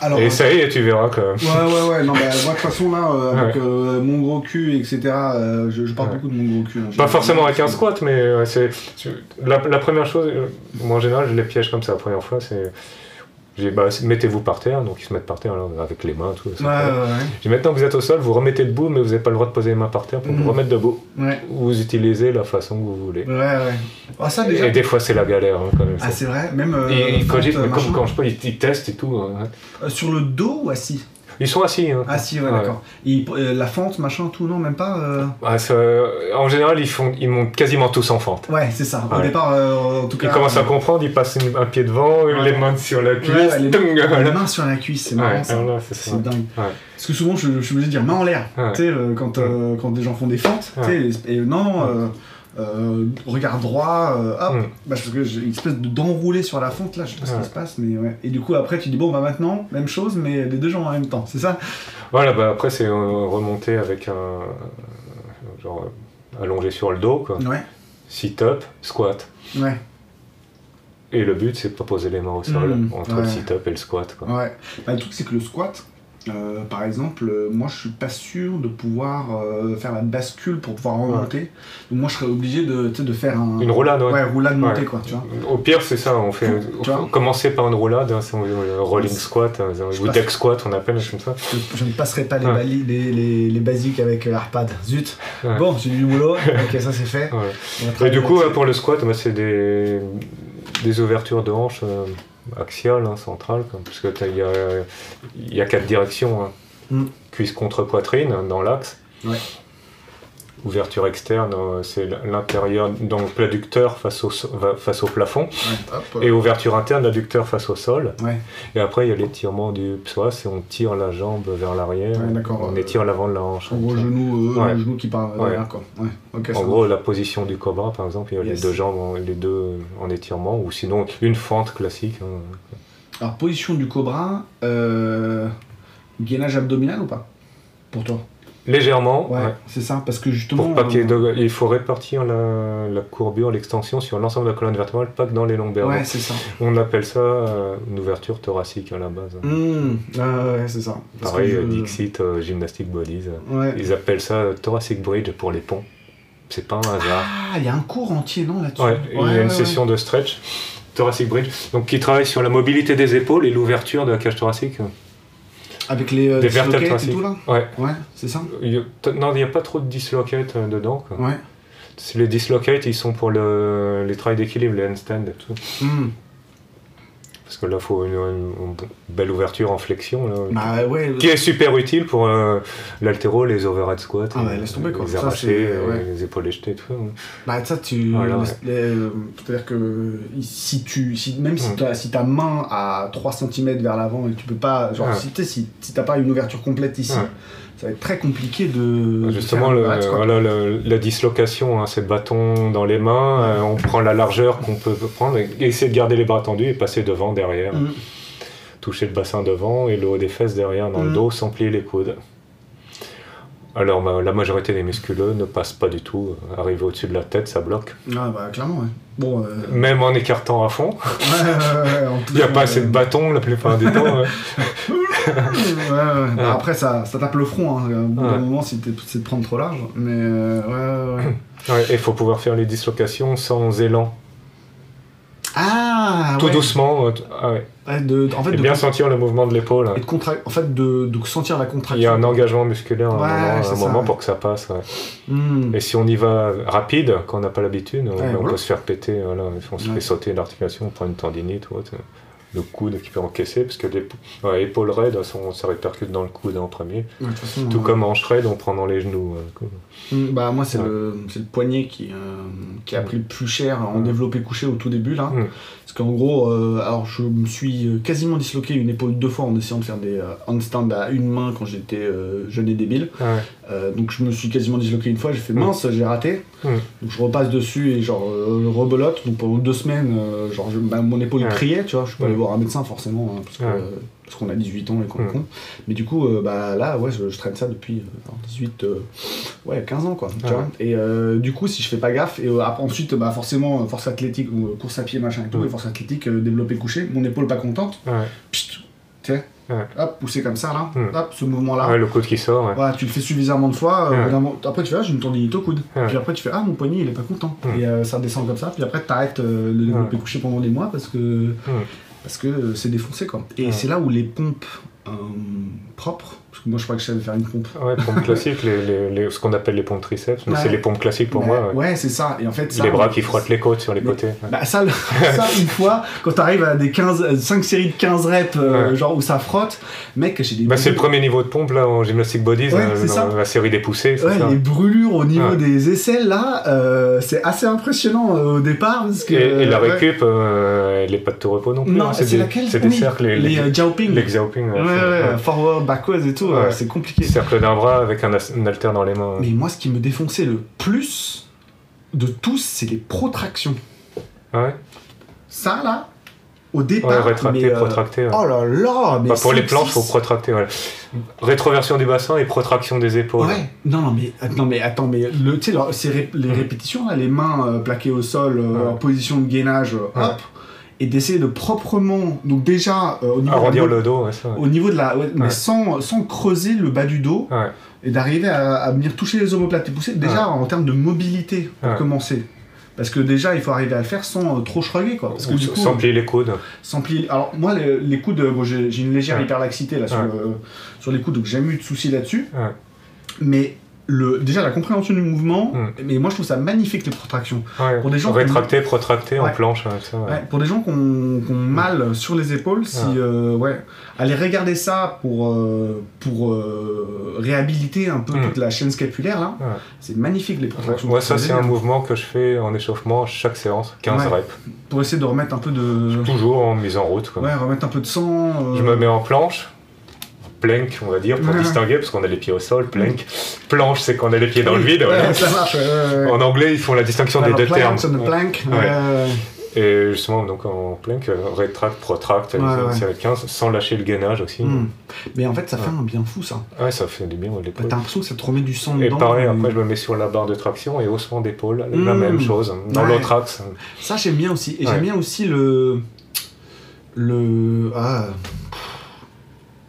Alors, et ça y est, tu verras que. Ouais, ouais, ouais. Non, bah, moi, de toute façon, là, euh, avec euh, mon gros cul, etc., euh, je, parle beaucoup de mon gros cul. Hein. Pas forcément avec un squat, mais c'est. La, la, première chose, moi en général, je les piège comme ça la première fois, c'est bah, mettez-vous par terre, donc ils se mettent par terre avec les mains, tout. Ouais, ouais, maintenant que vous êtes au sol, vous remettez debout, mais vous n'avez pas le droit de poser les mains par terre pour vous mm. remettre debout. Vous utilisez la façon que vous voulez. Ouais, ouais. Ah, ça, déjà... Et des fois, c'est la galère hein, quand même. Ah, c'est vrai Même. Euh, et, quand, comme, quand je peux, ils, testent et tout. Hein. Euh, sur le dos ou assis? Ils sont assis. Hein. Assis, ouais, d'accord. Euh, la fente, machin, tout, non, même pas euh... En général, ils, font, ils montent quasiment tous en fente. Ouais, c'est ça. Au départ, euh, en tout cas. Ils commencent à comprendre, ils passent un pied devant, les mains sur la cuisse. les, mains, sur la cuisse, c'est marrant. c'est dingue. Parce que souvent, je, je suis obligé de dire main en l'air. Tu sais, quand, quand des gens font des fentes. Et non, non. Euh, regard droit, euh, hop, mm. bah, parce que j'ai une espèce d'enroulé sur la fonte là, je sais pas ce qui se passe, mais ouais. Et du coup, après, tu dis, bon, bah maintenant, même chose, mais les deux gens en même temps, c'est ça? Voilà, bah après, c'est remonter avec un. genre allongé sur le dos, quoi. Ouais. Sit-up, squat. Ouais. Et le but, c'est de pas poser les mains au sol mm. entre le sit-up et le squat. Quoi. Ouais. Bah, le truc, c'est que le squat, euh, par exemple, euh, moi je suis pas sûr de pouvoir euh, faire la bascule pour pouvoir remonter. Donc moi je serais obligé de, de faire un... une roulade. Ouais, roulade montée quoi. Tu vois. Au pire c'est ça, on fait commencer par une roulade, hein, c'est un rolling squat, ou deck squat on appelle comme ça. Je, ne passerai pas les, les, les, les, basiques avec l'ARPAD. Zut. Bon, j'ai du boulot. ok, ça c'est fait. Et du coup pour le squat, c'est des, des ouvertures de hanches axiale, hein, centrale, parce qu'il y a, y a quatre directions. Hein. Mm. Cuisse contre poitrine dans l'axe. Ouverture externe, euh, c'est l'intérieur, donc l'adducteur face au, face au plafond. Et ouverture interne, l'adducteur face au sol. Et après, il y a l'étirement du psoas et on tire la jambe vers l'arrière. on étire l'avant de la hanche. En gros, genou, euh, genou qui part derrière. en gros, la position du cobra, par exemple, il y a les deux jambes, les deux en étirement, ou sinon une fente classique. Hein. Alors, position du cobra, euh, gainage abdominal ou pas? Pour toi? Légèrement. Ouais, c'est ça, parce que justement. Pour euh, il, faut répartir la, la courbure, l'extension sur l'ensemble de la colonne vertébrale, pas que dans les lombaires. Ouais, c'est ça. On appelle ça euh, une ouverture thoracique à la base. Mmh. ouais, c'est ça. Pareil, je... Dixit, euh, Gymnastic Bodies. Ils appellent ça thoracic bridge pour les ponts. C'est pas un hasard. Ah, il y a un cours entier, non, là-dessus? Ouais, il y a une session de stretch, thoracic bridge, donc qui travaille sur la mobilité des épaules et l'ouverture de la cage thoracique. Avec les euh, dislocates et tout là Ouais. Ouais, c'est ça Non, il n'y a pas trop de dislocates euh, dedans. Quoi. Ouais. Les dislocates, ils sont pour le, les travails d'équilibre, les handstands et tout. Hmm. Parce que là, il faut une, belle ouverture en flexion. Là, bah, ouais, qui est super utile pour euh, l'altéro, les overhead squats. Ah, bah, laisse tomber quoi. Les arrachés, les épaules jetées, tout. Bah, ça, tu. C'est-à-dire que si tu, si, même si, hmm. si ta main a 3 cm vers l'avant et que tu peux pas. Genre, si tu si, si t'as pas une ouverture complète ici ça va être très compliqué de. Justement, la dislocation, hein, c'est le bâton dans les mains, euh, on prend la largeur qu'on peut prendre, et essayer de garder les bras tendus et passer devant, derrière. Mm. Toucher le bassin devant et le haut des fesses derrière dans le mm. dos sans plier les coudes. Alors bah, la majorité des musculeux ne passent pas du tout. Euh, arriver au-dessus de la tête, ça bloque. Ah bah clairement, ouais. Bon, euh, Même en écartant à fond. Il n'y a pas assez de bâtons la plupart du temps. Bah, après, ça, ça, tape le front. Hein. Au bout d'un moment, c'est de prendre trop large. Mais euh, ouais, ouais. il faut pouvoir faire les dislocations sans élan. Ah Tout doucement. Ah ouais de, en fait, et bien sentir le mouvement de l'épaule. Et de en fait, de, de, sentir la contraction. Il y a un engagement musculaire à un moment, pour que ça passe. Hmm. Et si on y va rapide, quand on n'a pas l'habitude, on, peut se faire péter. Voilà, on se fait sauter l'articulation, on prend une tendinite ou autre le coude qui peut encaisser, parce que l'épaule raide, ça répercute dans le coude en premier. Tout comme hanche raide, on prend dans les genoux. Euh, mm, bah, moi, c'est le, le, poignet qui, euh, qui a pris le plus cher en développé couché au tout début. là. Parce qu'en gros, euh, alors je me suis quasiment disloqué une épaule deux fois en essayant de faire des handstands à une main quand j'étais jeune et débile. Donc je me suis quasiment disloqué une fois, j'ai fait mince, j'ai raté. Donc je repasse dessus et genre rebelote. Donc pendant deux semaines, genre bah, mon épaule criait, tu vois, je suis pas allé voir un médecin forcément, hein, parce que parce qu'on a 18 ans et qu'on est con. Mais du coup, euh, bah, là, ouais, je, traîne ça depuis 18, euh, euh, ouais, 15 ans, quoi. Tu vois et du coup, si je fais pas gaffe, et ensuite, bah, forcément, force athlétique, ou course à pied, machin et tout, et force athlétique, développé couché, mon épaule pas contente, tu sais. Hop, pousser comme ça, là. Hmm. Hop, ce mouvement-là. Ouais, le coude qui sort. Ouais. Voilà, tu le fais suffisamment de fois. euh, après, tu fais, ah, j'ai une tendinite au coude. Puis après, tu fais, ah, mon poignet, il est pas content. Hmm. Et euh, ça descend comme ça. Puis après, tu arrêtes le développé couché pendant des mois parce que parce que euh, c'est défoncé, quoi. Et c'est là où les pompes euh, propres, parce que moi, je crois que je savais faire une pompe. Ouais, pompes classiques, les, les- les- ce qu'on appelle les pompes triceps, mais Ouais. c'est les pompes classiques pour moi. ouais. ouais, c'est ça. Et en fait, ça, les bras qui frottent les côtes sur les Mais- côtés. Bah, ça, le- ça, une fois, quand t'arrives à des 15, 5 séries de 15 reps, euh, genre où ça frotte, mec, j'ai des. Bah, c'est le premier niveau de pompe là en euh, dans ça. la série des poussées. Ouais, ça. les brûlures au niveau des aisselles, là, euh, c'est assez impressionnant euh, au départ. Parce que, Et, et la récup, euh, elle est pas de tout repos non plus. Non, hein, c'est des, laquelle C'est des cercles, les, Les les, euh, Xiaoping. les forward, et tout, Ouais. euh, c'est compliqué. Cercle d'un bras avec un, un dans les mains. Mais moi, ce qui me défonçait le plus de tous, c'est les protractions. Ouais, Ça, là, au ouais départ. rétracté, mais, euh, protracté. ouais. Oh là là, mais Bah, pour les planches, faut six. protracter. Ouais. Rétroversion du bassin et protraction des épaules. Ouais, non, non, mais, non, mais attends, mais le, tu sais, les répétitions, là, les mains euh, plaquées au sol, euh, Ouais. en position de gainage, hop, Ouais. Et d'essayer de proprement, donc déjà, euh, au, niveau Arrondir de la, le dos, ouais, ça. ouais. au niveau de la. ouais, mais sans, sans creuser le bas du dos, et d'arriver à, à venir toucher les omoplates et pousser, déjà en termes de mobilité, pour commencer. Parce que déjà, il faut arriver à le faire sans euh, trop shrugger, quoi. Parce que Ou du coup, sans plier les coudes. sans plier. Alors, moi, les, les coudes, bon, j'ai une légère hyperlaxité là, sur, sur les coudes, donc j'ai jamais eu de soucis là-dessus. Mais le, déjà, la compréhension du mouvement, Mm. mais moi, je trouve ça magnifique, les protractions. Ouais. Pour des gens qui- Rétracté, protracté Ouais. en planche. ouais, ça, pour des gens qui ont, ont mal sur les épaules, si, Ouais. euh, ouais, allez regarder ça pour, euh, pour euh, réhabiliter un peu Mm. toute la chaîne scapulaire, là. C'est magnifique, les protractions. Moi, ça, c'est un mouvement que je fais en échauffement chaque séance, 15 Ouais. reps. Pour essayer de remettre un peu de... Toujours en mise en route. Quoi. Ouais, remettre un peu de sang. Je me mets en planche, plank, on va dire, pour Ouais. distinguer, parce qu'on a les pieds au sol, plank. Planche, c'est qu'on a les pieds dans le vide. Voilà. ça marche. En anglais, ils font la distinction des deux termes. plank. Et justement, donc en plank, euh, rétracte, protracte, Ouais, ouais. série de 15, sans lâcher le gainage aussi. Hmm. Mais en fait, ça fait un bien fou, ça. Ouais, ça fait du bien aux Bah. T'as l'impression que ça te remet du sang Et dedans. pareil, et- après, je me mets sur la barre de traction et haussement d'épaule, la Mm. même chose. Dans Ouais. l'autre axe. Ça, j'aime bien aussi. Et j'aime bien aussi le. Le. Ah.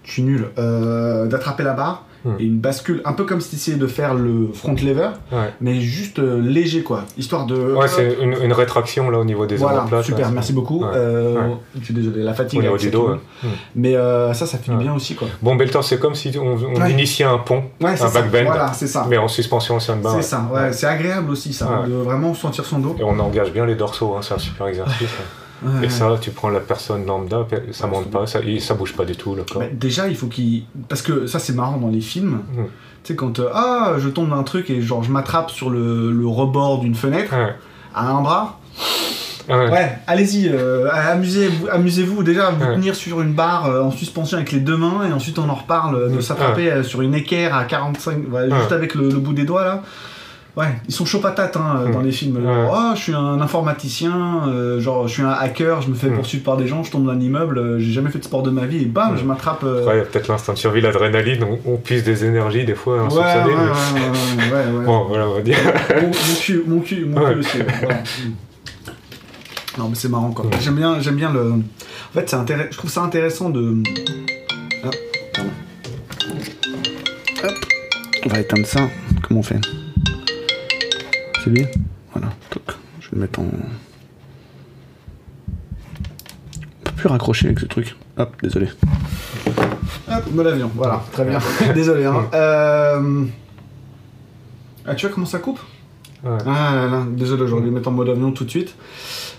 Je suis nul. Euh, D'attraper la barre Hmm. et une bascule, un peu comme si tu essayais de faire le front lever, Ouais, mais juste euh, léger, quoi. Histoire de. ouais c'est une, une rétraction là au niveau des Voilà, omoplates. super, là, merci beaucoup. Ouais. Euh. Je suis désolé, la fatigue. Au niveau du dos. Hmm. Mais ça, ça fait du bien aussi, quoi. Bon, Beltor, c'est comme si on, initiait un pont, un backbend, Voilà, mais en suspension sur une barre. C'est ça, ouais. C'est agréable aussi, ça, de vraiment sentir son dos. Et on engage bien les dorsaux, hein, c'est un super exercice. ouais. Et ça, tu prends la personne lambda, ça monte pas, ça, il- ça bouge pas du tout le corps. Mais déjà, il faut qu'il. Parce que ça, c'est marrant dans les films. Mm. Tu sais, quand euh, ah, je tombe d'un truc et genre je m'attrape sur le, le rebord d'une fenêtre Ouais. à un bras. Ouais. Ouais, allez-y, euh, amusez-vous, amusez-vous déjà à vous tenir sur une barre euh, en suspension avec les deux mains et ensuite on en reparle de Mm. s'attraper sur une équerre à 45, ouais, juste avec le, le bout des doigts là. Ouais, ils sont chauds patates hein, Mm. dans les films. Ouais. Oh, je suis un informaticien, euh, genre je suis un hacker, je me fais Mm. poursuivre par des gens, je tombe d'un immeuble, euh, j'ai jamais fait de sport de ma vie et bam, je m'attrape. euh, Après, il y a peut-être l'instant de survie, l'adrénaline, on, on puise des énergies des fois Ouais, ouais, ouais, mais- ouais, ouais, ouais. Bon, voilà, on va dire. mon, mon cul, mon cul, mon Ouais. cul aussi. ouais, voilà. Non mais c'est marrant quoi. Ouais. J'aime bien, j'aime bien le. En fait, c'est intéressant. Je trouve ça intéressant de. Ah, pardon. Hop. On va éteindre ça. Comment on fait? C'est Voilà. Toc. Je vais le mettre en. On peut plus raccrocher avec ce truc. Hop, désolé. Hop, me l'avion. Voilà, très bien. désolé. Hein. Euh... Ah, tu vois comment ça coupe? Ouais. ah là là, désolé, j'aurais dû le mettre en mode avion tout de suite.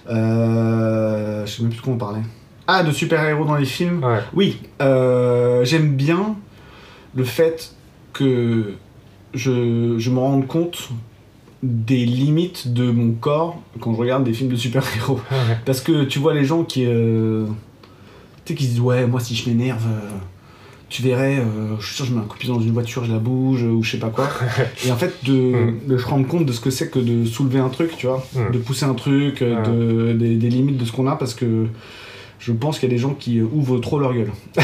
Euh, je sais même plus de quoi on parlait. Ah, de super-héros dans les films Ouais. Oui, euh, j'aime bien le fait que je, je me rende compte des limites de mon corps quand je regarde des films de super-héros. Ouais. Parce que tu vois les gens qui. euh, tu sais, qui se disent Ouais, moi si je m'énerve, euh, tu verrais, euh, je suis sûr, je mets un coup de pied dans une voiture, je la bouge, ou je sais pas quoi. Et en fait, de, Mm. de se rendre compte de ce que c'est que de soulever un truc, tu vois, Mm. de pousser un truc, de, des, des limites de ce qu'on a, parce que je pense qu'il y a des gens qui ouvrent trop leur gueule.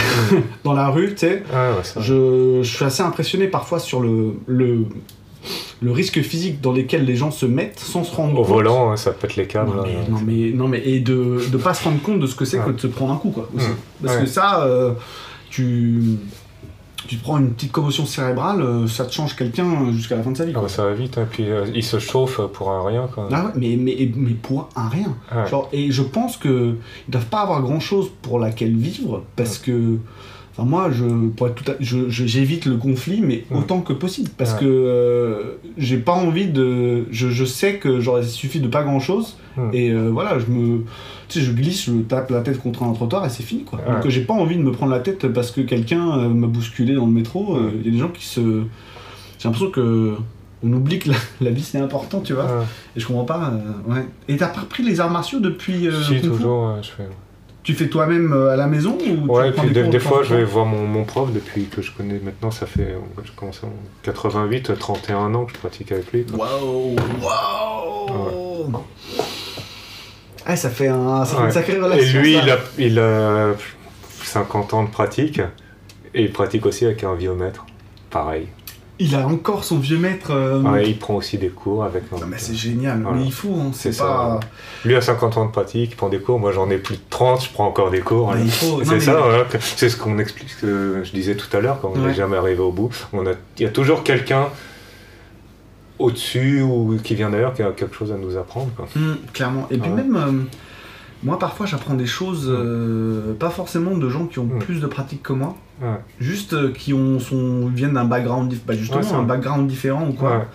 dans la rue, tu sais, ouais, je, je suis assez impressionné parfois sur le, le, le risque physique dans lequel les gens se mettent sans se rendre Au volant, hein, ça pète les câbles. Non mais, non mais, non mais, et de ne pas se rendre compte de ce que c'est que de se prendre un coup quoi. Aussi. Mmh. Parce Ouais. que ça, euh, tu, tu te prends une petite commotion cérébrale, euh, ça te change quelqu'un jusqu'à la fin de sa vie. Ah, bah, ça va vite, hein. puis euh, il se chauffe pour un rien. Quoi. Ah ouais, mais, mais, mais pour un rien. Ouais. Genre, et je pense que ils doivent pas avoir grand chose pour laquelle vivre parce que. Enfin, moi, je, pour être tout à- je, je- j'évite le conflit, mais Ouais. autant que possible. Parce Ouais. que euh, j'ai pas envie de. Je, je sais que genre, il suffit de pas grand chose. Ouais. Et euh, voilà, je me. Tu sais, je glisse, je tape la tête contre un trottoir et c'est fini, quoi. Donc, euh, j'ai pas envie de me prendre la tête parce que quelqu'un euh, m'a bousculé dans le métro. Il y a des gens qui se. J'ai l'impression que. On oublie que la, la vie c'est important, tu vois. Et je comprends pas. ouais. Et t'as pas repris les arts martiaux depuis. si, toujours, ouais, je fais. Tu fais toi-même euh, à la maison ou Ouais, tu et prends puis des des, cours des de fois, je vais voir mon, mon prof depuis que je connais maintenant, ça fait euh, je commence en 88, 31 ans que je pratique avec lui. Waouh Waouh Ah, ça fait, un, ça fait Ouais. une sacrée Et relation. lui, ça. il a, il a 50 ans de pratique, et il pratique aussi avec un viomètre. Pareil. Il a encore son vieux maître. euh, Ouais, il prend aussi des cours avec. Non, mais c'est génial. Voilà. Mais il faut, hein, c'est pas. Lui a 50 ans de pratique, il prend des cours. Moi, j'en ai plus de 30, je prends encore des cours. Mais il faut- non, C'est mais- ça, voilà, c'est ce qu'on explique, ce que je disais tout à l'heure, quand on n'est Ouais. jamais arrivé au bout. On a, il y a toujours quelqu'un au-dessus ou qui vient d'ailleurs qui a quelque chose à nous apprendre. Quoi. Hum, clairement. Et puis Ouais. même, euh, moi parfois j'apprends des choses, euh, pas forcément de gens qui ont plus de pratique que moi, Ouais. juste euh, qui ont son, viennent d'un background, bah, justement Ouais, un background différent ou quoi.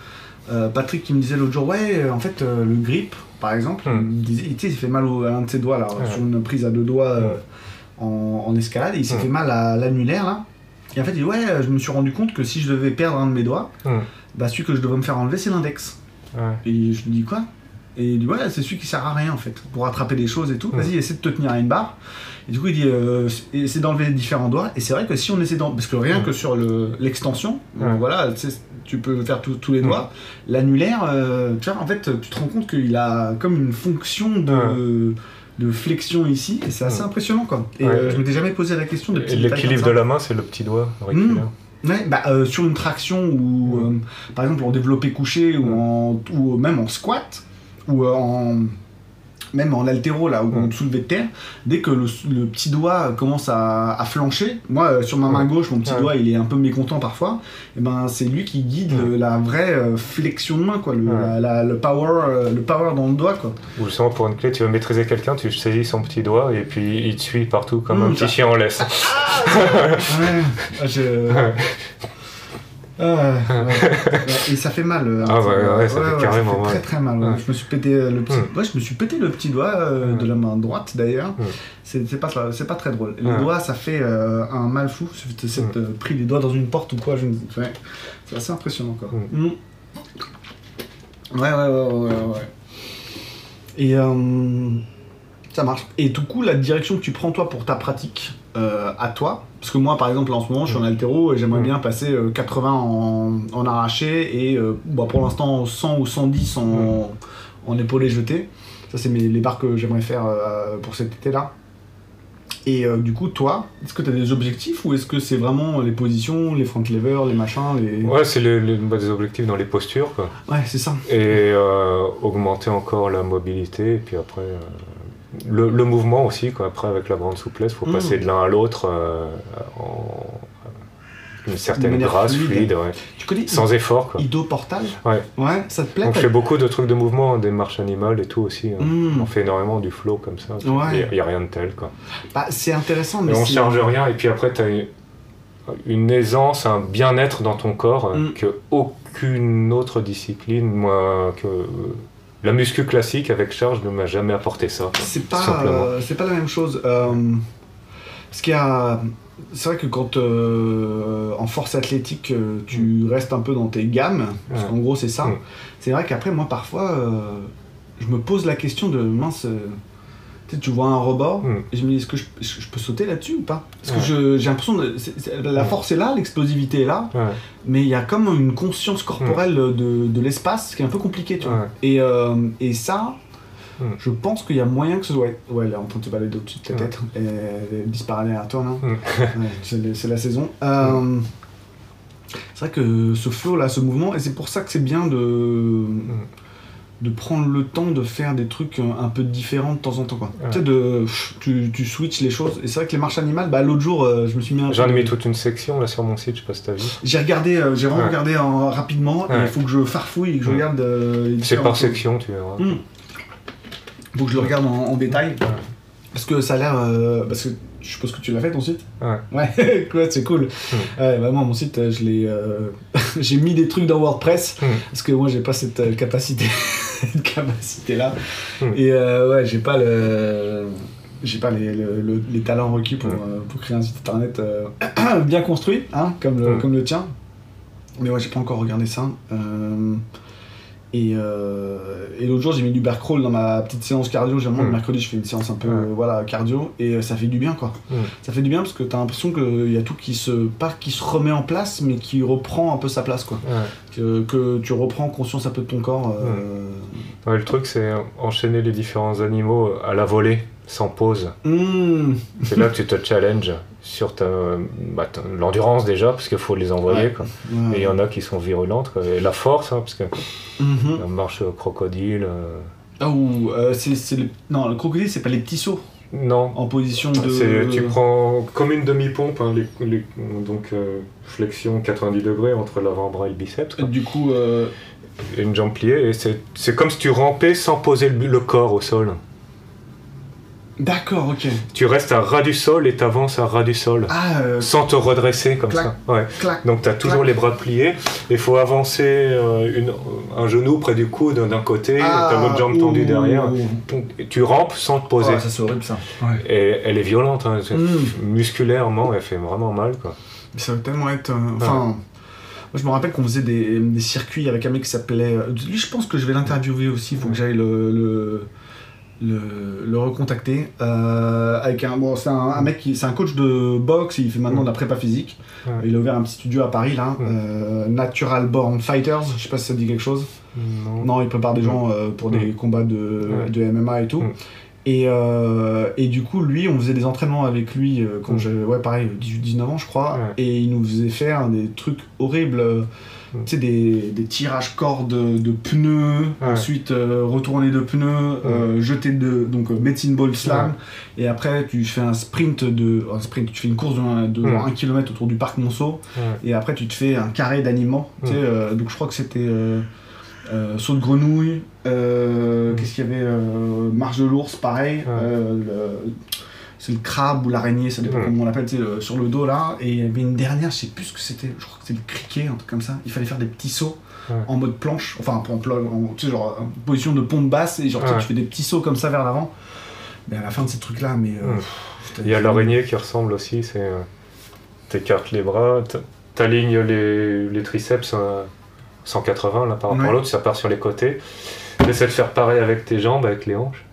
Euh, Patrick qui me disait l'autre jour, ouais, euh, en fait le grip, par exemple, Mm. il disait, il s'est fait mal au- à l'un de ses doigts là, sur une prise à deux doigts en, en escalade, et il s'est Mm. fait mal à l'annulaire là. Et en fait il dit, ouais, je me suis rendu compte que si je devais perdre un de mes doigts, Mm. bah celui que je devrais me faire enlever c'est l'index. Et je lui dis quoi? Et il dit ouais c'est celui qui sert à rien en fait pour attraper des choses et tout. Vas-y essaie de te tenir à une barre. Et du coup il dit euh, essaie d'enlever les différents doigts. Et c'est vrai que si on essaie d'en parce que rien que sur le l'extension, Ouais. voilà tu peux faire tous tous les doigts. L'annulaire, euh, tu vois en fait tu te rends compte qu'il a comme une fonction de de flexion ici et c'est assez impressionnant quoi. Et euh, je m'étais jamais posé la question de l'équilibre de la main, c'est le petit doigt auriculaire. Ouais, bah, euh, sur une traction ou euh, par exemple en développé couché ou, en, ou même en squat ou euh, en même en altéro là ou Mm. en soulevé de terre, dès que le, le petit doigt commence à, à flancher, moi euh, sur ma main gauche mon petit Ouais. doigt il est un peu mécontent parfois, et ben c'est lui qui guide le- la vraie euh, flexion de main quoi, le, Ouais. la- la- le power euh, le power dans le doigt quoi. Ou justement pour une clé, tu veux maîtriser quelqu'un, tu saisis son petit doigt et puis il te suit partout comme Mm, un petit chien en laisse. Ouais, je- Ah, ouais, ouais. Et ça fait mal. euh, un Ah ouais, ouais, ça fait carrément fait mal. Très très mal. ouais. Ouais. Je me suis pété euh, le petit. Mm. Ouais, je me suis pété le petit doigt euh, Ouais. de la main droite d'ailleurs. Mm. C'est pas c'est pas très drôle. Le Ouais. doigt, ça fait euh, un mal fou. C'est euh, pris les doigts dans une porte ou quoi. Je... ne- ouais. C'est assez impressionnant quoi. Mm. Mm. Ouais ouais ouais ouais ouais. Et ça marche. Et tout coup, la direction que tu prends toi pour ta pratique à toi, parce que moi par exemple en ce moment je suis en altéro et j'aimerais bien passer euh, 80 en, en arraché et euh, bah, pour l'instant 100 ou 110 en, en épaulé jeté. Ça c'est mes- les barres que j'aimerais faire euh, pour cet été là. Et euh, du coup toi, est-ce que tu as des objectifs ou est-ce que c'est vraiment les positions, les front levers, les machins, les... Ouais, c'est bah, des objectifs dans les postures. Quoi. Ouais, c'est ça. Et euh, augmenter encore la mobilité. Et puis après, euh, le, le mouvement aussi. Quoi. Après, avec la grande souplesse, il faut Mm. passer de l'un à l'autre euh, en une certaine grâce, fluide. fluide, ouais. Tu connais sans effort. Quoi. Ido Portal Ouais. Ouais, ça te plaît Donc je fais beaucoup de trucs de mouvement, des marches animales et tout aussi. hein. Mm. On fait énormément du flow comme ça. Ouais. Il n'y a, rien de tel. Quoi. Bah, c'est intéressant, mais on c'est- charge rien. Et puis après, tu as une aisance, un bien-être dans ton corps euh, Mm. que aucune autre discipline, moi, que la muscu classique avec charge ne m'a jamais apporté ça. C'est pas, euh, c'est pas la même chose. Euh, ce a, c'est vrai que quand euh, en force athlétique tu restes un peu dans tes gammes, parce Mm. Qu'en gros c'est ça. Mm. C'est vrai qu'après moi parfois je me pose la question de mince. Tu sais, tu vois un rebord Mm. et je me dis est-ce que je, je- je peux sauter là-dessus ou pas? Parce Ouais. que j'ai l'impression de la Mm. force est là, l'explosivité est là, Ouais, mais il y a comme une conscience corporelle de, de l'espace qui est un peu compliquée, tu vois. Et, euh, et ça, Mm. je pense qu'il y a moyen que ce soit. Ouais, elle est en train de se balader au-dessus de ta tête. Et elle disparaît derrière toi, le- c'est la saison. Euh, C'est vrai que ce flow là, ce mouvement, et c'est pour ça que c'est bien de. Mm de prendre le temps de faire des trucs un peu différents de temps en temps. Quoi. Tu sais, de, tu, tu switches les choses. Et c'est vrai que les marches animales, bah, l'autre jour, euh, je me suis mis un J'en ai mis toute une section là sur mon site, je sais pas si t'as vu. J'ai regardé, euh, j'ai vraiment regardé rapidement, et il faut que je farfouille et que je regarde. Euh, c'est par section, tu verras. Il hmm. Faut que je le regarde en, détail. Parce que ça a l'air. parce que je suppose que tu l'as fait ton site Ouais. Ouais, c'est cool. Ouais, bah, moi, mon site, je l'ai. j'ai mis des trucs dans WordPress, hmm. parce que moi, j'ai pas cette capacité. cette capacité-là. Hmm. Et euh, ouais, j'ai pas le. J'ai pas les, les, talents requis pour, hmm. euh, pour, créer un site internet euh, bien construit, hein, comme, le, hmm. comme le tien. Mais ouais, j'ai pas encore regardé ça. Et, euh, et l'autre jour, j'ai mis du bear crawl dans ma petite séance cardio. Généralement, le mercredi, je fais une séance un peu voilà, cardio et ça fait du bien quoi. Ça fait du bien parce que tu as l'impression qu'il y a tout qui se, pas qui se remet en place, mais qui reprend un peu sa place quoi. Que, que, tu reprends conscience un peu de ton corps. Euh... le truc, c'est enchaîner les différents animaux à la volée, sans pause. Mmh. C'est là que tu te challenges sur ta, bah, l'endurance déjà, parce qu'il faut les envoyer. Quoi. Et il y en a qui sont virulentes. Quoi. Et la force, hein, parce que mmh. marche crocodile. Euh... Oh, euh, c'est, Non, le crocodile, c'est pas les petits sauts. Non. En position de. Tu prends comme une demi-pompe, hein, les, donc euh, flexion 90 degrés entre l'avant-bras et le biceps. Quoi. Du coup. Une jambe pliée, et c'est comme si tu rampais sans poser le corps au sol. D'accord, ok. Tu restes à ras du sol et t'avances à ras du sol. Ah, euh, sans te redresser comme ça. Ouais. Donc tu as toujours les bras pliés. Il faut avancer euh, une, un genou près du coude d'un côté, ah, ta l'autre jambe tendue derrière. tu rampes sans te poser. ça c'est horrible ça. Et elle est violente, hein. mm. musculairement, elle fait vraiment mal. Quoi. Mais ça va tellement être. Euh, enfin. Moi, je me rappelle qu'on faisait des, des, circuits avec un mec qui s'appelait. Lui, je pense que je vais l'interviewer aussi. Il faut que j'aille le le, recontacter euh, avec un bon c'est un, mec qui c'est un coach de boxe il fait maintenant de la prépa physique. Il a ouvert un petit studio à Paris là euh, Natural Born Fighters je sais pas si ça dit quelque chose. Non, il prépare des gens euh, pour des combats de, de, MMA et tout. Et, et, du coup lui on faisait des entraînements avec lui quand j'avais ouais pareil 18 19 ans je crois. Et il nous faisait faire des trucs horribles tu sais, des, des, tirages cordes de pneus, ensuite euh, retourner de pneus, euh, jeter de. Donc, euh, medicine ball slam, et après, tu fais un sprint de. Un sprint, tu fais une course de 1 km autour du parc Monceau, et après, tu te fais un carré d'aliments. Tu sais, donc, je crois que c'était. saut de grenouille, qu'est-ce qu'il y avait Marche de l'ours, pareil c'est le crabe ou l'araignée, ça dépend comment on l'appelle, sur le dos là. Et il y avait une dernière, je sais plus ce que c'était, je crois que c'était le criquet, un truc comme ça. Il fallait faire des petits sauts en mode planche, enfin en, en, tu sais, genre en position de pompe basse, et genre tu fais des petits sauts comme ça vers l'avant. Mais à la fin de ces trucs là, mais. Euh, il y a l'araignée qui ressemble aussi, c'est. Euh, t'écartes les bras, t'alignes les, les triceps 180 là par rapport à l'autre, ça part sur les côtés. Essaie de faire pareil avec tes jambes, avec les hanches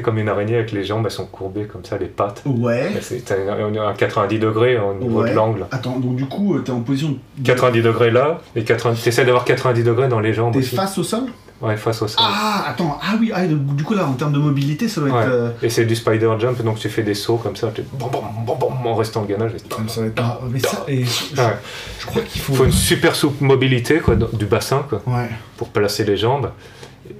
comme une araignée avec les jambes, elles sont courbées comme ça, les pattes. Ouais. C'est à 90 degrés au niveau de l'angle. Attends, donc du coup, euh, t'es en position. 90 degrés là, et 90... t'essaies d'avoir 90 degrés dans les jambes. T'es face au sol? Ouais, face au sol. Ah, attends, ah oui, ah, du coup là, en termes de mobilité, ça doit être. Euh, et c'est du spider jump, donc tu fais des sauts comme ça, tu... bon, bon, bon, en restant le gainage. Ça va être... Mais ça, et je, crois qu'il faut. Il faut une super souple mobilité quoi, du bassin quoi, ouais. pour placer les jambes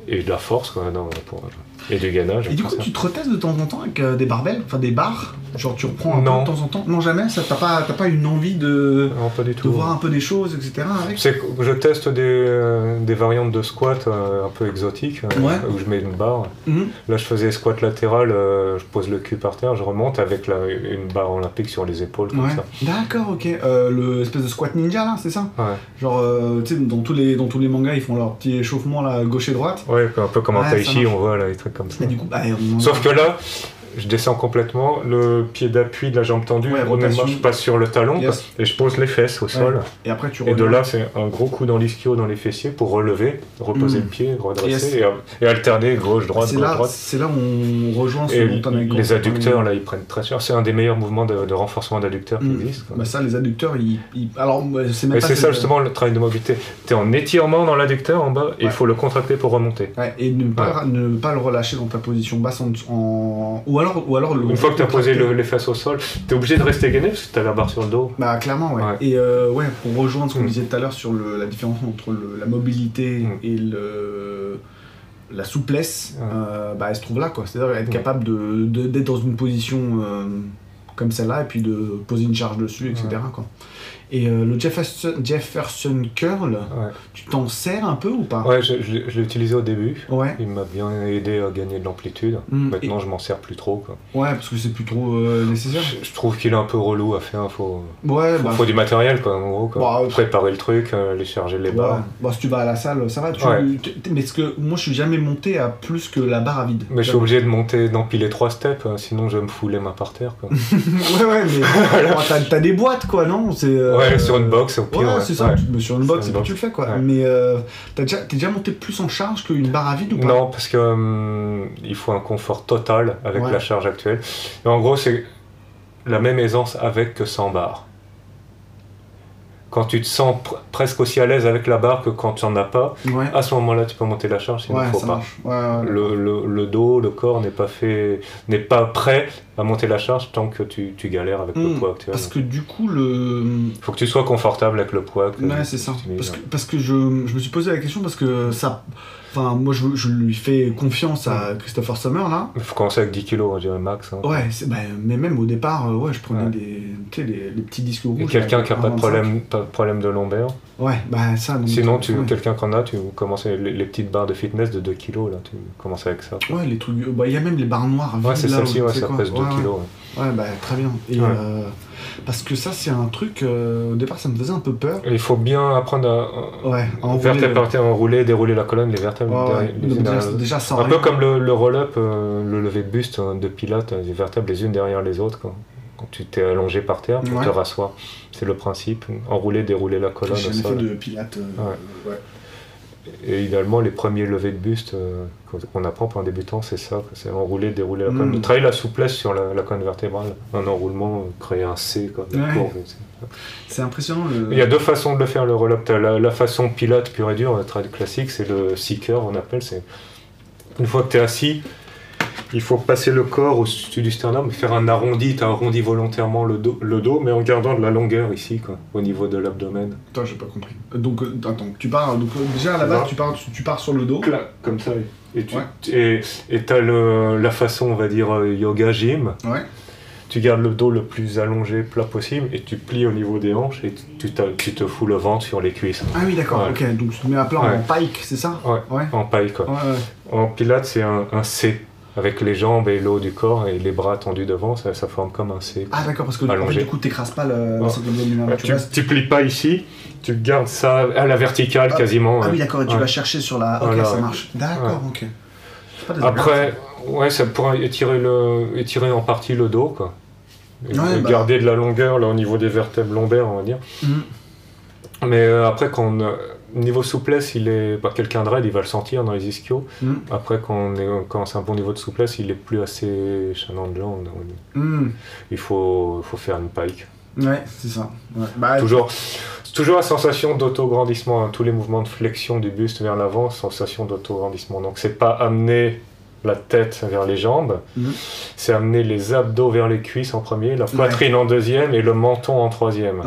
et de la force quoi, non, pour... Et du gainage. Et du coup, tu te retestes de temps en temps avec euh, des barbels, enfin des barres? Genre tu reprends un peu de temps en temps? Non, jamais? T'as pas, pas une envie de, non, pas du tout. de voir un peu des choses, etc. Avec? Je teste des, euh, des, variantes de squat euh, un peu exotiques, où je mets une barre. Mhm. Là, je faisais squat latéral, je pose le cul par terre, je remonte avec la, une barre olympique sur les épaules, comme ça. D'accord, ok. le espèce de squat ninja, là, c'est ça? Ouais. Genre, tu sais, dans, tous les, dans tous les mangas, ils font leur petit échauffement, là, gauche et droite. Ouais, un peu comme en tai chi, on voit, là, les trucs comme ça. du coup, bah, Sauf que là, je descends complètement, le pied d'appui de la jambe tendue, ouais, je passe sur le talon et je pose les fesses au sol. Et après tu Et de là, c'est un gros coup dans l'ischio, dans les fessiers pour relever, reposer hmm. le pied, redresser et, alterner gauche, droite, gauche, droite. C'est là où on rejoint ce dont on Les adducteurs, là, ils prennent très cher. C'est un des meilleurs mouvements de, renforcement d'adducteurs qui hmm. existent. Bah ça, les adducteurs, ils. Alors, c'est même c'est ça justement le travail de mobilité. Tu es en étirement dans l'adducteur en bas et il faut le contracter pour remonter. et ne pas, ne pas le relâcher dans ta position basse en, ou alors, ou alors Une fois que tu as posé les fesses au sol, tu es obligé de rester gainé parce que tu as la barre sur le dos. Bah, clairement, ouais. Et euh, ouais, pour rejoindre ce qu'on mm. disait tout à l'heure sur le, la différence entre la mobilité mm. et le, la souplesse, euh, bah, elle se trouve là, quoi. C'est-à-dire être capable d'être de, d'être dans une position euh, comme celle-là et puis de poser une charge dessus, etc. Quoi. Et euh, le Jefferson, Jefferson Curl, tu t'en sers un peu ou pas? Ouais, je, je, l'ai utilisé au début. Ouais. Il m'a bien aidé à gagner de l'amplitude. Hmm. Maintenant, je m'en sers plus trop. Quoi. Ouais, parce que c'est plus trop euh, nécessaire. Je, trouve qu'il est un peu relou à faire. Faut, ouais, faut, bah, faut du matériel, quoi, en gros. Quoi. Bah, Préparer le truc, euh, aller charger les barres. Bah, si tu vas à la salle, ça va. Tu, mais ce que moi, je suis jamais monté à plus que la barre à vide. Mais je suis obligé de monter, d'empiler trois steps, hein, sinon je vais me fous les mains par terre. Quoi. ouais, ouais, mais t'as des boîtes, quoi, non? Ouais, sur une box au pire. Ouais, c'est ça, sur une box et puis tu le fais quoi. Mais euh, t'es déjà, monté plus en charge qu'une barre à vide ou pas? Non, parce que hum, il faut un confort total avec la charge actuelle. En gros, c'est la même aisance avec que sans barre quand tu te sens presque aussi à l'aise avec la barre que quand tu n'en as pas, à ce moment-là, tu peux monter la charge, sinon il ne faut pas. Le, le, le, dos, le corps n'est pas fait, n'est pas prêt à monter la charge tant que tu, tu galères avec le hmm, poids actuel. Parce que du coup, le. Il faut que tu sois confortable avec le poids. ouais, c'est ça. Parce que, parce que je, je, me suis posé la question parce que ça Enfin, moi, je, je, lui fais confiance à Christopher Summer, là. Il faut commencer avec 10 kilos, je dirais max. Hein. Ouais, bah, mais même au départ, euh, ouais, je prenais des, les, les, petits disques rouges. Et quelqu'un qui n'a pas de problème, pas de problème de lombaire Ouais, bah ça. Sinon, tu, quelqu'un qui en a, tu commences les, les, petites barres de fitness de 2 kilos, là, tu commences avec ça. Ouais, les trucs. Bah, il y a même les barres noires. Ouais, c'est celle-ci, ouais, ça pèse 2 kilos. Ouais, bah très bien. Et, euh, parce que ça, c'est un truc, euh, au départ, ça me faisait un peu peur. Il faut bien apprendre à, ouais, à enrouler, enrouler, dérouler la colonne, les vertèbres. déjà, un peu comme le, le roll-up, euh, le lever de buste hein, de pilote, les vertèbres les unes derrière les autres. Quand, quand tu t'es allongé par terre, tu te rassois. C'est le principe. Enrouler, dérouler la colonne. J'ai jamais fait de pilates. ouais. Et idéalement, les premiers levées de buste euh, qu'on apprend pour un débutant, c'est ça c'est enrouler, dérouler la colonne. Mm. Travailler la souplesse sur la, colonne vertébrale. Un enroulement, euh, créer un C comme une courbe. C'est impressionnant. Il y a deux façons de le faire, le roll-up. La, la, façon pilote pure et dure, le classique, c'est le seeker, on appelle. C'est Une fois que tu es assis, il faut passer le corps au-dessus du sternum, faire un arrondi, tu arrondis volontairement le dos, le dos, mais en gardant de la longueur ici, quoi, au niveau de l'abdomen. Attends, j'ai pas compris. Donc, euh, attends, tu pars, donc, euh, déjà à la base, tu pars, tu, pars sur le dos. comme ça, et tu et, as la façon, on va dire, euh, yoga gym. Ouais. Tu gardes le dos le plus allongé, plat possible, et tu plies au niveau des hanches, et tu, tu te fous le ventre sur les cuisses. Ah oui, d'accord, ok. Donc tu te mets à plat en pike, c'est ça? Ouais. en pike. Quoi. En pilates, c'est un, un C avec les jambes et l'eau du corps et les bras tendus devant, ça, ça forme comme un C. Ah d'accord, parce que du coup, tu n'écrases pas le, tu, tu, plies pas ici, tu gardes ça à la verticale ah, quasiment. Ah oui, d'accord, et tu vas chercher sur la... Ok, ça marche. D'accord, ok. Après, ouais, ça pourrait étirer, le, étirer en partie le dos, quoi. Et bah. garder de la longueur là, au niveau des vertèbres lombaires, on va dire. Mhm. Mais euh, après, quand on, niveau souplesse, il est bah, quelqu'un de raide, il va le sentir dans les ischios. Mm. Après, quand, on est, quand c'est un bon niveau de souplesse, il est plus assez chaland de jambes. Mm. Il faut, faut faire une pike. Ouais, c'est ça. Bah, toujours, toujours la sensation d'autograndissement. Hein. Tous les mouvements de flexion du buste vers l'avant, sensation d'autograndissement. Donc, c'est pas amener la tête vers les jambes, mhm. c'est amener les abdos vers les cuisses en premier, la poitrine en deuxième et le menton en troisième.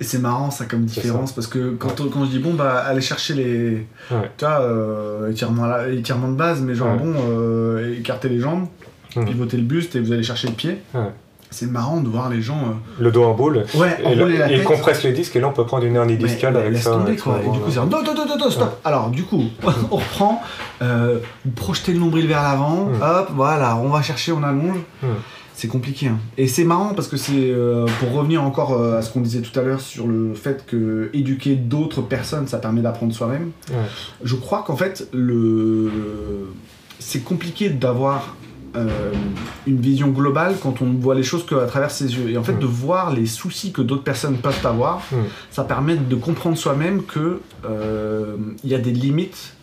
C'est marrant ça comme différence parce que quand, quand je dis bon bah aller chercher les tu vois, euh, étirement, de base mais genre bon euh, écarter les jambes, pivoter le buste et vous allez chercher le pied c'est marrant de voir les gens. Euh, le dos en boule. Ouais, et, il compresse les disques et là on peut prendre une hernie discale avec ça. Tomber, quoi. Et du coup, c'est un stop. Alors, du coup, on reprend, euh, vous projetez le nombril vers l'avant, hmm. hop, voilà, on va chercher, on allonge. Hmm. C'est compliqué. Hein. Et c'est marrant parce que c'est, euh, pour revenir encore à ce qu'on disait tout à l'heure sur le fait que éduquer d'autres personnes, ça permet d'apprendre soi-même. Je crois qu'en fait, le... c'est compliqué d'avoir euh, une vision globale quand on voit les choses qu'à travers ses yeux. Et en fait, de voir les soucis que d'autres personnes peuvent avoir, ça permet de comprendre soi-même que euh, il y a des limites,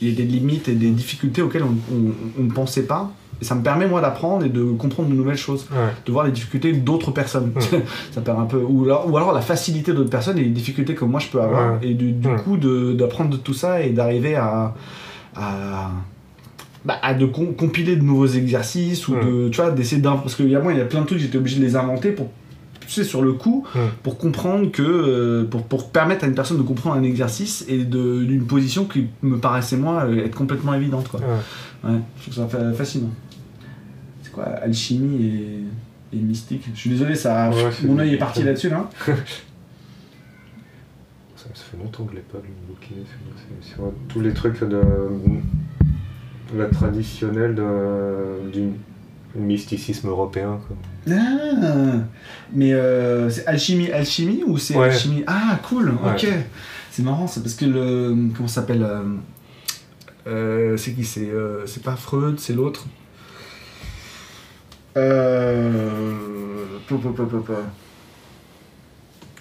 il y a des limites et des difficultés auxquelles on, ne pensait pas. Et ça me permet moi d'apprendre et de comprendre de nouvelles choses, de voir les difficultés d'autres personnes. ça permet un peu. Ou alors, ou alors la facilité d'autres personnes et les difficultés que moi je peux avoir. Et du, du coup d'apprendre de tout ça et d'arriver à, à bah, de compiler de nouveaux exercices ou de, tu vois, d'essayer d'un. Parce qu'il y a moi, il y a plein de trucs, j'étais obligé de les inventer pour tu sais, sur le coup, pour comprendre que. Euh, pour, pour, permettre à une personne de comprendre un exercice et d'une position qui me paraissait, moi, euh, être complètement évidente, quoi. Ouais, je trouve ça fascinant. C'est quoi Alchimie et, et, mystique? Je suis désolé, ça, mon œil est parti là-dessus, là. ça, fait longtemps que je l'ai pas lu, bouquin. Sur tous les trucs de la traditionnelle du mysticisme européen. Quoi. Ah, mais euh, c'est alchimie, alchimie ou c'est alchimie? Ah, cool, ok. C'est marrant, c'est parce que le. Comment ça s'appelle euh, euh, C'est qui? C'est c'est pas Freud, c'est l'autre? Il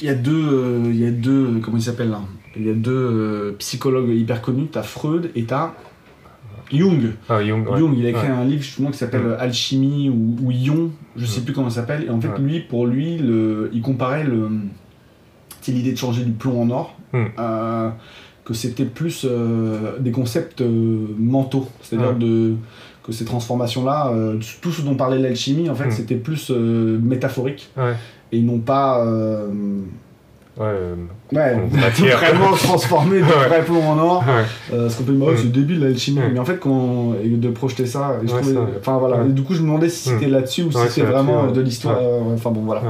y a deux. il y a deux. Comment il s'appelle là? Il y a deux psychologues hyper connus. T'as Freud et t'as Jung. Ah, Jung, Jung, il a écrit un livre justement qui s'appelle Alchimie ou, ou, Ion, je sais plus comment ça s'appelle. Et en fait, lui, pour lui, le, il comparait le, l'idée de changer du plomb en or, hmm. euh, que c'était plus euh, des concepts euh, mentaux. C'est-à-dire de que ces transformations-là, tout ce dont parlait l'alchimie, en fait, c'était plus métaphorique. Et non pas Ouais, euh, ouais vraiment transformer de vrai plomb en or. Euh, ce qu'on peut dire, c'est débile l'alchimie. Mais en fait, quand, de projeter ça, je trouvais, enfin voilà. du coup, je me demandais si c'était là-dessus ou si c'était vraiment de l'histoire. Enfin bon, voilà.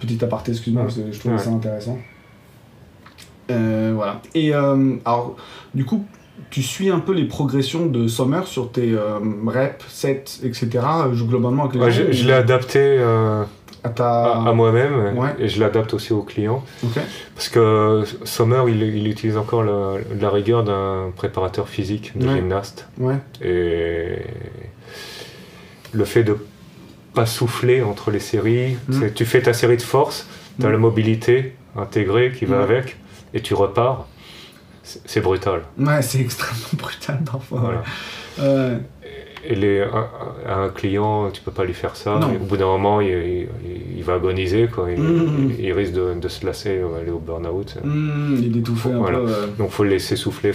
petit aparté, excuse-moi, je trouvais ça intéressant. Euh, voilà. Et alors, du coup, tu suis un peu les progressions de Sommer sur tes reps, sets, etc. globalement, avec les je l'ai adapté à, moi-même et je l'adapte aussi aux clients. Parce que Sommer, il, utilise encore la rigueur d'un préparateur physique, de gymnaste. Et le fait de pas souffler entre les séries, mm. tu fais ta série de force, tu as mm. la mobilité intégrée qui va mm. avec, et tu repars. C'est brutal. Ouais, c'est extrêmement brutal parfois. Voilà. Euh, et les, un, client, tu peux pas lui faire ça. au bout d'un moment, il, il, va agoniser, quoi. Il, mm. il risque de, de, se lasser, aller au burn-out. Mm, il est un peu. Donc, faut le laisser souffler.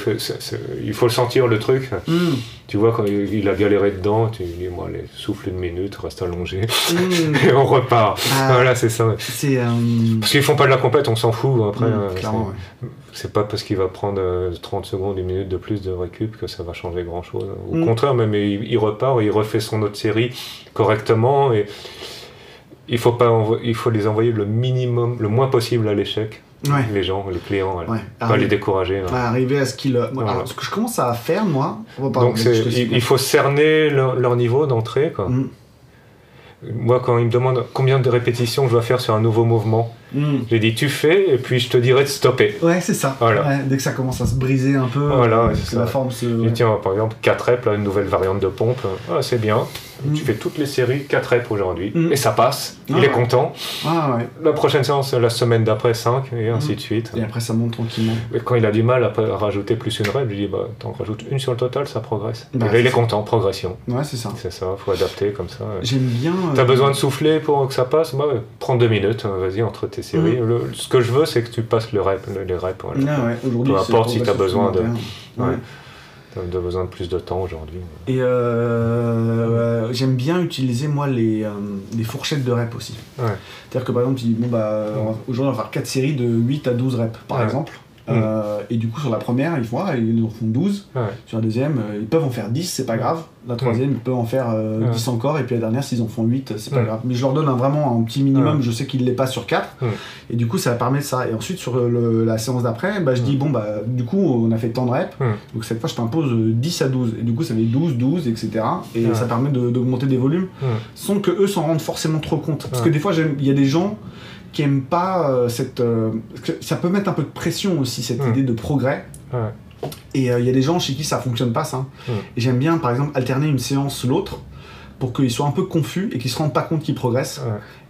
il faut le sentir, le truc. Mm. Tu vois, quand il, a galéré dedans, tu lui dis, moi, allez, souffle une minute, reste allongé. et on repart. Ah. voilà, c'est ça. Euh, Parce qu'ils font pas de la compète, on s'en fout. Après, euh, c'est pas parce qu'il va prendre 30 euh, secondes, une minute de plus de récup que ça va changer grand chose. Au mm. contraire, même il, repart, il refait son autre série correctement et il faut, pas il faut les envoyer le minimum, le moins possible à l'échec. Les gens, les clients, pas les décourager. Arriver à ce qu'ils. Ce que je commence à faire, moi. Donc il, faut cerner leur, niveau d'entrée. Mm. Moi, quand ils me demandent combien de répétitions je dois faire sur un nouveau mouvement, Hmm. J'ai dit tu fais et puis je te dirai de stopper. Ouais, c'est ça. dès que ça commence à se briser un peu, voilà, que la forme se. tiens, par exemple, 4 reps, là, une nouvelle variante de pompe. Ah, c'est bien. Tu fais toutes les séries 4 reps aujourd'hui hmm. et ça passe. il est ah. content. Ah, la prochaine séance, la semaine d'après, 5 et ainsi de suite. Et après, ça monte tranquillement. Et quand il a du mal à, rajouter plus une rep, je lui dis bah, t'en rajoutes une sur le total, ça progresse. Bah, et là, il est content, progression. Ouais, c'est ça. C'est ça, faut adapter comme ça. J'aime bien. T'as euh, besoin de souffler pour que ça passe? Bah, Prends deux minutes, hein, vas-y, entre tes séries. ce que je veux, c'est que tu passes le rep, les reps. Ah Peu importe si tu as besoin de. De besoin de plus de temps aujourd'hui. Et euh, j'aime bien utiliser moi les, euh, les fourchettes de reps aussi. C'est-à-dire que par exemple, bon, bah, aujourd'hui on va faire 4 séries de 8 à 12 reps par exemple. Euh, et du coup, sur la première, ils font, ils en font 12. Sur la deuxième, euh, ils peuvent en faire 10, c'est pas grave. La troisième, ils peuvent en faire 10 euh, encore. Et puis la dernière, s'ils en font 8, c'est pas grave. Mais je leur donne vraiment un petit minimum, je sais qu'ils l'est pas sur 4. Et du coup, ça permet ça. Et ensuite, sur la séance d'après, bah, je dis, bon, bah, du coup, on a fait tant de reps. Donc cette fois, je t'impose 10 à 12. Et du coup, ça fait 12, 12, etc. Et ça permet d'augmenter des volumes sans que eux s'en rendent forcément trop compte. Parce que des fois, il y a des gens qui aiment pas euh, cette. Euh, ça peut mettre un peu de pression aussi, cette idée de progrès. Et euh, il y a des gens chez qui ça fonctionne pas, ça. Et j'aime bien, par exemple, alterner une séance l'autre pour qu'ils soient un peu confus et qu'ils se rendent pas compte qu'ils progressent.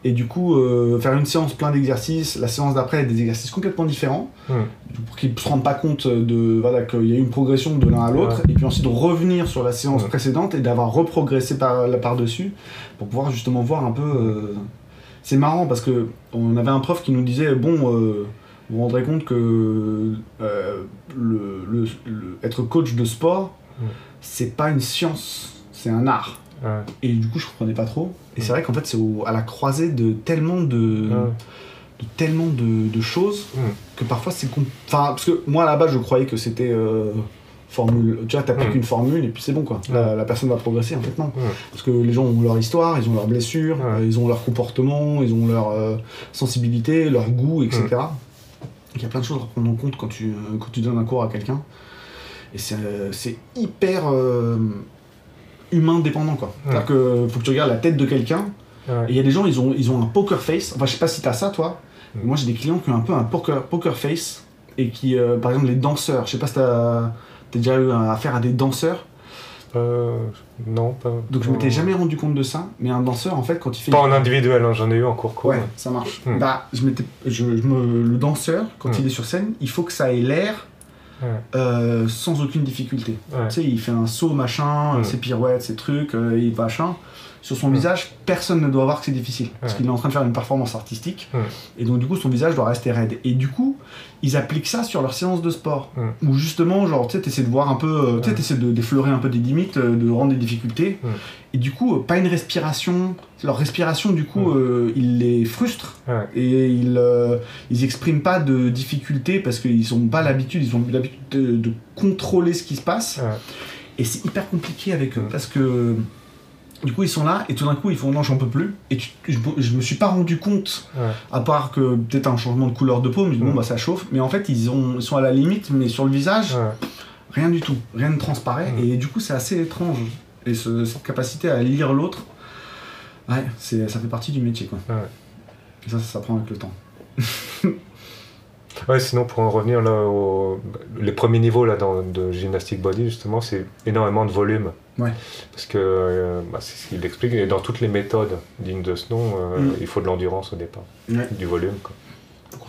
Et du coup, faire une séance plein d'exercices, la séance d'après, des exercices complètement différents, pour qu'ils se rendent pas compte de voilà, qu'il y a eu une progression de l'un à l'autre, et puis ensuite revenir sur la séance précédente et d'avoir reprogressé par, par-dessus, pour pouvoir justement voir un peu c'est marrant parce que on avait un prof qui nous disait bon, euh, vous vous rendrez compte que euh, le, être coach de sport, c'est pas une science, c'est un art. Et du coup, je comprenais pas trop. Et c'est vrai qu'en fait, c'est à la croisée de tellement de, de tellement de, choses que parfois c'est. Enfin, parce que moi, là-bas, je croyais que c'était. Euh, formule. Tu vois, t'appliques une formule et puis c'est bon quoi. La, personne va progresser en fait non. Parce que les gens ont leur histoire, ils ont leurs blessures, ils ont leur comportement, ils ont leur euh, sensibilité, leur goût, etc. Il y a plein de choses à prendre en compte quand tu, euh, quand tu donnes un cours à quelqu'un. Et c'est hyper humain dépendant quoi. C'est-à-dire que faut que tu regardes la tête de quelqu'un. Et il y a des gens, ils ont, ils ont un poker face. Enfin, je sais pas si t'as ça toi. Moi, j'ai des clients qui ont un peu un poker, poker face. Et qui, euh, par exemple, les danseurs. Je sais pas si t'as as déjà eu affaire à des danseurs. Euh, non, pas. Donc je m'étais jamais rendu compte de ça, mais un danseur en fait quand il fait. Pas en individuel, hein, j'en ai eu en cours Ouais, ça marche. Hmm. Bah, je m'étais, je, me, le danseur quand hmm. il est sur scène, il faut que ça ait l'air euh, sans aucune difficulté. Tu sais, il fait un saut, machin, ses pirouettes, ses trucs, euh, il machin. Sur son visage, personne ne doit voir que c'est difficile. Parce qu'il est en train de faire une performance artistique. Et donc, du coup, son visage doit rester raide. Et du coup, ils appliquent ça sur leur séance de sport. Où justement, genre, tu sais, essaies de voir un peu, euh, tu sais, de défleurer un peu des limites, de rendre des difficultés. Et du coup, pas une respiration. Leur respiration, du coup, euh, il les frustre. Et ils, euh, ils expriment pas de difficultés parce qu'ils ont pas l'habitude, ils ont l'habitude de, contrôler ce qui se passe. Et c'est hyper compliqué avec eux parce que du coup, ils sont là et tout d'un coup, ils font non, j'en peux plus. Et je, je, me suis pas rendu compte, à part que peut-être un changement de couleur de peau, mais bon, bah ça chauffe. Mais en fait, ils, ont, ils sont à la limite, mais sur le visage, rien du tout. Rien ne transparaît. Et du coup, c'est assez étrange. Et cette capacité à lire l'autre, ouais, ça fait partie du métier. Quoi. Et ça, ça prend avec le temps. ouais, sinon, pour en revenir là, au... les premiers niveaux là, dans, de gymnastique body, justement, c'est énormément de volume. Ouais. Parce que euh, bah, c'est ce qu'il explique, et dans toutes les méthodes dignes de ce nom, euh, mm. il faut de l'endurance au départ, du volume.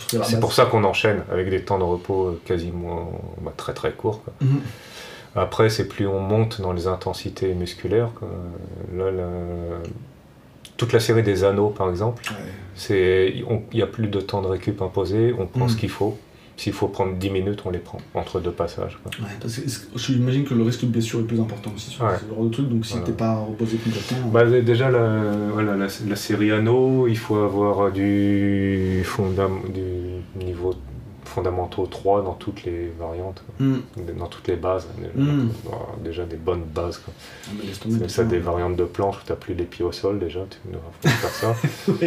C'est pour ça qu'on enchaîne avec des temps de repos quasiment bah, très très courts. Quoi. Mm-hmm. Après, c'est plus on monte dans les intensités musculaires. Là, toute la série des anneaux, par exemple, il n'y a plus de temps de récup imposé, on prend ce mm. qu'il faut. S'il faut prendre 10 minutes, on les prend entre deux passages. Ouais, parce que j'imagine que le risque de blessure est plus important aussi sur ce genre de truc, donc si tu t'es pas reposé complètement. Bah, déjà, la, voilà, la, série anneaux, il faut avoir du, du niveau fondamentaux 3 dans toutes les variantes, hmm. dans toutes les bases. Déjà, hmm. des bonnes bases. Quoi. Ah, ça, des variantes de planche où tu n'as plus les pieds au sol déjà, tu ne faire ça.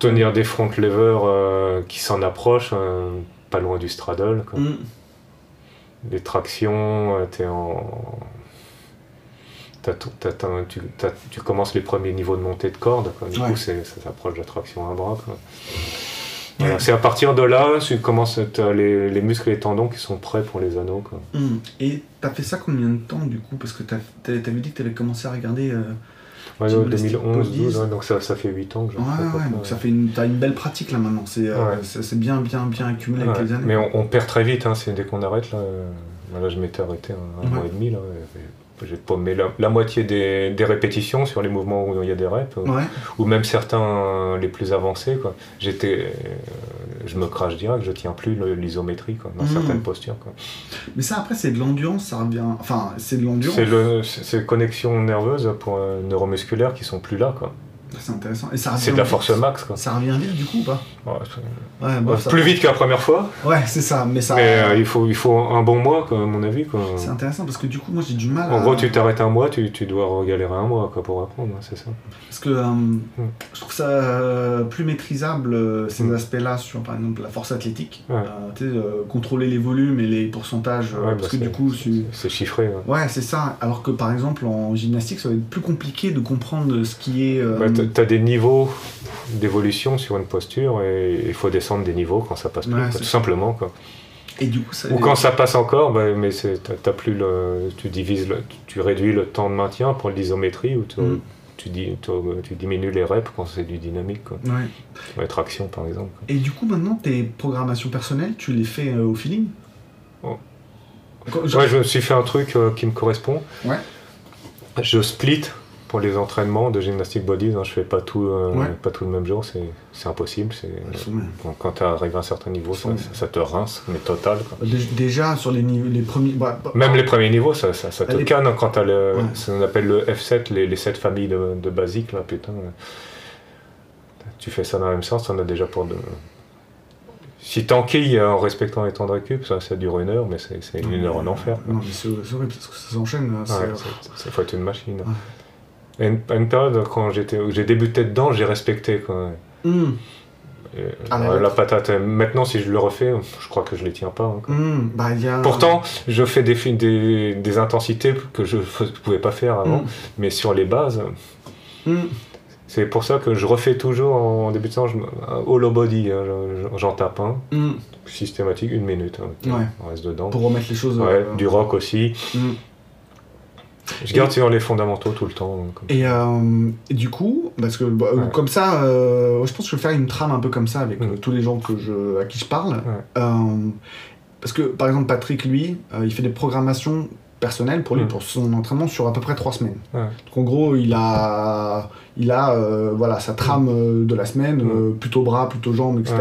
Tenir des front levers euh, qui s'en approchent, euh, pas loin du straddle. Quoi. Les tractions, euh, tu es en. tu, commences les premiers niveaux de montée de corde, du coup ça s'approche de la traction à bras. C'est à partir de là, tu commences les, les, muscles et les tendons qui sont prêts pour les anneaux. Quoi. Mmh. Et t'as fait ça combien de temps du coup? Parce que t'avais dit que t'avais commencé à regarder. Euh, ouais, 2011, 12, donc ça, ça, fait 8 ans que j'en ouais, fais. Ouais, donc ça fait une, t'as une belle pratique là maintenant. C'est euh, bien, bien, bien accumulé avec les années. Mais on, perd très vite, hein, dès qu'on arrête. Là, là je m'étais arrêté un, mois et demi. Là, j'ai paumé la, la moitié des, des, répétitions sur les mouvements où il y a des reps, ou même certains les plus avancés. Quoi. J'étais, euh, je me crache direct, je tiens plus l'isométrie dans hmm. certaines postures. Quoi. Mais ça, après, c'est de l'endurance, ça revient. Enfin, c'est de l'endurance. C'est le, connexions nerveuses pour, euh, neuromusculaires qui sont plus là. Quoi. C'est intéressant. Et c'est de la force max. Quoi. Ça revient vite du coup ou pas ouais, Plus vite que la première fois. Ouais, c'est ça. Mais, ça... mais euh, il, faut, il faut un bon mois, quoi, à mon avis. C'est intéressant parce que du coup, moi j'ai du mal. En gros, tu t'arrêtes un mois, tu, tu dois galérer un mois quoi, pour apprendre, c'est ça. Parce que euh, hmm. je trouve ça euh, plus maîtrisable ces hmm. aspects-là sur par exemple la force athlétique. contrôler les volumes et les pourcentages. parce bah, que du coup, c'est chiffré. Ouais, c'est ça. Alors que par exemple en gymnastique, ça va être plus compliqué de comprendre ce qui est. Bah, tu as des niveaux d'évolution sur une posture et il faut descendre des niveaux quand ça passe plus, tout simplement. Quoi. Et du coup, ça Ou quand ça passe encore, bah, mais as plus le, tu divises, tu réduis le temps de maintien pour l'isométrie ou tu, mm. tu, tu, diminues les reps quand c'est du dynamique. Quoi. Ouais. par exemple. Et du coup, maintenant, tes programmations personnelles, tu les fais euh, au feeling? Oh. Ouais, je me suis fait un truc euh, qui me correspond. Ouais. Je split pour les entraînements de gymnastique body, hein, je fais pas tout, euh, pas tout le même jour, c'est impossible. quand tu arrives à un certain niveau, ça, te rince, mais total. Déjà, sur les, les premiers. Bah, bah, même les premiers niveaux, ça, ça, te canne hein, quand tu as le, ce qu'on appelle le F7, les, les 7 familles de, de basiques, là, putain. Tu fais ça dans le même sens, on a déjà pour. De... Si t'enquilles en respectant les temps de récup, ça, ça dure une heure, mais c'est une heure en enfer. Non, mais c'est horrible parce que ça s'enchaîne. Ça faut être une machine. À une, une, période, quand j'ai débuté dedans, j'ai respecté. Quoi. Hmm. Ah, la patate, maintenant si je le refais, je crois que je les tiens pas. Hein, hmm, bah, Pourtant, je fais des, des, des, intensités que je ne pouvais pas faire avant, hmm. mais sur les bases. C'est pour ça que je refais toujours en débutant je, hollow body, hein, j'en tape un. Systématique, une minute. Hein, on reste dedans. Pour remettre les choses. Euh, du rock aussi. Je garde sur les fondamentaux tout le temps. Euh, et, du coup, parce que bah, comme ça, euh, je pense que je vais faire une trame un peu comme ça avec mm. euh, tous les gens que je, à qui je parle. parce que par exemple, Patrick, lui, il fait des programmations personnelles pour lui, mm. pour son entraînement sur à peu près trois semaines. Donc en gros, il a il a euh, voilà, sa trame euh, de la semaine, euh, plutôt bras, plutôt jambes, etc.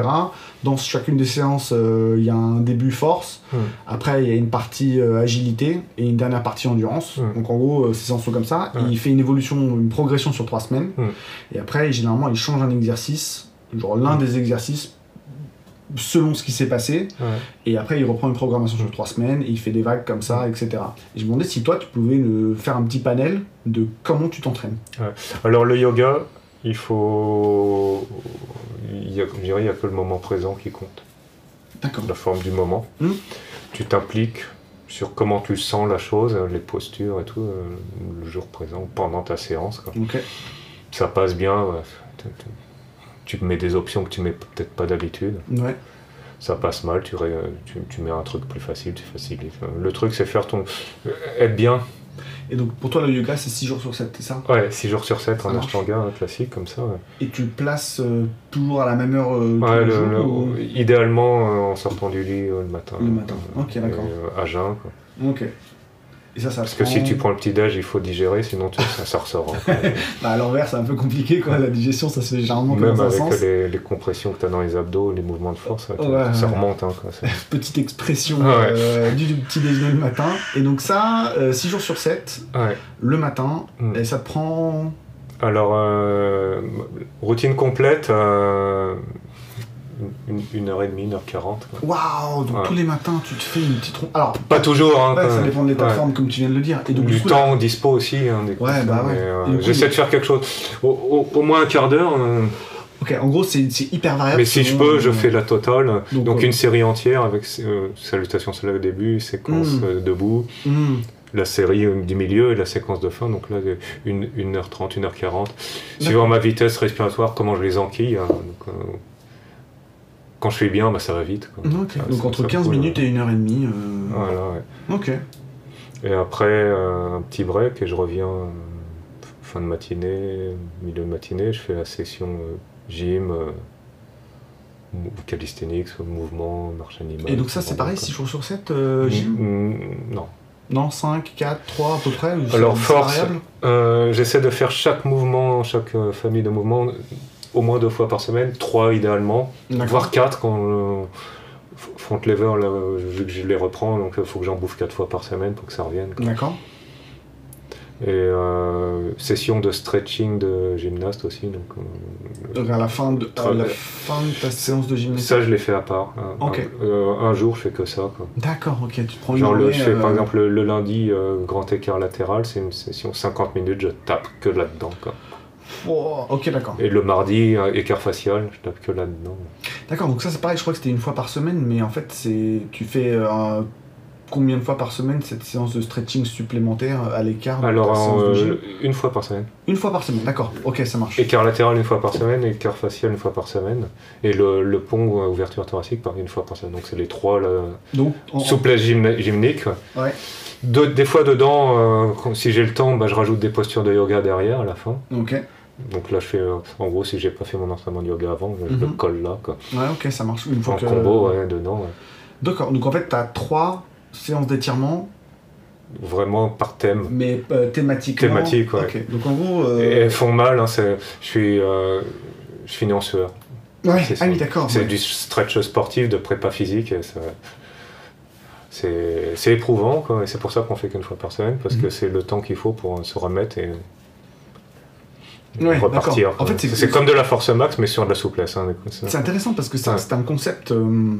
Dans chacune des séances, il y a un début force, après il y a une partie agilité et une dernière partie endurance. Donc en gros, ces séances sont comme ça. il fait une évolution, une progression sur trois semaines. Et après, généralement, il change un exercice, genre l'un des exercices selon ce qui s'est passé. Et après, il reprend une programmation sur trois semaines et il fait des vagues comme ça, etc. Et je me demandais si toi, tu pouvais faire un petit panel de comment tu t'entraînes. Alors, le yoga, il faut. Il y a, je dirais, il n'y a que le moment présent qui compte. D'accord. La forme du moment. Hmm. Tu t'impliques sur comment tu sens la chose, les postures et tout, euh, le jour présent, pendant ta séance. Ça passe bien tu mets des options que tu mets peut-être pas d'habitude. Ouais. Ça passe mal, tu, tu, mets un truc plus facile, tu facilites. Le truc, c'est faire ton. Euh, être bien. Et donc pour toi, le yoga, c'est 6 jours sur 7, c'est ça? Ouais, 6 jours sur 7 en Ashtanga, classique, comme ça. Et tu le places euh, toujours à la même heure euh, ouais, Idéalement en sortant du lit le matin. Le matin, ok, d'accord. à jeun. Quoi. Ok. Parce que si tu prends le petit déj, il faut digérer, sinon ça, ça ressort. Hein. bah, à l'envers, c'est un peu compliqué. Quoi. La digestion, ça se fait généralement Même dans un sens. avec les, compressions que tu as dans les abdos, les mouvements de force, ça, remonte. Hein, Petite expression euh, du, petit déjeuner le matin. Et donc ça, 6 euh, jours sur 7, le matin, mm. et ça te prend... Alors, euh, routine complète, une, heure et demie, une heure quarante. Waouh Donc tous les matins, tu te fais une petite Alors, pas toujours, hein, ça dépend de l'état forme, comme tu viens de le dire. Et donc, du, temps dispo aussi. Hein, ouais, bah ouais. Euh, j'essaie de faire quelque chose. Au, moins un quart d'heure. Euh. Ok, en gros, c'est hyper variable. Mais si je peux, je fais la totale. Donc, une série entière avec euh, salutations celle au début, séquence hmm. debout. Hmm. la série du milieu et la séquence de fin, donc là, 1h30, 1h40. Suivant ma vitesse respiratoire, comment je les enquille. Hein, quand je fais bien, bah, ça va vite. Donc entre 15 minutes et 1h30. Euh... Voilà, ouais. Ok. Et après, euh, un petit break et je reviens euh, fin de matinée, milieu de matinée, je fais la session euh, gym, calisthenics, mouvement, marche animale. Et donc ça c'est pareil, 6 jours sur 7 gym Non. Non, 5, 4, 3 à peu près Alors force, j'essaie de faire chaque mouvement, chaque famille de mouvements au moins deux fois par semaine, trois idéalement, voire quatre quand euh, front lever, là, vu que je les reprends, donc il faut que j'en bouffe quatre fois par semaine pour que ça revienne. D'accord. Et euh, session de stretching de gymnaste aussi. Donc, euh, à, la fin de, la fin de ta séance de gymnastique Ça, je l'ai fait à part. Un, jour, je fais que ça. D'accord, ok. Tu prends une le, Je fais par exemple le, lundi, grand écart latéral, c'est une session 50 minutes, je tape que là-dedans. Ok, d'accord. Et le mardi, écart facial, je tape que là-dedans. D'accord, donc ça c'est pareil, je crois que c'était une fois par semaine, mais en fait, c'est tu fais euh, combien de fois par semaine cette séance de stretching supplémentaire à l'écart Alors, euh, une fois par semaine. Une fois par semaine, d'accord, ok, ça marche. Écart latéral une fois par semaine, écart facial une fois par semaine, et le, le pont ouverture thoracique par une fois par semaine. Donc c'est les trois, là. Donc, souplesse gymnique. Ouais. des fois dedans, euh, si j'ai le temps, bah, je rajoute des postures de yoga derrière à la fin. Ok. Donc là, je fais, euh, en gros, si j'ai pas fait mon entraînement de yoga avant, je le mhm. colle là. Quoi. Ouais, ok, ça marche. Une fois en combo, ouais, dedans. D'accord, donc en fait, tu as trois séances d'étirement vraiment par thème. Mais euh, thématiquement. Thématique, ouais. Donc en gros. euh, Et elles font mal, hein, je suis, euh, je finis en sueur. Ouais. Ah oui, d'accord. C'est ouais. du stretch sportif, de prépa physique. C'est éprouvant, quoi, et c'est pour ça qu'on fait qu'une fois par semaine, parce Mhm. que c'est le temps qu'il faut pour se remettre et, et Ouais, repartir. En fait, c'est- comme de la force max, mais sur de la souplesse. hein. C'est intéressant parce que c'est Ouais. un concept. euh,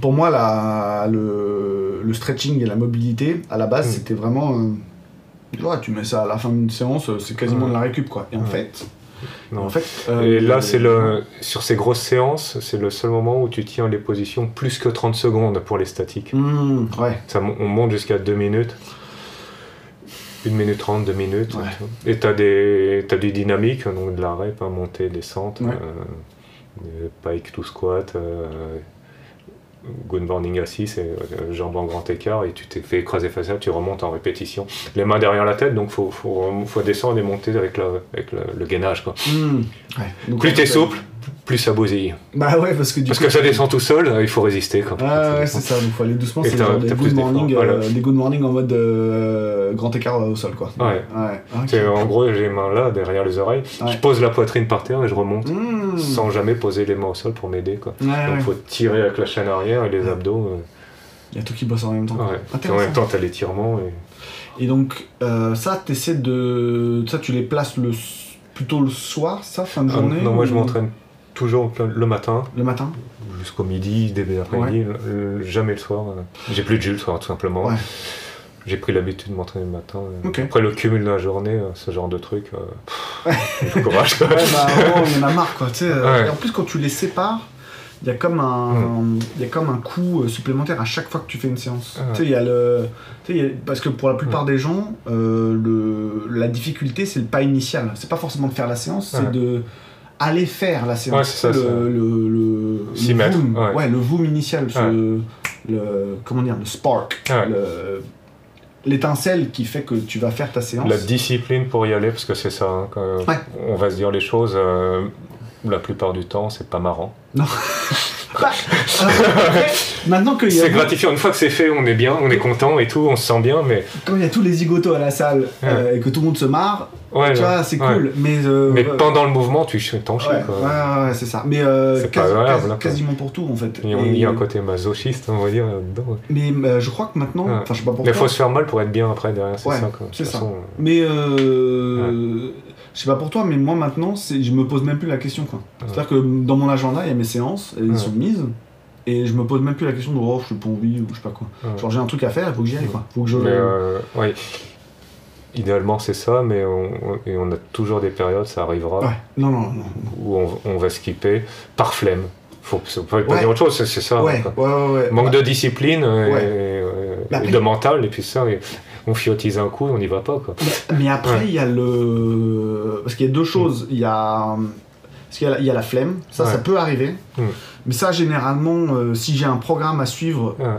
pour moi, la, le, le stretching et la mobilité, à la base, Mm. c'était vraiment. euh, tu vois, tu mets ça à la fin d'une séance, euh, c'est quasiment Ouais. de la récup, quoi. Et en Ouais. fait. Non. En fait euh, Et là, c'est le sur ces grosses séances, c'est le seul moment où tu tiens les positions plus que 30 secondes pour les statiques. Ouais. Ça, on monte jusqu'à 2 minutes. 1 minute 30, 2 minutes. Ouais. Et t'as des t'as du dynamique, donc de la rep, hein, montée, descente, Ouais. euh, des pike to squat, euh, good morning assis, c'est euh, jambes en grand écart, et tu t'es fait écraser facial, tu remontes en répétition. Les mains derrière la tête, donc faut, faut, faut descendre et monter avec, la, avec le, le gainage. Quoi. Hmm, ouais. Donc, Plus t'es fait, souple, plus ça bousille. Bah ouais, parce que du Parce coup. que ça descend tout seul, il faut résister. Quoi. Ah ouais, c'est ça, donc faut aller doucement, Et c'est genre des good, morning, voilà. euh, des good morning en mode euh, grand écart euh, au sol, quoi. Ouais. Ouais, en gros, j'ai les mains là, derrière les oreilles. Ouais. Je pose la poitrine par terre et je remonte. Hmm. Sans jamais poser les mains au sol pour m'aider. Quoi. Ouais, Donc faut tirer avec la chaîne arrière et les abdos. Il y a tout qui bosse en même temps. Puis en même temps, t'as l'étirement. Et... Et donc, ça, t'essaies de. Ça, tu les places le... plutôt le soir, ça, fin de Ah, journée non, moi je m'entraîne toujours le- matin, Le matin jusqu'au midi, début d'après-midi, le- jamais le soir. euh. J'ai plus de jus le soir, tout simplement. Ouais. J'ai pris l'habitude de m'entraîner le matin. euh. Après le cumul de la journée, euh, ce genre de truc, euh, pff, courage quoi. Ouais, bah, y en a marre, quoi. euh. Et en plus, quand tu les sépares, il y a comme un, il y a comme un coût euh, supplémentaire à chaque fois que tu fais une séance. Ah ouais. Il y a le, y a- parce que pour la plupart des gens, euh, le, la difficulté, c'est le pas initial. C'est pas forcément de faire la séance, c'est Ouais. de aller faire la séance. Ouais, c'est ça, le, le, le, le voom, ouais. le voom initial, Ouais. le, comment dire, le spark, Ouais. le- l'étincelle qui fait que tu vas faire ta séance. La discipline pour y aller, parce que c'est ça. hein, Ouais. On va se dire les choses. euh, la plupart du temps, c'est pas marrant. Bah, alors, après, maintenant a C'est gratifiant. Une fois que c'est fait, on est bien, on est content et tout, on se sent bien, mais quand il y a tous les zigotos à la salle euh, et que tout le monde se marre, ouais, tu vois, c'est ouais. cool. Mais, euh, Mais pendant le mouvement, tu t'en chies. ouais, quoi. ouais, ouais, c'est ça. Mais euh, pas agréable, quasi- là, quoi. quasiment pour tout en fait. Et on Et- y a un côté masochiste, on va dire. Mais euh, je crois que maintenant, enfin je sais pas pour Mais toi, faut se faire mal pour être bien après derrière, c'est Ouais, ça. Quoi. De ça. mais je sais pas pour toi, mais moi maintenant, je me pose même plus la question quoi. C'est-à-dire que dans mon agenda, il y a mes séances, elles Ouais. sont mises. Et je me pose même plus la question de oh, je suis pas envie ou je sais pas quoi. Ouais. Genre j'ai un truc à faire, il faut que j'y aille quoi. Faut que je. Mais euh, ouais. Idéalement, c'est ça, mais on, on- et on a toujours des périodes, ça arrivera, non, non, non. où on, on va skipper par flemme. Faut faut pas, Ouais. dire autre chose, c'est ça. Ouais, ouais, ouais, ouais. Manque de discipline et, Bah, et de mental, et puis ça, et on fiotise un coup, on n'y va pas. Quoi. Mais, mais après, Ouais. il y a le. Parce qu'il y a deux choses. Il y a. Parce qu'il y a y a la flemme, ça, Ouais. ça peut arriver. Mm. Mais ça, généralement, euh, si j'ai un programme à suivre, Ouais.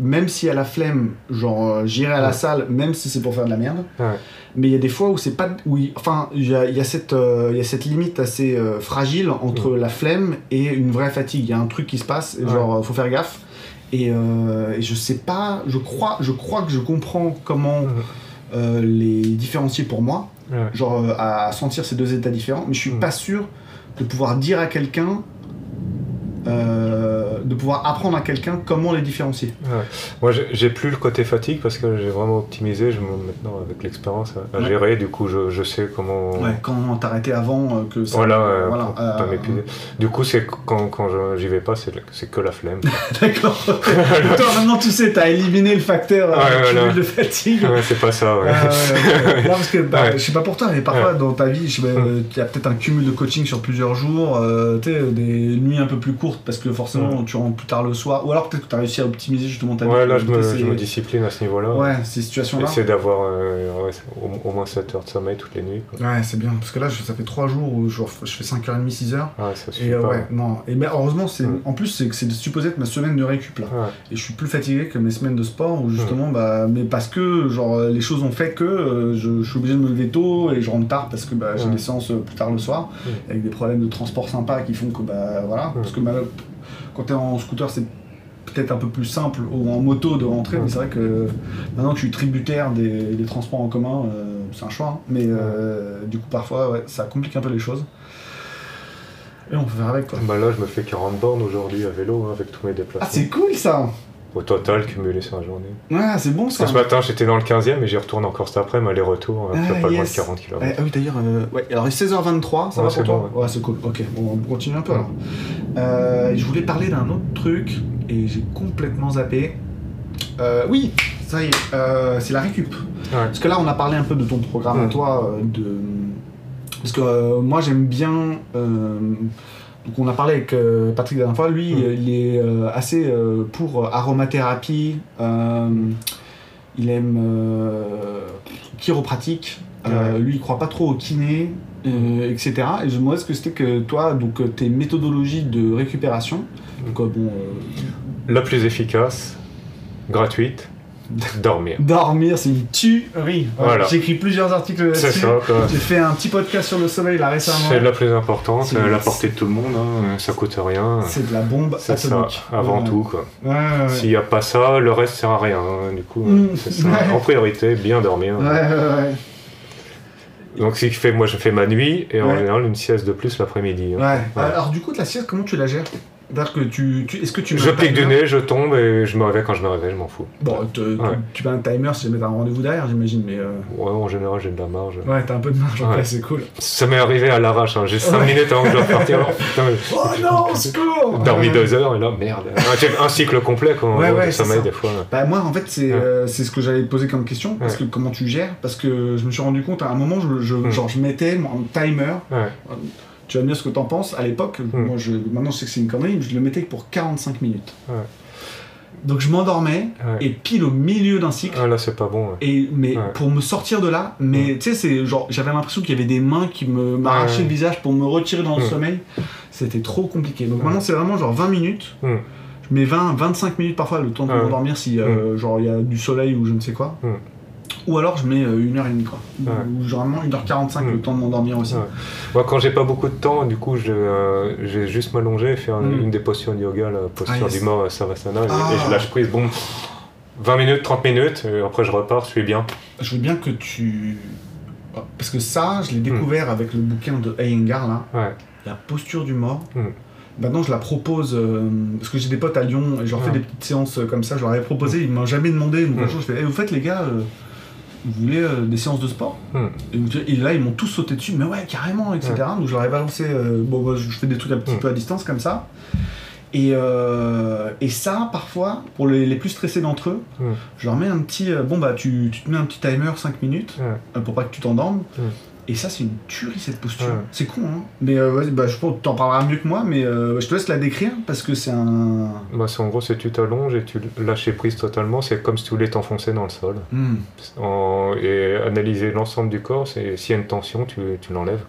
même si à la flemme, genre, euh, j'irai à la salle, même si c'est pour faire de la merde. Mais il y a des fois où c'est pas. où il- enfin, il y a, y a cette, euh, y a cette limite assez fragile entre la flemme et une vraie fatigue. Il y a un truc qui se passe, et genre, faut faire gaffe. Et, euh, et je sais pas, je crois, je crois que je comprends comment euh, les différencier pour moi, Ouais. genre euh, à sentir ces deux états différents, mais je suis pas sûr de pouvoir dire à quelqu'un, de pouvoir apprendre à quelqu'un comment les différencier. Ouais. Moi, j'ai- plus le côté fatigue parce que j'ai vraiment optimisé. Je me maintenant avec l'expérience à, Ouais. gérer. Du coup, je, je sais comment. Ouais, quand t'arrêtais avant euh, que ça. Voilà, euh, voilà, pour euh, pas m'épuiser. Du coup, c'est quand, quand j'y vais pas, c'est que la flemme. D'accord. Toi, maintenant tu sais, t'as éliminé le facteur euh, voilà. de fatigue. ouais, c'est pas ça. Ouais. Ah. Non, parce que bah, je sais pas pour toi, mais parfois dans ta vie, Mm. euh, il y a peut-être un cumul de coaching sur plusieurs jours, euh, des nuits un peu plus courtes parce que forcément tu rentres plus tard le soir, ou alors peut-être que tu as réussi à optimiser justement ta vie. Ouais, là, je me, éviter je me discipline à ce niveau-là. Ouais, ces situations-là. Essayer d'avoir euh, ouais, au, au moins 7 heures de sommeil toutes les nuits. Quoi. Ouais, c'est bien, parce que là, je- ça fait 3 jours où je, je fais 5h30, 6h. Ouais, ça suffit Et euh, pas. ouais, non. Et mais heureusement, c'est Mm. en plus, c'est c'est supposé être ma semaine de récup là. Ouais. Et je suis plus fatigué que mes semaines de sport où justement, bah, mais parce que genre les choses ont fait que euh, je, je suis obligé de me lever tôt et je rentre tard parce que bah, j'ai Ouais. des séances euh, plus tard le soir Mm. avec des problèmes de transport sympas qui font que bah voilà. Mm. Parce que bah, quand t'es en scooter, c'est peut-être un peu plus simple ou en moto de rentrer, mais c'est vrai que maintenant que je suis tributaire des, transports en commun, euh, c'est un choix. Hein. Mais euh, du coup, parfois, ça complique un peu les choses. Et on peut faire avec quoi. Bah là, je me fais 40 bornes aujourd'hui à vélo hein, avec tous mes déplacements. Ah, c'est cool ça au total cumulé sur la journée. Ouais, c'est bon ça. Ce matin, j'étais dans le 15e et j'y retourne encore cet après, mais aller-retour, ah, pas loin de 40 km. ah oui, d'ailleurs, euh, ouais. alors 16h23, ça va pour toi ouais. c'est cool. Ok, bon, on continue un peu alors. Euh, je voulais parler d'un autre truc et j'ai complètement zappé. Euh, oui, ça y est, c'est la récup. Parce que là, on a parlé un peu de ton programme à toi, de... parce que moi, j'aime bien donc on a parlé avec euh, Patrick la dernière fois, lui il est euh, assez euh, pour aromathérapie, il aime chiropratique, lui il croit pas trop au kiné, etc. Et je me demandais ce que c'était que toi, donc tes méthodologies de récupération, donc, bon, la plus efficace, gratuite, Dormir. Dormir, c'est une tuerie. Voilà. J'ai écrit plusieurs articles là-dessus. J'ai fait un petit podcast sur le sommeil là récemment. C'est la plus importante, c'est la portée de tout le monde, hein. ça coûte rien. C'est de la bombe atomique. Ça, avant tout. Quoi. S'il n'y a pas ça, le reste sert à rien. Hein. Du coup, mm. c'est ça. En priorité, bien dormir. Donc, ce qui fait, moi, je fais ma nuit et en général une sieste de plus l'après-midi. Hein. Alors, du coup, la sieste, comment tu la gères? Que tu, est-ce que tu Je pique du nez, je tombe et je me réveille quand je me réveille, je m'en fous. Bon, tu mets un timer si jamais t'as un rendez-vous derrière, j'imagine, mais. Euh, ouais, en général, j'ai de la marge. Ouais, t'as un peu de marge, ouais. c'est cool. Ça m'est arrivé à l'arrache, hein. j'ai 5 minutes avant que je dois partir. oh non, secours Dormi 2 heures et là, merde. un cycle complet quand ouais, ouais, sommeil des fois. Bah, moi, en fait, c'est euh, c'est ce que j'allais poser comme question, parce que comment tu gères? Parce que je me suis rendu compte à un moment, je, je hmm. genre, je mettais mon timer tu vas me dire ce que t'en penses. À l'époque, hmm. moi je, maintenant je sais que c'est une connerie, mais je le mettais pour 45 minutes. Donc je m'endormais et pile au milieu d'un cycle. Ah là c'est pas bon. Et mais pour me sortir de là, mais tu sais c'est genre j'avais l'impression qu'il y avait des mains qui me m'arrachaient le visage pour me retirer dans le hmm. sommeil. C'était trop compliqué. Donc maintenant c'est vraiment genre 20 minutes. Hmm. Je mets 20 25 minutes parfois le temps de m'endormir si euh, genre il y a du soleil ou je ne sais quoi. Ou alors je mets euh, une heure et demie, quoi. Ou généralement 1h45 le mm. temps de m'endormir aussi. Moi, quand j'ai pas beaucoup de temps, du coup, je, euh, juste m'allonger et faire mm. une des postures de yoga, la posture ah, du mort Savasana, et, je ah. lâche prise, bon, 20 minutes, 30 minutes, et après je repars, je suis bien. Je veux bien que tu. Parce que ça, je l'ai mm. découvert avec le bouquin de Iyengar, là. La posture du mort. Maintenant, je la propose euh, parce que j'ai des potes à Lyon et je leur fais des petites séances comme ça. Je leur avais proposé, ils m'ont jamais demandé. Donc, je fais, eh, vous faites les gars, vous voulez euh, des séances de sport hmm. et, là, ils m'ont tous sauté dessus, mais ouais, carrément, etc. Donc, je leur ai balancé, euh, bon, je fais des trucs un petit hmm. peu à distance comme ça. Et, euh, et ça, parfois, pour les, plus stressés d'entre eux, hmm. je leur mets un petit, bon, bah, tu, tu, te mets un petit timer 5 minutes pour pas que tu t'endormes. Et ça, c'est une tuerie cette posture. C'est con, hein. Mais euh, bah, je pense que t'en parleras mieux que moi, mais euh, je te laisse la décrire parce que c'est un. Bah, en gros, c'est tu t'allonges et tu lâches prise totalement. C'est comme si tu voulais t'enfoncer dans le sol. Hmm. Et analyser l'ensemble du corps, c'est s'il y a une tension, tu, tu l'enlèves.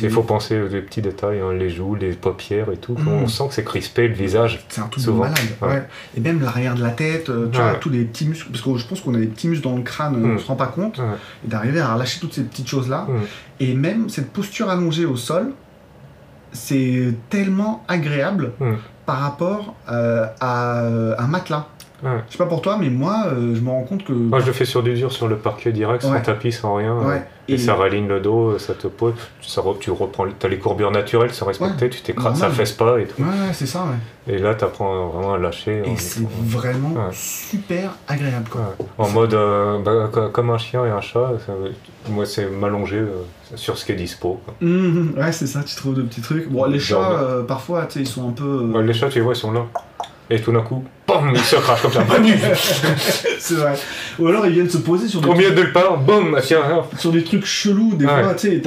Il faut penser aux petits détails, hein, les joues, les paupières et tout. Hmm. On sent que c'est crispé le visage. C'est un truc de malade. Ouais. Et même l'arrière de la tête, euh, tu vois, tous les petits muscles. Parce que je pense qu'on a des petits muscles dans le crâne, on ne hmm. se rend pas compte. Et d'arriver à relâcher toutes ces petites choses-là. Hmm. Et même cette posture allongée au sol, c'est tellement agréable par rapport euh, à un matelas. Je sais pas pour toi, mais moi, euh, je me rends compte que. Moi, je le fais sur du dur, sur le parquet direct, sans tapis, sans rien. Et, ça raligne le dos, ça te pose, ça, tu reprends, as les courbures naturelles, ça respecter, tu t'écrases, ça fesse pas et tout. Ouais, c'est ça, ouais. Et là, tu apprends vraiment à lâcher. Et c'est vraiment super agréable, quoi. En mode, euh, bah, comme un chien et un chat, moi, c'est m'allonger euh, sur ce qui est dispo. Mmh, ouais, c'est ça, tu trouves de petits trucs. Bon, les chats, parfois, tu sais, ils sont un peu. les chats, tu les vois, ils sont là. Et tout d'un coup, boum, ils se crachent comme ça. c'est vrai. Ou alors ils viennent se poser sur des. Au milieu de part, boum, tiens. Sur des trucs chelous, des fois, tu sais,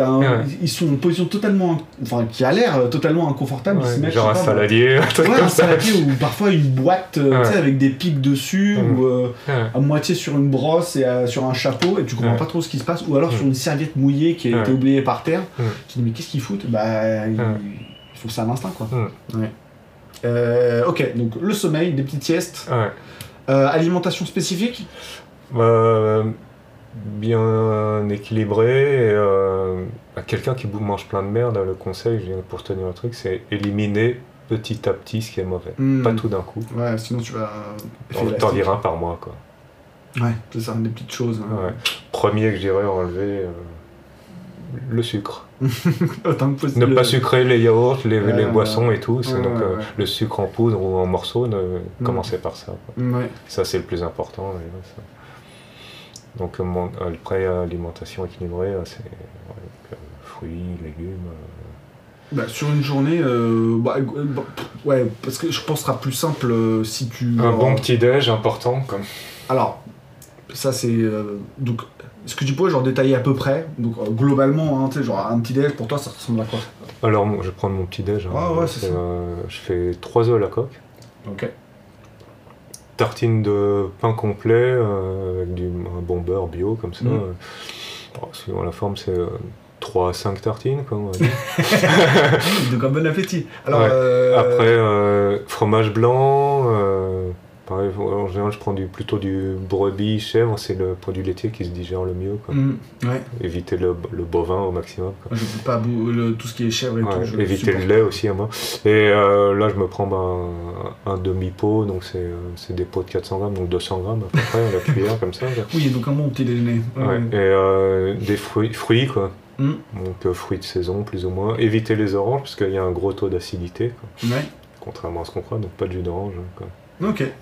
ils sont en position totalement. Enfin, qui a l'air totalement inconfortable. genre un saladier, un truc ouais, un saladier ou parfois une boîte, euh, tu sais, avec des pics dessus, ou euh, à moitié sur une brosse et sur un chapeau, et tu comprends pas trop ce qui se passe. Ou alors sur une serviette mouillée qui a été oubliée par terre. Tu te dis, mais qu'est-ce qu'ils foutent? Bah, il faut que ça à l'instinct, quoi. Ouais. Euh, ok, donc le sommeil, des petites siestes. Euh, alimentation spécifique euh, Bien équilibré. Bah, quelqu'un qui mange plein de merde, le conseil pour tenir le truc, c'est éliminer petit à petit ce qui est mauvais. Hmm. Pas tout d'un coup. Ouais, sinon tu vas. T'en virer un par mois, quoi. Ouais, c'est ça, des petites choses. Hein. Premier que je dirais enlever, le sucre. ne pas sucrer les yaourts, les, boissons et tout. c'est donc euh, le sucre en poudre ou en morceaux, ne, mm. commencer par ça. Ça, c'est le plus important. Donc, après, alimentation équilibrée, c'est fruits, légumes. Bah, sur une journée, euh, bah, bah, ouais, parce que je pense que ce sera plus simple si tu. Un bon petit déj important, comme. Alors, ça c'est donc est-ce que tu pourrais genre détailler à peu près Donc euh, globalement, hein, tu sais, genre un petit déj pour toi, ça ressemble à quoi? Alors, je vais prendre mon petit déj. Hein. Ah ouais, c'est ça. Euh, je fais 3 œufs à la coque. Ok. Tartine de pain complet euh, avec du, un bon beurre bio comme ça. Mm. la forme, c'est 3 à 5 tartines, quoi, on va dire. Donc un bon appétit. Alors, Après, fromage blanc en général, je prends du, plutôt du brebis, chèvre, c'est le produit laitier qui se digère le mieux. Mm, Éviter le, bovin au maximum. je ne pas tout ce qui est chèvre et tout. éviter le lait aussi à moi. Et euh, là, je me prends ben, un, demi-pot, donc euh, c'est des pots de 400 grammes, donc 200 grammes à peu près, à la cuillère comme ça. Oui, donc un bon petit déjeuner. Et euh, des fruits, fruits quoi. Mm. Donc fruits de saison, plus ou moins. Éviter les oranges, parce qu'il y a un gros taux d'acidité. Contrairement à ce qu'on croit, donc pas de jus d'orange.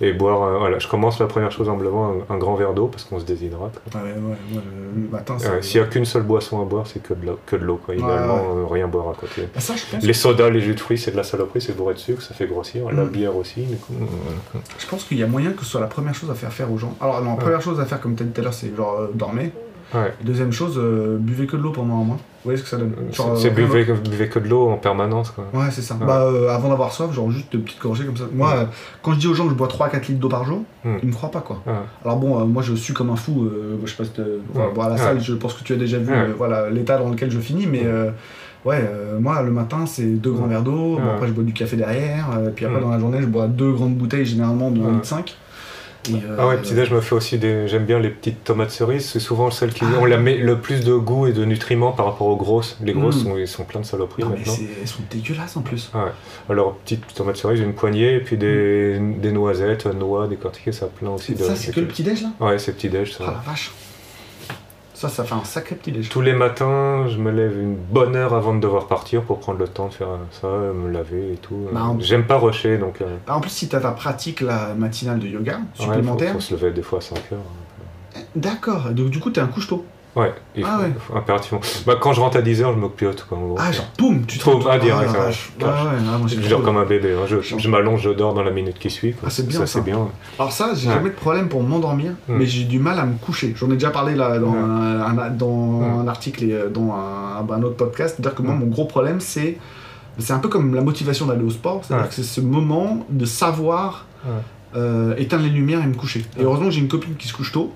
Et boire, euh, voilà, je commence la première chose en buvant un, grand verre d'eau parce qu'on se déshydrate. Ah ouais, ouais, le, matin, S'il n'y a qu'une seule boisson à boire, c'est que de l'eau. Idéalement, euh, rien boire à côté. Bah, les sodas, les jus de fruits, c'est de la saloperie, c'est bourré de sucre, ça fait grossir. La mm. bière aussi. Je pense qu'il y a moyen que ce soit la première chose à faire faire aux gens. Alors, la première chose à faire, comme tu as dit tout à l'heure, c'est genre euh, dormir. Deuxième chose, euh, buvez que de l'eau pendant un mois. Vous voyez ce que ça donne C'est buvez, que de l'eau en permanence. Quoi. Ouais, c'est ça. Bah, euh, avant d'avoir soif, genre juste de petites gorgées comme ça. Moi, euh, quand je dis aux gens que je bois 3-4 litres d'eau par jour, ils me croient pas. quoi. Alors bon, moi je suis comme un fou. je sais pas si à la salle, je pense que tu as déjà vu voilà l'état dans lequel je finis, mais. Ouais, moi le matin c'est deux grands verres d'eau, après je bois du café derrière, puis après dans la journée je bois deux grandes bouteilles généralement de 1,5 litre. 5 ah ouais, petit déj, je me fais aussi des. J'aime bien les petites tomates cerises. C'est souvent celles qui ont la, le plus de goût et de nutriments par rapport aux grosses. Les grosses mm. sont, ils sont plein de saloperies non, maintenant. elles sont dégueulasses en plus. Ah ouais. Alors petites tomates cerises, une poignée, et puis des, mm. des noisettes, noix décortiquées, ça a plein aussi de. Ça c'est que le petit déj là? Ouais, c'est petit déj. Ça. Ah la vache. Ça, ça fait un sacré petit déj. Tous les matins, je me lève une bonne heure avant de devoir partir pour prendre le temps de faire ça, me laver et tout. Bah, J'aime pas rusher, donc... Euh. Bah, en plus, si tu as ta pratique la matinale de yoga supplémentaire... il faut, se lever des fois à 5 heures. D'accord, donc du coup, tu es un couche-tôt Ouais, il ah faut, impérativement. Bah, quand je rentre à 10h, je m'ocpiote. Quoi, ah, genre, boum, tu te trouves. Ouais, ah, Je dors comme un bébé. Hein. Je, m'allonge, je dors dans la minute qui suit. Ah, c'est bien. Ça, bien. Alors, ça, j'ai jamais de problème pour m'endormir, hmm. mais j'ai du mal à me coucher. J'en ai déjà parlé là dans, un, dans un article et euh, dans un, autre podcast. C'est-à-dire que moi, mon gros problème, c'est. C'est un peu comme la motivation d'aller au sport. C'est-à-dire que c'est ce moment de savoir euh, éteindre les lumières et me coucher. Et heureusement j'ai une copine qui se couche tôt.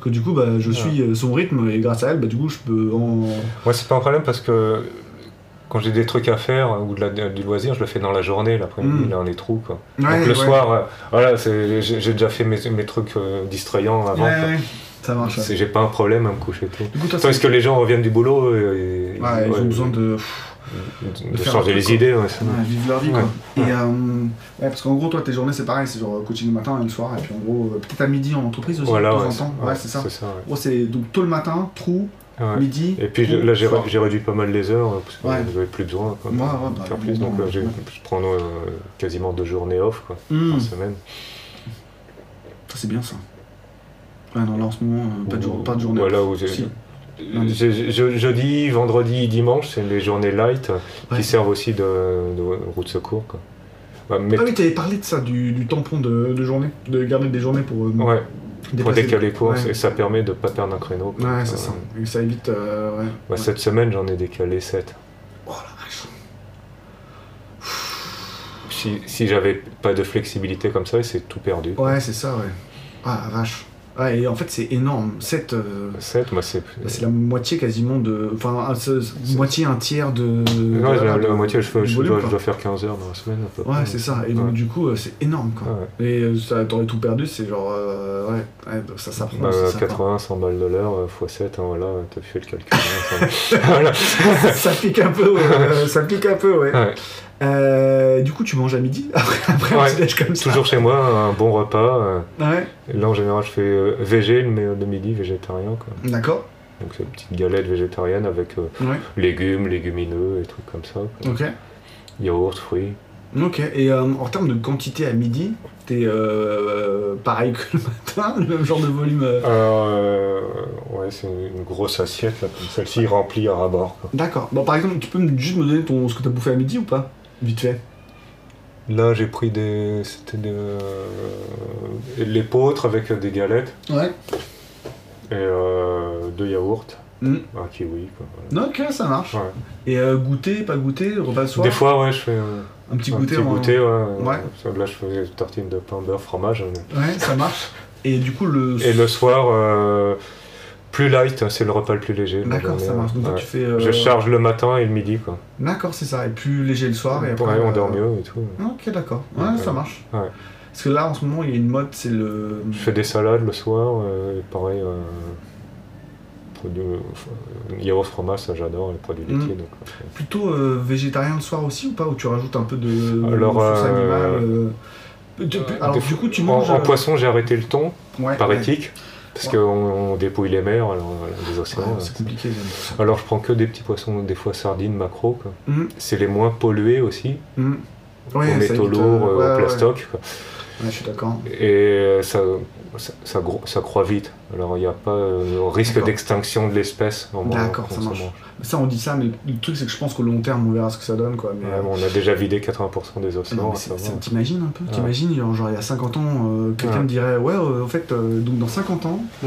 Parce que du coup, bah, je suis euh, son rythme et grâce à elle, bah, du coup, je peux en. Ouais, c'est pas un problème parce que quand j'ai des trucs à faire ou de la, du loisir, je le fais dans la journée, l'après-midi, mm. dans les trous. Quoi. Donc le soir, euh, voilà, j'ai déjà fait mes, mes trucs euh, distrayants avant. Ouais, ça marche. J'ai pas un problème à me coucher tôt. Parce que les gens reviennent du boulot et, ils ont besoin de de, changer les idées. Ouais, vivre leur vie. Quoi. Et, euh, parce qu'en gros, toi, tes journées, c'est pareil, c'est genre coaching le matin et le soir, et puis en gros, euh, peut-être à midi en entreprise aussi, voilà, de temps en temps. Ouais, c'est ça. c'est donc tôt le matin, trou, midi. Et puis là, j'ai réduit pas mal les heures, parce que j'avais plus besoin quoi, bah, faire plus, donc je prends euh, quasiment deux journées off quoi, mmh. par semaine. Ça, c'est bien ça. Ouais, non, là en ce moment, pas de, jour, pas de journée. Voilà, où je, jeudi, vendredi, dimanche, c'est les journées light qui servent aussi de, route de secours. Quoi. Bah, ah oui, tu avais parlé de ça, du, tampon de, journée, de garder des journées pour. Euh, ouais. Pour décaler cours, et ça permet de ne pas perdre un créneau. Ouais, c'est ça. Et ça évite. Euh, bah, cette semaine, j'en ai décalé 7. Oh la vache. Si, si j'avais pas de flexibilité comme ça, c'est tout perdu. Ouais, c'est ça, ouais. Ah la vache. Ouais, et en fait, c'est énorme. 7, euh, moi, c'est... c'est la moitié quasiment de. Enfin, moitié, un tiers de. Ouais, la, moitié, je, je, dois, faire 15 heures dans la semaine. À peu ouais, c'est ça. Et donc, du coup, euh, c'est énorme. Quoi. Et euh, ça, t'aurais tout perdu, c'est genre. ouais, ça s'apprend. Bah, 80, 100 balles de l'heure, x 7, hein, voilà, t'as fait le calcul. Hein, ça pique un peu, ça pique un peu, ouais. Euh, du coup, tu manges à midi après, après Ouais, un petit comme ça Toujours chez moi, un bon repas. euh, Ouais, Là, en général, je fais euh, végé le le midi, végétarien. D'accord. Donc, c'est une petite galette végétarienne avec euh, Ouais, légumes, légumineux et trucs comme ça. quoi. ok. Yaourt, fruits. Ok, et euh, en termes de quantité à midi, t'es euh, pareil que le matin, le même genre de volume euh, Euh, ouais, c'est une grosse assiette, là, comme celle-ci, remplie à ras-bord. quoi. D'accord. Bon, par exemple, tu peux juste me donner ton, ce que t'as bouffé à midi ou pas? Vite fait. Là, j'ai pris des. C'était des. euh, l'épeautre avec des galettes Ouais. et euh, deux yaourts, Mm. un kiwi. Quoi, voilà. Ok, ça marche. Ouais. Et euh, goûter, pas goûter, repas soir Des fois, ouais, je fais euh, Un petit un goûter petit en- goûter. Ouais. Ouais. Là, je fais des tartines de pain, beurre, fromage. mais- Ouais, ça marche. Et du coup, le. Et le soir, euh, plus light, c'est le repas le plus léger. de D'accord, ça marche. Donc ouais. tu fais. euh, Je charge le matin et le midi, quoi. D'accord, c'est ça. Et plus léger le soir. Et après, Ouais, on euh, dort mieux et tout. Ok, d'accord. Ouais, Ouais, ça marche. Ouais. Parce que là, en ce moment, il y a une mode, c'est le. Je fais des salades le soir, euh, et pareil, euh, produits, euh, yaourt, fromage, ça j'adore, les produits laitiers. Donc, euh, Plutôt euh, végétarien le soir aussi ou pas Ou tu rajoutes un peu de, Alors, de sauce euh, animale euh, tu- Alors, du coup, tu en, manges. en euh, poisson, j'ai arrêté le thon, ouais, par ouais. éthique, parce Ouais. qu'on on dépouille les mers, alors, voilà, les Ouais, océans. c'est euh, compliqué. alors je prends que des petits poissons, des fois sardines, maquereaux. Mhm, C'est les moins pollués aussi, mhm. aux Ouais, ça métaux lourds, euh, euh, au ouais. plastoc. quoi. Ouais, je suis d'accord. Et ça, ça, ça, croît vite. Alors il n'y a pas euh, risque d'extinction de l'espèce. en D'accord, ça en marche. Ça, on dit ça, mais le truc, c'est que je pense qu'au long terme, on verra ce que ça donne. Quoi. Mais, Ouais, euh, on a déjà vidé 80% des non, océans. T'imagines un peu? T'imagines, genre, il y a 50 ans, euh, quelqu'un me dirait Ouais, euh, au fait, euh, donc dans 50 ans, Hmm.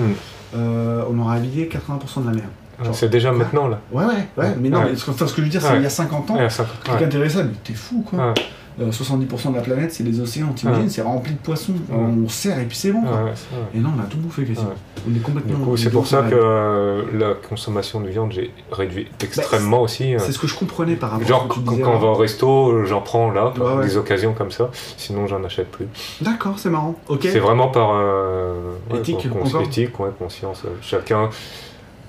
euh, on aura habillé 80% de la mer. Ah, C'est déjà quoi? maintenant là. Ouais, ouais, ouais, mais non, mais ce que, enfin, ce que je veux dire, c'est Ouais. il y a 50 ans, quelqu'un ça, mais t'es fou quoi. Euh, 70% de la planète, c'est les océans, t'imagines, Ouais. c'est rempli de Ouais. poissons. On serre et puis c'est bon. quoi. Ouais. Et non, on a tout bouffé quasiment. On est complètement. C'est pour ça que la- euh, la consommation de viande, j'ai réduit extrêmement aussi. euh. C'est ce que je comprenais par rapport à Genre, ce que tu quand, disais. quand on va au resto, j'en prends là, des occasions comme ça. Sinon, j'en achète plus. D'accord, c'est marrant. Ok. C'est vraiment par euh, Éthique, ouais, conscience. euh, Chacun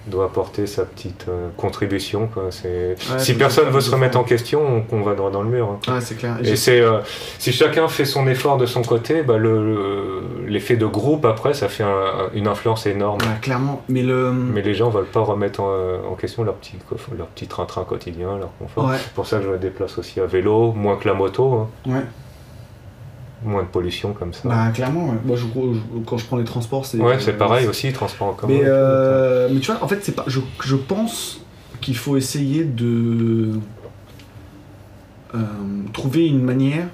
doit apporter sa petite euh, contribution. Quoi. Ouais, si personne veut se remettre en question, on, on va droit dans le mur. hein. Ouais, c'est clair. Et c'est euh, si chacun fait son effort de son côté, bah, le, le- l'effet de groupe après, ça fait un- une influence énorme. Ouais, clairement. Mais le. Mais les gens veulent pas remettre en, en question leur petit, leur petit train-train quotidien, leur confort. Ouais, C'est pour ça que je me déplace aussi à vélo, moins que la moto, hein. Moins de pollution comme ça. Bah, clairement, ouais. Moi, je, je- quand je prends les transports, c'est. ouais, c'est euh, pareil aussi, transport en commun. Mais, euh, mais tu vois, en fait, c'est pas. Je, je pense qu'il faut essayer de euh, trouver une manière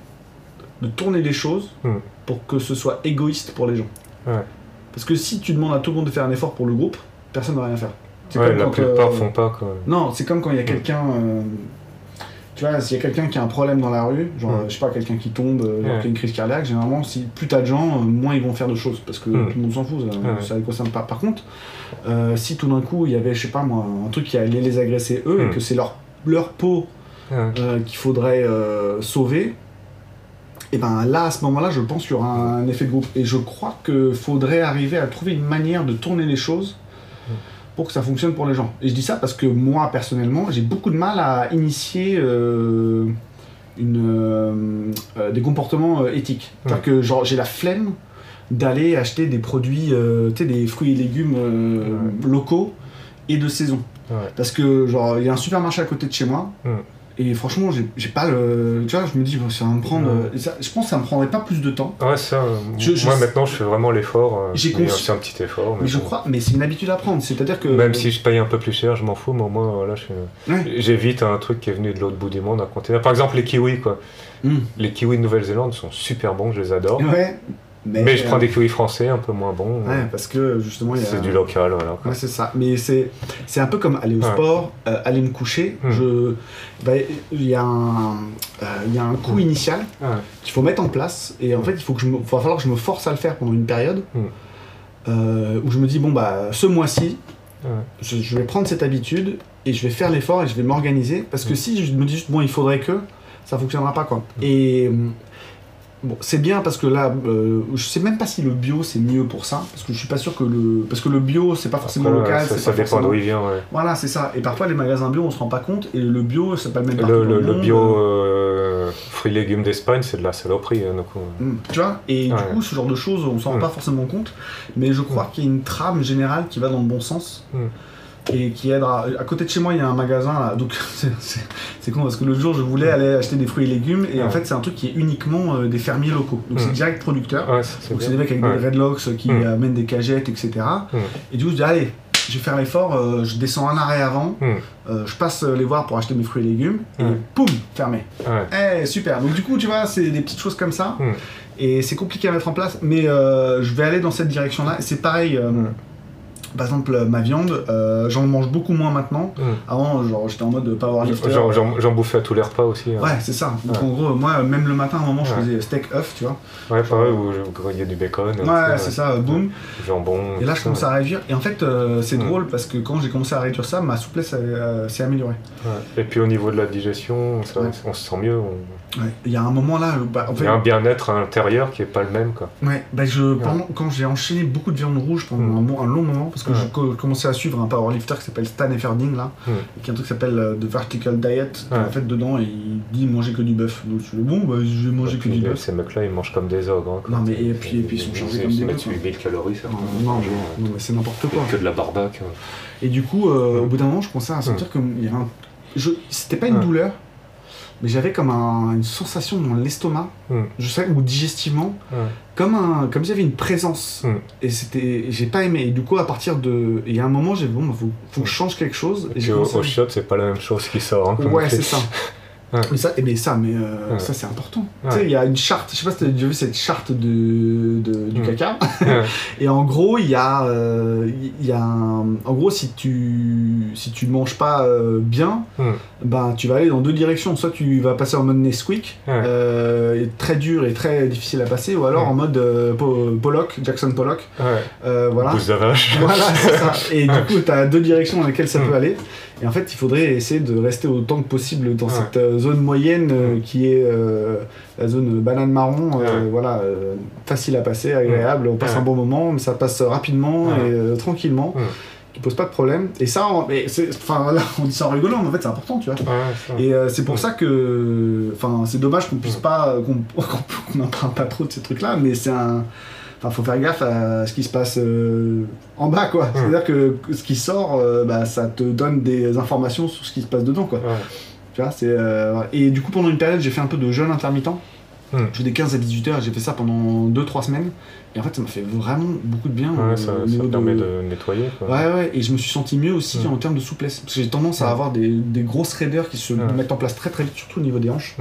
de tourner les choses Hmm. pour que ce soit égoïste pour les gens. Ouais. Parce que si tu demandes à tout le monde de faire un effort pour le groupe, personne ne va rien faire. Ouais, la quand, plupart euh, font pas. Quoi. Non, c'est comme quand il y a Hmm. quelqu'un. Tu vois, s'il y a quelqu'un qui a un problème dans la rue, genre, je sais pas, quelqu'un qui tombe, euh, genre, qui a une crise cardiaque, généralement, si plus t'as de gens, euh, moins ils vont faire de choses, parce que tout le monde s'en fout, ça, Ouais. ça concerne pas. Par contre, euh, si tout d'un coup, il y avait, je sais pas moi, un truc qui allait les agresser eux, et que c'est leur, leur peau qu'il faudrait sauver, et ben là, à ce moment-là, je pense qu'il y aura un effet de groupe. Et je crois qu'il faudrait arriver à trouver une manière de tourner les choses pour que ça fonctionne pour les gens. Et je dis ça parce que moi, personnellement, j'ai beaucoup de mal à initier euh, une, euh, euh, des comportements euh, éthiques. C'est-à-dire que genre, j'ai la flemme d'aller acheter des produits, tu sais, des fruits et légumes locaux et de saison. Ouais. Parce que, genre, il y a un supermarché à côté de chez moi. Et franchement, j'ai pas le. Tu vois, je me dis, ça va me prendre. Ça- je pense que ça me prendrait pas plus de temps. Ouais, ça, euh, Je- je- moi maintenant je fais vraiment l'effort. euh, J'ai consci- C'est un petit effort. Mais Mais je bon. crois, mais c'est une habitude à prendre. C'est-à-dire que. Même si je paye un peu plus cher, je m'en fous, mais au moins voilà, je- Ouais. j'évite un truc qui est venu de l'autre bout du monde, un container. Par exemple, les kiwis, quoi. Mm. Les kiwis de Nouvelle-Zélande sont super bons, je les adore. Ouais. Mais, Mais je prends euh, des kiwis français un peu moins bons. Ouais, parce que justement, a. C'est du local, voilà. Ouais, c'est ça. Mais c'est, c'est un peu comme aller au sport, euh, aller me coucher. Hmm. Bah, il y a un, euh, y a un coût Hmm. initial qu'il faut mettre en place. Et en fait, il faut que je me, va falloir que je me force à le faire pendant une période Hmm. euh, où je me dis bon bah ce mois-ci, je, je vais prendre cette habitude et je vais faire l'effort et je vais m'organiser parce que si je me dis juste bon il faudrait que ça fonctionnera pas quoi. Et Bon, c'est bien parce que là, euh, je sais même pas si le bio c'est mieux pour ça, parce que je suis pas sûr que le, parce que le bio c'est pas forcément local, ça, c'est ça pas dépend d'où il vient. ouais. Voilà, c'est ça. Et parfois les magasins bio on se rend pas compte et le bio c'est pas le même Le, le- le le monde. bio euh, fruits et légumes d'Espagne, c'est de la saloperie. Hein, mm. Tu vois Et du coup, ce genre de choses, on s'en rend mm. pas forcément compte. Mais je crois qu'il y a une trame générale qui va dans le bon sens et qui aidera. À côté de chez moi, il y a un magasin là, donc c'est con parce que l'autre jour, je voulais aller acheter des fruits et légumes et en fait, c'est un truc qui est uniquement euh, des fermiers locaux. Donc c'est direct producteur. donc c'est des mecs avec des redlocks qui amènent des cagettes, etc. Et du coup, je dis, allez, je vais faire l'effort, euh, je descends un arrêt avant, euh, je passe les voir pour acheter mes fruits et légumes et poum, fermé. Eh, super. Donc du coup, tu vois, c'est des petites choses comme ça. Et c'est compliqué à mettre en place, mais je vais aller dans cette direction-là. C'est pareil par exemple, ma viande, euh, j'en mange beaucoup moins maintenant. Hmm. Avant, genre, j'étais en mode powerlifter. J'en bouffais à tous les repas aussi. Hein. Ouais, c'est ça. Donc en gros, moi, même le matin, à un moment, je faisais steak œuf, tu vois. Ouais, pareil, où y a du bacon. Ouais, c'est ça, boum. Jambon. Et là, je commence à réduire. Et en fait, euh, c'est hmm. drôle parce que quand j'ai commencé à réduire ça, ma souplesse euh, s'est améliorée. Et puis au niveau de la digestion, on se sent mieux. Il y a un moment là. Bah, il y a un bien-être à l'intérieur qui est pas le même. Quoi. Ouais, bah je, quand j'ai enchaîné beaucoup de viande rouge pendant mm. un, long moment, parce que je commençais à suivre un powerlifter qui s'appelle Stan Efferding, là, mm. qui a un truc qui s'appelle euh, The Vertical Diet. En fait, dedans, il dit manger que du bœuf. Donc je dis, bon, bah, je vais manger que du bœuf. Ces mecs-là, ils mangent comme des ogres. Hein, non, mais et puis, et puis ils sont chargés comme des bœufs. 8000 calories, ça. Non, non, mais c'est n'importe quoi. Que de la barbaque. Et du coup, euh, au bout d'un moment, je commençais à sentir un. C'était pas une douleur mais j'avais comme une sensation dans l'estomac, hmm. je sais, ou digestivement, comme un, comme j'avais une présence. Hmm. Et c'était, j'ai pas aimé. Et du coup, à partir de, il y a un moment, j'ai dit bon, il bah, faut, faut que je change quelque chose. Et, au, au c'est pas la même chose qui sort. Hein, ouais, c'est ça. Mais ça, mais ça, mais euh, ça c'est important. Tu sais, il y a une charte. Je sais pas si tu as déjà vu cette charte de, de du caca. et en gros, il y a, euh, y a en gros, si tu si tu manges pas euh, bien, ben tu vas aller dans deux directions. Soit tu vas passer en mode Nesquik, très dur et très difficile à passer, ou alors en mode Pollock, Jackson Pollock. voilà. voilà, c'est ça. Et du coup, tu as deux directions dans lesquelles ça peut aller. Et en fait, il faudrait essayer de rester autant que possible dans cette euh, zone moyenne euh, qui est euh, la zone banane marron, voilà, facile à passer, agréable, on passe un bon moment, mais ça passe rapidement et tranquillement qui pose pas de problème. Et ça, on, enfin, là, on dit ça en rigolant, mais en fait, c'est important, tu vois. et c'est pour ça que, enfin, c'est dommage qu'on puisse pas, qu'on n'en parle pas trop de ces trucs-là, mais c'est un, Enfin, faut faire gaffe à ce qui se passe euh, en bas, quoi. Hmm. C'est-à-dire que ce qui sort, euh, bah, ça te donne des informations sur ce qui se passe dedans, quoi. Tu vois, c'est. Euh, et du coup, pendant une période, j'ai fait un peu de jeûne intermittent. Hmm. Je fais des 15 à 18 heures, j'ai fait ça pendant 2-3 semaines. Et en fait, ça m'a fait vraiment beaucoup de bien. Ouais, ça, permet de... nettoyer. Quoi. Ouais, ouais, et je me suis senti mieux aussi hmm. en termes de souplesse. Parce que j'ai tendance à avoir des, des, grosses raideurs qui se mettent en place très très vite, surtout au niveau des hanches.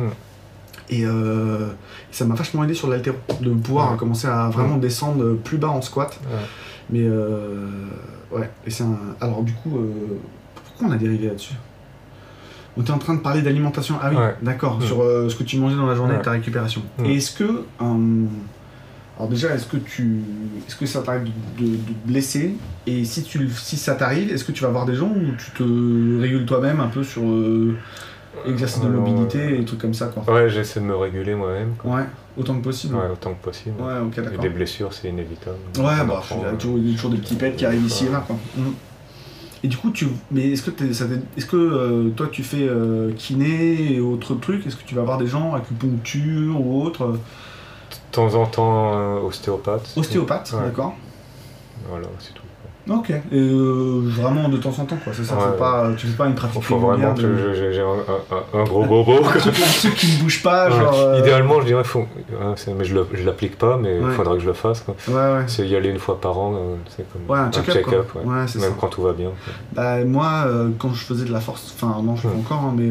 Et euh, ça m'a vachement aidé sur l'altéro, de pouvoir commencer à vraiment descendre plus bas en squat. Mais euh, ouais, et c'est un... Alors du coup, euh, pourquoi on a dérivé là-dessus? On était en train de parler d'alimentation. Ah oui, d'accord, sur ce que tu mangeais dans la journée et ta récupération. Et est-ce que... alors déjà, est-ce que tu, est-ce que ça t'arrive de, de, blesser? Et si tu, si ça t'arrive, est-ce que tu vas voir des gens ou tu te régules toi-même un peu sur exercice de euh, mobilité et trucs comme ça quoi. Ouais, j'essaie de me réguler moi-même. Ouais, autant que possible. Ouais, autant que possible. Ouais, ok, d'accord. Et des blessures, c'est inévitable. Ouais, bah, il y a toujours, des petits pets qui arrivent ici et là quoi. Mm. Et du coup, tu, mais est-ce que, est-ce que euh, toi tu fais euh, kiné et autres trucs? Est-ce que tu vas voir des gens acupuncture ou autre? De temps en temps, ostéopathe. Ostéopathe, d'accord. Voilà, c'est tout. Ok, et euh, vraiment de temps en temps, quoi, c'est ça, pas, tu fais pas une pratique Faut vraiment que j'ai un, gros bobo. un, truc, qui ne bouge pas, genre... Euh, Idéalement, je dirais, faut, mais je, l'applique pas, mais il faudrait que je le fasse, quoi. Ouais, ouais. C'est y aller une fois par an, euh, c'est comme un check-up, même quand tout va bien. Bah, moi, quand je faisais de la force, enfin non, je fais encore, hein, mais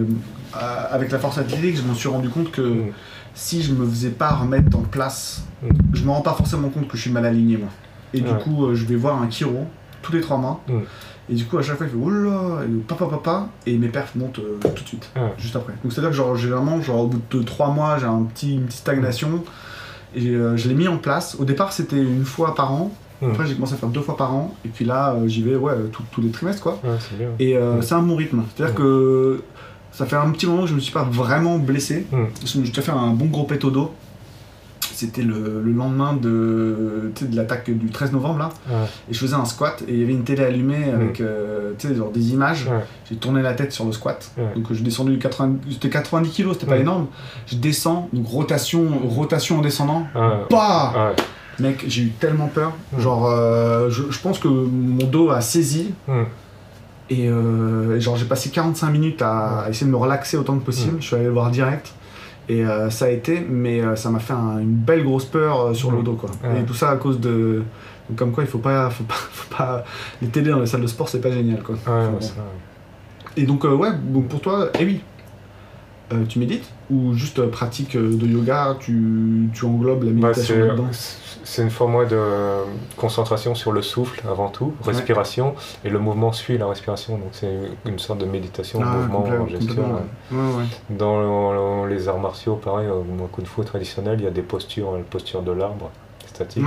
avec la force athlétique, je me suis rendu compte que mm. si je me faisais pas remettre en place, mm. je me rends pas forcément compte que je suis mal aligné, moi. Et du coup, je vais voir un chiro tous les trois mois. Mm. Et du coup, à chaque fois, il fait là, et papa, papa, et mes perfs montent euh, tout de suite, juste après. Donc, c'est-à-dire que, genre, généralement, genre, au bout de trois mois, j'ai un petit, une petite stagnation, et euh, je l'ai mis en place. Au départ, c'était une fois par an. Après, j'ai commencé à faire deux fois par an, et puis là, euh, j'y vais, ouais, tous les trimestres, quoi. Et c'est un bon rythme. C'est-à-dire que ça fait un petit moment que je me suis pas vraiment blessé. J'ai déjà fait un bon gros pet au dos c'était le, le lendemain de, de l'attaque du 13 novembre là. Ouais. Et je faisais un squat et il y avait une télé allumée avec euh, genre des images. Ouais. J'ai tourné la tête sur le squat. Ouais. Donc je descendu du 80, c'était 90 kg, c'était pas énorme. Je descends, donc rotation, rotation en descendant. Bah. Mec, j'ai eu tellement peur. Genre, euh, je, je pense que mon dos a saisi. Et euh, et genre, j'ai passé 45 minutes à essayer de me relaxer autant que possible. Je suis allé le voir direct. Et euh, ça a été, mais euh, ça m'a fait un- une belle grosse peur euh, sur le dos, quoi. Ouais. Et tout ça à cause de. donc, comme quoi, il faut pas, faut pas, faut pas. Les télés dans les salles de sport, c'est pas génial, quoi. Ouais, Et donc, ouais, donc pour toi, eh oui. Euh, tu médites ou juste euh, pratique euh, de yoga, tu, tu englobes la Bah, méditation c'est là-dedans? c'est une forme de concentration sur le souffle avant tout, respiration, et le mouvement suit la respiration. Donc c'est une sorte de méditation, Ah, mouvement gestion. ouais. ouais. Dans les arts martiaux, pareil, au moins kung fu traditionnel, il y a des postures, la posture de l'arbre statique,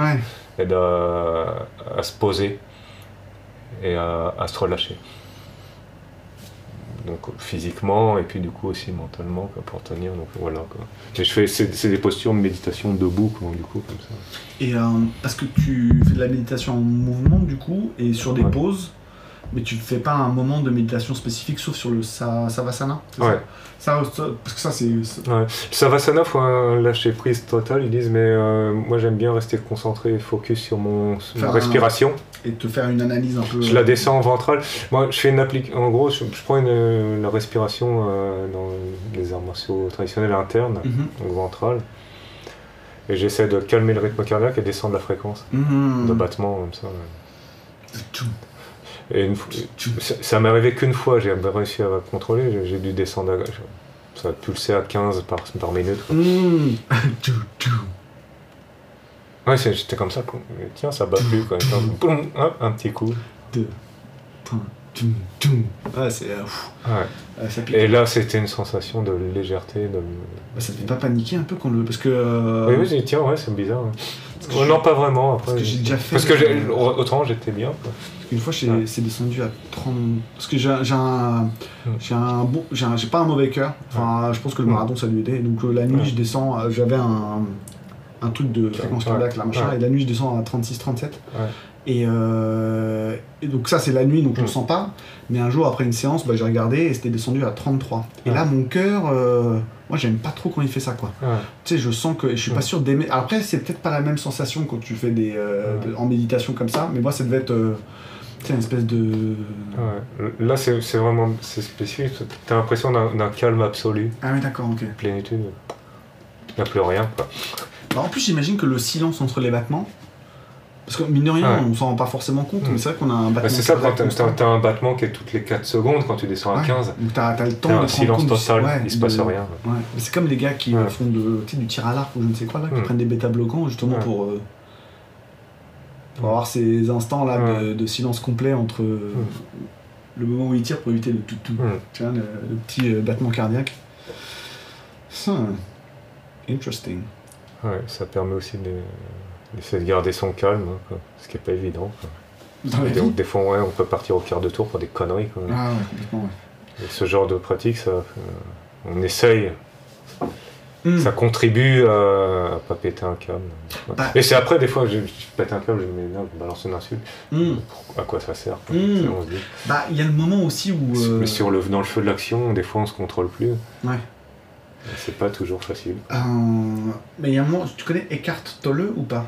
aide à, à se poser et à, à se relâcher. Donc physiquement et puis du coup aussi mentalement quoi, pour tenir. Donc voilà quoi. Et je fais c'est des postures de méditation debout quoi, du coup comme ça. Et euh, parce que tu fais de la méditation en mouvement du coup et sur des Ouais. pauses, mais tu ne fais pas un moment de méditation spécifique sauf sur le sa- savasana Ouais. ça, ça, Parce que ça c'est. Ouais. Savasana, faut un lâcher prise total, ils disent, mais euh, moi j'aime bien rester concentré et focus sur mon sur ma un- respiration. Et te faire une analyse un peu. Je la descends en ventrale. Moi, je fais une applique. En gros, je, je prends une, la respiration euh, dans les arts martiaux traditionnels internes, Mhm. donc ventrale, et j'essaie de calmer le rythme cardiaque et descendre la fréquence Mhm. de battement comme ça. ouais. Et une ça, ça m'est arrivé qu'une fois, j'ai réussi à contrôler, j'ai- dû descendre. À, ça a pulsé à 15 par, par minute. quoi. Tchou. Ouais, j'étais comme ça. Et Tiens, ça bat plus. Quoi. Boum, hop, un petit coup. Deux. Ouais, c'est. pff, Ouais. ça pique. Et là, c'était une sensation de légèreté. De... Bah, ça te fait pas paniquer un peu quand le. Parce que. euh, Oui, oui, j'ai dit, tiens, ouais, c'est bizarre. ouais. que Oh, non, pas vraiment. Après, parce que j'ai déjà fait. Parce que autrement, j'étais bien. quoi. Une fois, Ouais. c'est descendu à 30. Parce que j'ai un. J'ai un bon. J'ai pas un mauvais cœur. Enfin, je pense que le marathon, ça lui aidait. Donc, euh, la nuit, Ouais. je descends. euh, J'avais un. Un truc de fréquence cardiaque, là, machin. Et la nuit, je descends à 36-37. Ouais. Et, euh, et donc, ça, c'est la nuit, donc je Mm. le sens pas. Mais un jour, après une séance, bah, j'ai regardé et c'était descendu à 33. Et là, mon cœur. Moi, j'aime pas trop quand il fait ça, quoi. Tu sais, je sens que je suis pas sûr d'aimer. Après, c'est peut-être pas la même sensation quand tu fais des de- en méditation comme ça, mais moi, ça devait être sais, une espèce de. Ouais. Là, c'est c'est vraiment c'est spécifique. T'as l'impression d'un d'un calme absolu, Ah oui, d'accord, ok. plénitude. Il n'y a plus rien. Quoi. Bah, en plus, j'imagine que le silence entre les battements, parce que mine de rien, Ouais. on s'en rend pas forcément compte, Mm. mais c'est vrai qu'on a un battement. Bah, c'est ça, quand t'as t'as- t'as un battement qui est toutes les 4 secondes quand tu descends à Ouais. 15. Donc t'as as le temps T'as de un silence total, ouais, il se passe de- rien. C'est comme les gars qui font de, tu sais, du tir à l'arc ou je ne sais quoi là, qui Mm. prennent des bêta-bloquants justement Ouais. pour, euh, pour avoir ces instants là de, Ouais. de silence complet entre euh, le moment où ils tirent pour éviter le tout tout, tu vois, le, le petit euh, battement cardiaque. Hmm. Interesting. Ouais, ça permet aussi de- d'essayer de garder son calme, hein, quoi, ce qui n'est pas évident. quoi. Dans la Des, fois, ouais, on peut partir au quart de tour pour des conneries. quoi. Ah ouais, complètement, ouais. Et ce genre de pratique, ça, euh, on essaye, Hmm. ça contribue à, à pas péter un câble. Ouais. Bah- Et c'est après, des fois, je, je pète un câble, je me dis, non, je balance une insulte. Hmm. À quoi ça sert quoi. Mm. Tu sais, on se dit. Bah, il y a le moment aussi où. euh, Mais sur le, dans le feu de l'action, des fois, on se contrôle plus. Ouais. C'est pas toujours facile. Euh, mais il y a un moment, tu connais Eckhart Tolle ou pas?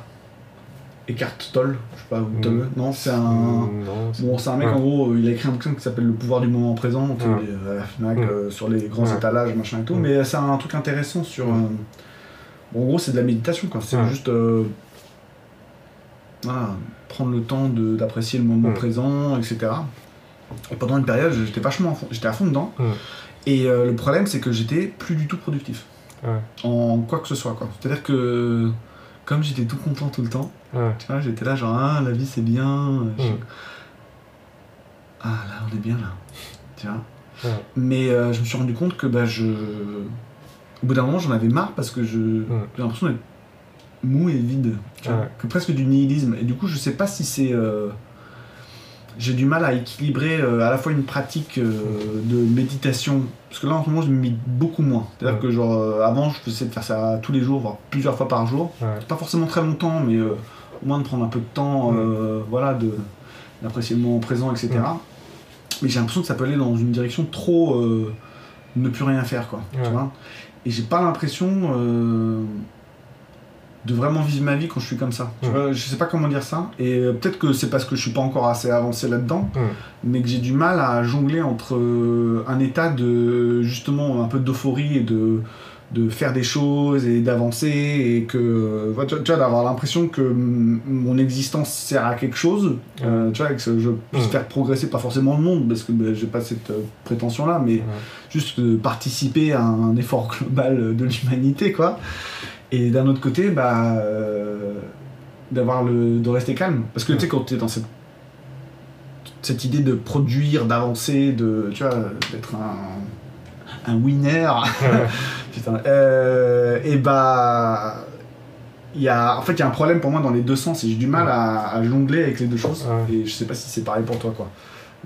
Eckhart Tolle, je sais pas, ou Tolle, non, c'est un. Non, c'est- Bon, c'est un mec Ouais. en gros, euh, il a écrit un bouquin qui s'appelle Le pouvoir du moment présent, Ouais. à la Fnac, Mm. euh, sur les grands Ouais. étalages, machin et tout, Mm. mais c'est un truc intéressant sur. Mm. euh, bon, en gros, c'est de la méditation, quoi. C'est juste. euh, voilà, prendre le temps d'apprécier le moment Mm. présent, etc. Et pendant une période, j'étais vachement à fond, j'étais à fond dedans. Mm. Et euh, le problème, c'est que j'étais plus du tout productif. Ouais. En quoi que ce soit, quoi. C'est-à-dire que. Comme j'étais tout content tout le temps, Ouais. tu vois, j'étais là genre, ah, la vie c'est bien. je- Mm. Ah, là, on est bien là. Tu vois. Ouais. Mais euh, je me suis rendu compte que bah, je. Au bout d'un moment, j'en avais marre parce que je... j'ai l'impression d'être mou et vide. tu vois, Ouais. Que presque du nihilisme. Et du coup, je sais pas si c'est. euh, j'ai du mal à équilibrer à la fois une pratique de méditation, parce que là en ce moment je médite beaucoup moins. C'est-à-dire que genre avant je faisais de faire ça tous les jours, voire plusieurs fois par jour. Pas forcément très longtemps, mais au moins de prendre un peu de temps, voilà, de d'apprécier le moment présent, etc. Mais j'ai l'impression que ça peut aller dans une direction trop ne plus rien faire, quoi. Tu vois? Et j'ai pas l'impression euh, de vraiment vivre ma vie quand je suis comme ça. Tu vois, je sais pas comment dire ça. Et euh, peut-être que c'est parce que je suis pas encore assez avancé là-dedans, mais que j'ai du mal à jongler entre euh, un état de justement un peu d'euphorie et de de faire des choses et d'avancer et que tu vois d'avoir l'impression que mon existence sert à quelque chose euh, tu vois que je puisse faire progresser pas forcément le monde parce que ben, j'ai pas cette euh, prétention là mais juste participer à un effort global de l'humanité quoi et d'un autre côté bah euh, d'avoir le de rester calme parce que tu sais quand tu es dans cette cette idée de produire d'avancer de tu vois d'être un un winner Putain. Euh, et bah. Y a, en fait, il y a un problème pour moi dans les deux sens et j'ai du mal à, jongler avec les deux choses. Et je sais pas si c'est pareil pour toi, quoi.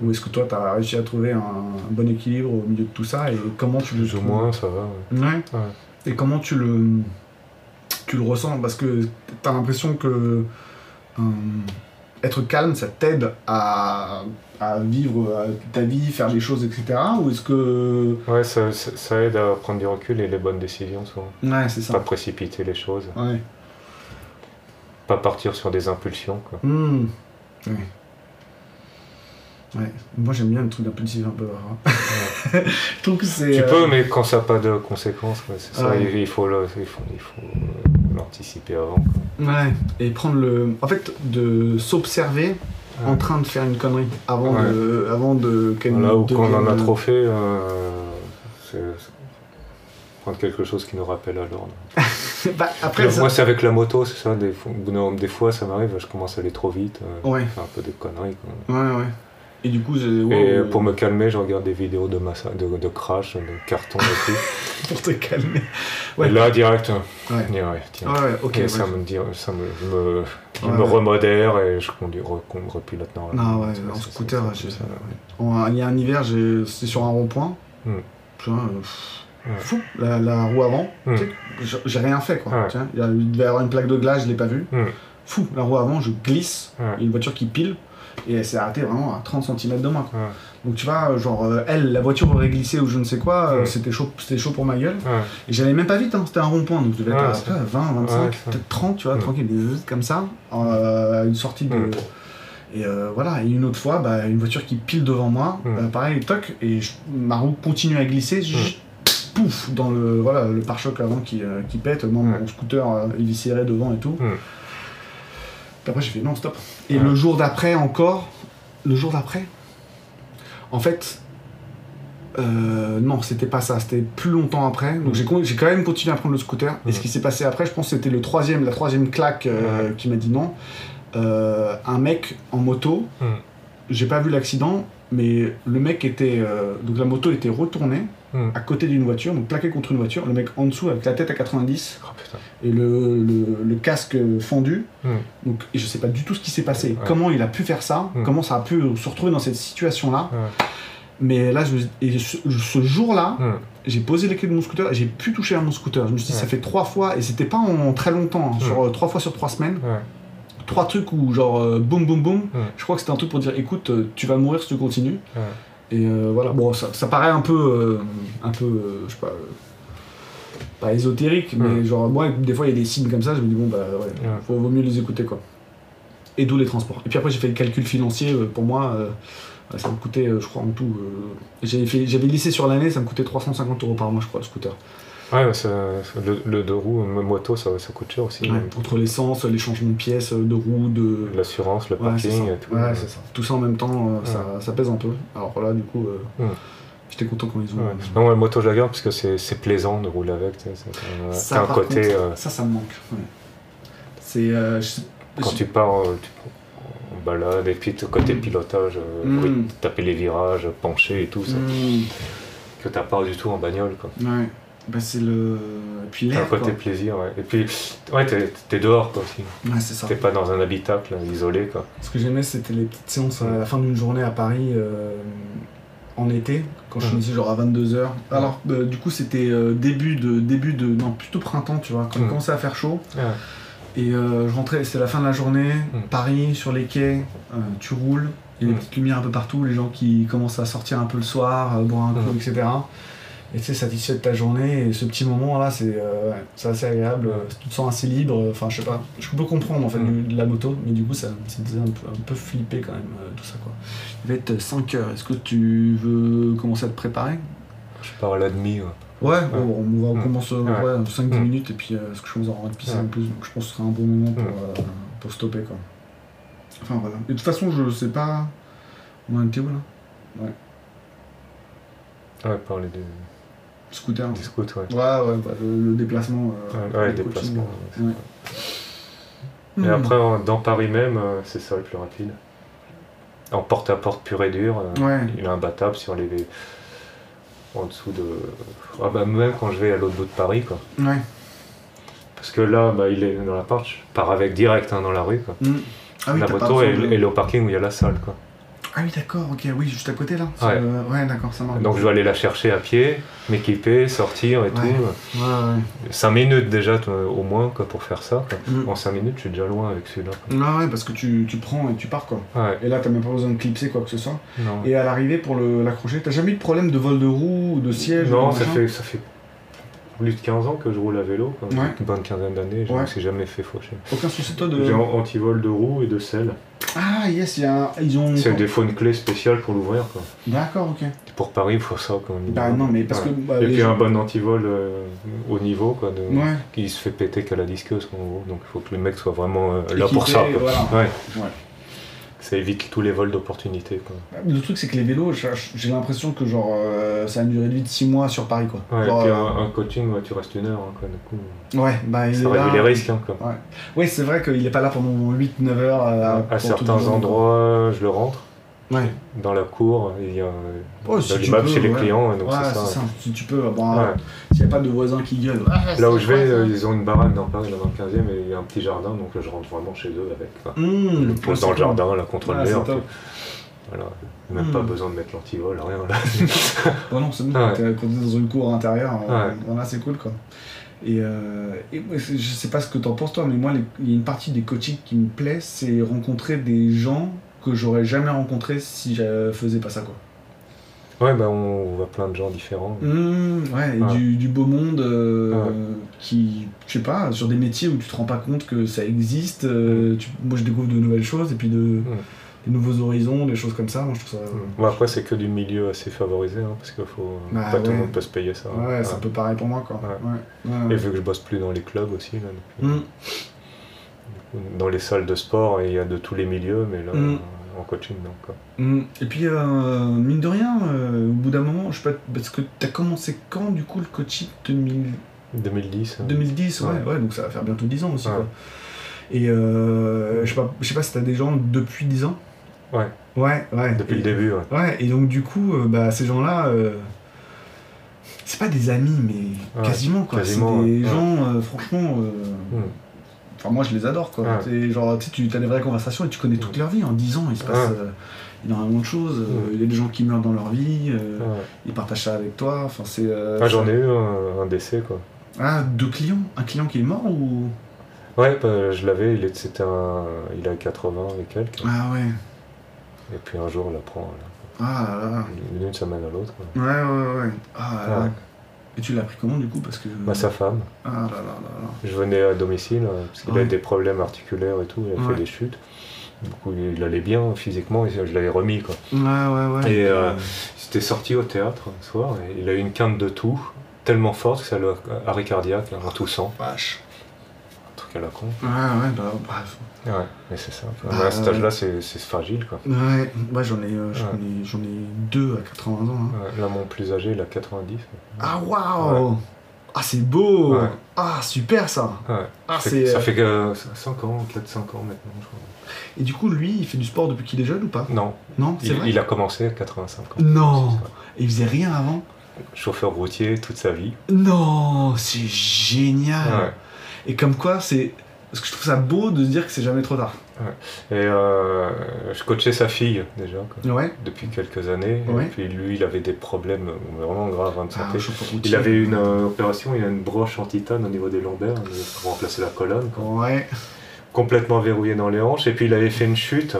Ou est-ce que toi, tu as réussi à trouver un, bon équilibre au milieu de tout ça? Et comment tu le. Plus ou moins, ça va. Ouais. Et comment tu le. Tu le ressens Parce que tu as l'impression que. Euh, être calme, ça t'aide à, à, vivre ta vie, faire des choses, etc. Ou est-ce que... Ouais, ça, ça, aide à prendre du recul et les bonnes décisions souvent. Ouais, c'est ça. Pas précipiter les choses. Ouais. Pas partir sur des impulsions, quoi. Mmh. Ouais. Ouais. Moi j'aime bien le truc impulsif un peu. Hein. Je trouve que c'est. Tu peux, euh, mais quand ça n'a pas de conséquences, c'est ça, il, faut, il faut, il faut l'anticiper avant. Ouais, et prendre le. En fait, de s'observer en train de faire une connerie avant de. Avant de Là où quand on en a trop fait, euh, c'est prendre quelque chose qui nous rappelle à l'ordre. bah, après, Moi, c'est avec la moto, c'est ça. Des fois, des fois ça m'arrive, je commence à aller trop vite. Euh, ouais. Faire un peu des conneries. Quoi. Ouais, ouais. Et du coup, et pour me calmer, je regarde des vidéos de, massa... de, de crash, de carton et tout. pour te calmer. Ouais. Et là, direct, ouais. Ouais, tiens. ouais, ok. Et ça me, dit, ça me, me, me remodère et je conduis, repilote normalement. Non, ouais, en scooter, il y a un hiver, c'est sur un rond-point. Hmm. Tu vois, fou, la, la, roue avant, hmm. j'ai rien fait quoi. il devait y avoir une plaque de glace, je l'ai pas vue. Hmm. Fou, la roue avant, je glisse, il y a une voiture qui pile, et elle s'est arrêtée vraiment à 30 cm de moi. Donc tu vois, genre, euh, elle, la voiture aurait glissé ou je ne sais quoi, euh, c'était chaud, chaud pour ma gueule. Et j'allais même pas vite, hein, c'était un rond-point, donc je devais être à 20, 25, peut-être 30, tu vois, tranquille, comme ça, euh, une sortie de. Et voilà, et une autre fois, bah, une voiture qui pile devant moi, pareil, toc, et ma roue continue à glisser, pouf, dans le, voilà, le pare-choc avant qui, qui pète, mon scooter il serré devant et tout après, j'ai fait non, stop. Et le jour d'après, encore, le jour d'après, en fait, euh, non, c'était pas ça, c'était plus longtemps après. Donc j'ai quand même continué à prendre le scooter. Et ce qui s'est passé après, je pense que c'était le troisième, la troisième claque euh, qui m'a dit non. Euh, un mec en moto, j'ai pas vu l'accident, mais le mec était. donc la moto était retournée. Hmm. à côté d'une voiture, donc plaqué contre une voiture, le mec en dessous avec la tête à 90 et le, le, casque fendu. Hmm. Donc je sais pas du tout ce qui s'est passé, comment il a pu faire ça, hmm. comment ça a pu se retrouver dans cette situation-là. Mais là, je, ce, jour-là, j'ai posé les clés de mon scooter et j'ai pu toucher à mon scooter. Je me suis dit, ça fait trois fois, et c'était pas en, très longtemps, hein, sur, euh, trois fois sur trois semaines. Trois trucs où, genre, euh, boum, boum, boum. Je crois que c'était un truc pour dire, écoute, euh, tu vas mourir si tu continues. Et euh, voilà, bon, ça, ça, paraît un peu, euh, un peu, euh, je sais pas, pas ésotérique, mais genre, moi, des fois, il y a des signes comme ça, je me dis, bon, bah ouais, Faut, vaut mieux les écouter, quoi. Et d'où les transports. Et puis après, j'ai fait le calcul financier, pour moi, ça me coûtait, je crois, en tout. j'avais, fait, j'avais lissé sur l'année, ça me coûtait 350 euros par mois, je crois, le scooter. Ouais, le, le, deux roues, moto, ça, ça coûte cher aussi. entre l'essence, les changements de pièces, de roues, de. L'assurance, le parking et tout. Ouais, c'est ça. Tout ça en même temps, euh, ça, ça, pèse un peu. Alors là, du coup, euh, j'étais content quand ils ont. Non, la moto, je la garde parce que c'est plaisant de rouler avec. ça, un côté. Euh, ça, ça me manque. C'est. quand tu pars. en balade et puis le côté mm. pilotage, mm. taper les virages, pencher et tout ça, mm. que t'as pas du tout en bagnole. Quoi. Ouais. Bah, c'est le. Et puis l'air. Un côté quoi. plaisir, ouais. Et puis, ouais, t'es, t'es dehors, quoi, aussi. Ouais, c'est ça. T'es pas dans un habitacle, isolé, quoi. Ce que j'aimais, c'était les petites séances à la fin d'une journée à Paris euh, en été, quand je Mhm. finissais genre à 22h. Alors, euh, du coup, c'était euh, début de. début de Non, plutôt printemps, tu vois, quand il Mhm. commençait à faire chaud. Et euh, je rentrais, c'était la fin de la journée, Mhm. Paris, sur les quais, tu roules, il y a des petites lumières un peu partout, les gens qui commencent à sortir un peu le soir, boire un coup, etc. Et tu sais, satisfait de ta journée, et ce petit moment-là, c'est euh, ouais, c'est assez agréable, euh, tu te sens assez libre, enfin, je sais pas, je peux comprendre en fait du- de la moto, mais du coup, ça, ça me faisait un peu, un peu flipper quand même, euh, tout ça quoi. Il va être 5 heures, est-ce que tu veux commencer à te préparer? Je pars à la demi, ouais. Ouais, bon, on va Mhm. commencer Ouais. 5-10 Mhm. minutes, et puis euh, parce que je me en pisser Ouais. en plus, donc je pense que ce sera un bon moment pour, euh, pour stopper quoi. Enfin voilà. Et de toute façon, je sais pas. On en était où là Ouais, parler des, Scooter. des scouts, ouais. Ouais, ouais, bah, le, le déplacement. euh, Ouais, le déplacement. ouais. Et Mhm. après, dans Paris même, euh, c'est ça le plus rapide. En porte-à-porte pur et dur, euh, Ouais. il est imbattable sur les. En dessous de. Ah bah, même quand je vais à l'autre bout de Paris, quoi. Ouais. Parce que là, bah, il est dans l'appart, je pars avec direct hein, dans la rue, quoi. Mhm. Ah oui, la moto et, de- et le parking où il y a la salle, quoi. Ah oui, d'accord, ok, oui, juste à côté là. Ouais. Ouais, d'accord, ça marche. Donc je dois aller la chercher à pied, m'équiper, sortir et Ouais. tout. Ouais, ouais. 5 minutes déjà au moins quoi, pour faire ça. quoi. Mhm. En 5 minutes, je suis déjà loin avec celui-là. quoi. Ouais, parce que tu, tu prends et tu pars quoi. Ouais, Et là, t'as même pas besoin de clipser quoi que ce soit. non. Et à l'arrivée pour l'accrocher, t'as jamais eu de problème de vol de roue ou de siège Non, ou ça fait, ça fait plus de 15 ans que je roule à vélo. quoi. Ouais. Une bonne quinzaine d'années, je ne me suis jamais fait faucher. Aucun souci toi de. J'ai un anti-vol de roue et de selle. Ah yes, y a ils ont. C'est des fois une clé spéciale pour l'ouvrir. quoi. D'accord, ok. Pour Paris, il faut ça quand même. Bah non, mais parce Ouais. que. bah, Et les puis gens- un bon antivol euh, au niveau, quoi, de, Ouais. qui se fait péter qu'à la disqueuse, en gros. Donc il faut que le mec soit vraiment euh, là pour ça. quoi. voilà. Ouais. Ouais. Ça évite tous les vols d'opportunités. quoi. Le truc, c'est que les vélos, j'ai l'impression que genre euh, ça a une durée de vie de 6 mois sur Paris quoi. Ouais, Genre, et puis euh, un, un coaching, ouais, tu restes une heure, hein, quoi, du coup. ouais, bah il Ça est réduit là. les risques. Hein, quoi. C'est vrai qu'il est pas là pendant 8-9 heures. euh, à certains endroits, je le rentre. Ouais. Dans la cour, il y a euh, Oh, si dans l'immeuble chez les ouais. clients, donc ouais, c'est ça. Si tu peux, bon, Ouais. euh, s'il n'y a pas de voisins qui gueulent. ouais, Là où je vais, euh, ils ont une baraque dans Paris, là dans le 15 e et il y a un petit jardin, donc là, je rentre vraiment chez eux avec. Mmh, Je le ouais, pose dans le cool. jardin, là, contre le mur. Voilà. Même pas besoin de mettre l'antivol, rien. Là. Ouais, non, c'est bon, quand t'es dans une cour intérieure, euh, Ouais. voilà, c'est cool quoi. Et, euh, et je sais pas ce que t'en penses toi, mais moi, il y a une partie des coachings qui me plaît, c'est rencontrer des gens que j'aurais jamais rencontrés si je faisais pas ça quoi. Ouais, bah, on voit plein de gens différents. Mmh, ouais, et. Du, du beau monde euh, Ouais. qui, je sais pas, sur des métiers où tu te rends pas compte que ça existe. euh, tu- moi, je découvre de nouvelles choses et puis de, des nouveaux horizons, des choses comme ça. Moi, je trouve ça. Bon, après, c'est que du milieu assez favorisé, hein, parce que faut... Bah, pas tout le monde peut se payer ça. Ouais, hein. c'est un peu pareil pour moi quoi. Et vu que je bosse plus dans les clubs aussi, là, depuis- Mmh. Dans les salles de sport, il y a de tous les milieux, mais là, Mm. en coaching, donc. quoi. Mm. Et puis, euh, mine de rien, euh, au bout d'un moment, je sais pas, parce que t'as commencé quand du coup le coaching 2000 2010. hein. 2010, ouais, Ouais. ouais, donc ça va faire bientôt 10 ans aussi. Ouais. Quoi. Et euh, je sais pas, je sais pas si t'as des gens depuis 10 ans Ouais. Ouais, ouais. Depuis Et- le début, ouais. Ouais, et donc du coup, bah, ces gens-là, c'est pas des amis, mais Ouais, quasiment quoi. quasiment, c'est des ouais. gens, euh, franchement. euh, Mm. Enfin, moi je les adore quoi. Ouais. C'est genre, tu sais, tu as des vraies conversations et tu connais toute leur vie. En 10 ans, il se passe Ouais. euh, énormément de choses. euh, Ouais. Il y a des gens qui meurent dans leur vie, euh, ils partagent ça avec toi. Enfin, c'est. euh, Ah, J'en ai eu un, un décès, quoi. Ah, deux clients Un client qui est mort ou? Ouais, bah, je l'avais, il, est- c'était un, il a 80 et quelques. Ah ouais. Et puis un jour, on l'apprend Ah là là. d'une semaine à l'autre. quoi. Ouais, ouais, ouais. Ah là. Ouais. Et tu l'as pris comment du coup Parce que. Bah, sa femme. Ah là là là là. Je venais à domicile, euh, parce qu'il Ouais. a des problèmes articulaires et tout, il a Ouais. fait des chutes. Du coup, il allait bien physiquement, et je l'avais remis, quoi. Ouais, ouais, ouais. Et euh, il s'était sorti au théâtre un soir, et il a eu une quinte de tout, tellement forte que ça l'a arrêt cardiaque, en toussant. Vache. Truc à la con. Ouais, ouais, bah, bref. Ouais, mais c'est ça. Bah, à cet âge-là, c'est c'est fragile, quoi. Ouais, ouais j'en ai, euh, j'en Ouais. ai, j'en ai deux à 80 ans. hein. Ouais, là, mon plus âgé, il a 90. Ah waouh Ah c'est beau Ouais. Ah super ça Ouais. Ah Ça fait- ça euh, fait que 5 ans, 4-5 ans maintenant, je crois. Et du coup lui il fait du sport depuis qu'il est jeune ou pas? Non, Non, c'est il, vrai? il a commencé à 85 ans. Non. Et il faisait rien avant? Chauffeur routier toute sa vie. Non, c'est génial. Et comme quoi, c'est parce que je trouve ça beau de se dire que c'est jamais trop tard. Et euh, je coachais sa fille déjà ouais. depuis quelques années. Et puis lui, il avait des problèmes vraiment graves de santé. Ah, il avait une euh, opération, il a une broche en titane au niveau des lombaires pour remplacer la colonne. Ouais. Complètement verrouillé dans les hanches. Et puis il avait fait une chute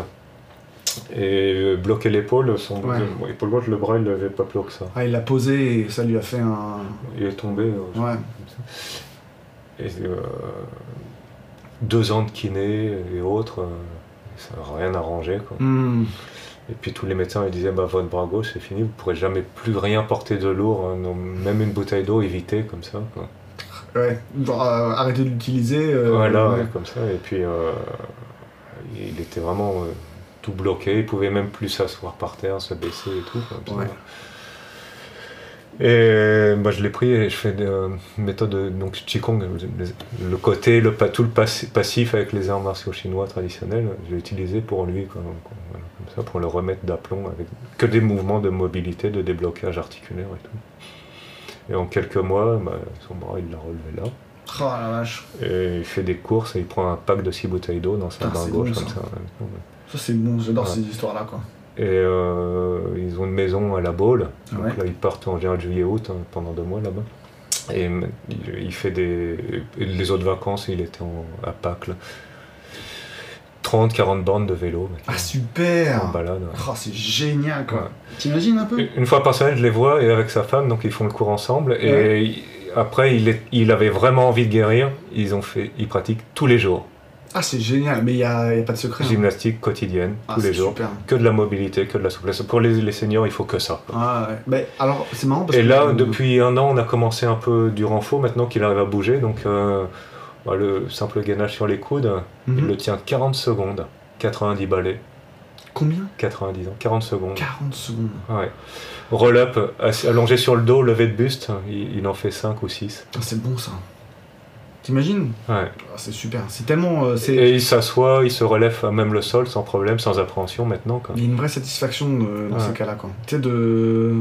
et bloqué l'épaule. Son épaule gauche, le bras, il l'avait pas plus haut que ça. Ah, il l'a posé et ça lui a fait un. Il est tombé. Euh, ouais. Et, deux ans de kiné et autres, euh, ça n'a rien arrangé. Quoi. Hmm. Et puis tous les médecins ils disaient bah, votre bras gauche c'est fini, vous ne pourrez jamais plus rien porter de lourd, hein, même une bouteille d'eau éviter comme ça. Quoi. Ouais, euh, arrêter de l'utiliser. Euh, voilà, comme ça. Et puis il était vraiment tout bloqué, il pouvait même plus s'asseoir par terre, se baisser et tout. Et bah, je l'ai pris et je fais des euh, méthodes donc Qigong, le côté, le, tout le passif avec les arts martiaux chinois traditionnels, je l'ai utilisé pour lui, comme, ça, pour le remettre d'aplomb avec que des mouvements de mobilité, de déblocage articulaire et tout. Et en quelques mois, bah, son bras il l'a relevé là. Oh la vache. Et il fait des courses et il prend un pack de 6 bouteilles d'eau dans sa main gauche comme ça. Ça c'est bon, j'adore ces histoires là quoi. Et euh, ils ont une maison à la Baule. Donc là, ils partent en général juillet-août hein, pendant deux mois là-bas. Et il, fait des. Les autres vacances, il était à Pâques. 30-40 bandes de vélo. Ah super En balade. Oh, c'est génial quoi. T'imagines un peu Une fois par semaine, je les vois et avec sa femme, donc ils font le cours ensemble. Et après, il, est, il avait vraiment envie de guérir. Ils ont fait, ils pratiquent tous les jours. Ah, c'est génial, mais il n'y a, a, pas de secret. Hein. Gymnastique quotidienne, ah, tous les jours. Que de la mobilité, que de la souplesse. Pour les, les seniors, il faut que ça. Ah, ouais. mais alors, c'est marrant parce Et là, depuis un an, on a commencé un peu du renfort, maintenant qu'il arrive à bouger. Donc, euh, bah, le simple gainage sur les coudes, il mhm. le tient 40 secondes, 90 balais. Combien? 90 ans, 40 secondes. 40 secondes. Ouais. Roll-up, allongé sur le dos, levé de buste, il, il en fait 5 ou 6. Ah, c'est bon ça. T'imagines Ouais. Ah, c'est super. C'est tellement. Euh, et il s'assoit, il se relève à même le sol sans problème, sans appréhension maintenant. Quoi. Il y a une vraie satisfaction euh, dans ces cas-là. Tu sais, de.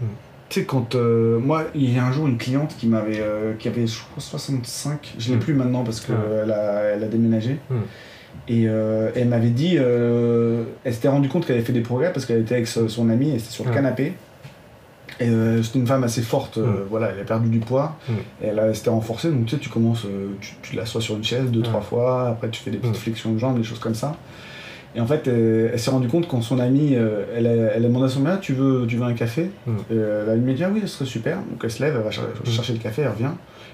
Hmm. Tu sais, quand. Euh, moi, il y a un jour une cliente qui m'avait. qui avait, je crois, 65. Je l'ai hmm. plus maintenant parce qu'elle elle a, elle a déménagé. Hmm. Et elle m'avait dit. elle s'était rendue compte qu'elle avait fait des progrès parce qu'elle était avec son ami, et c'était sur le canapé. Et euh, une femme assez forte, euh, mm. voilà, elle a perdu du poids, mm. et elle, s'était renforcée, donc tu sais, tu commences, euh, tu, tu l'assois sur une chaise deux, trois fois, après tu fais des petites mm. flexions de jambes, des choses comme ça. Et en fait, elle, s'est rendue compte quand son amie, elle, a, elle a demandé à son mère, tu veux, tu veux un café et, Elle lui dit, ah oui, ce serait super. Donc elle se lève, elle va chercher le café, elle revient.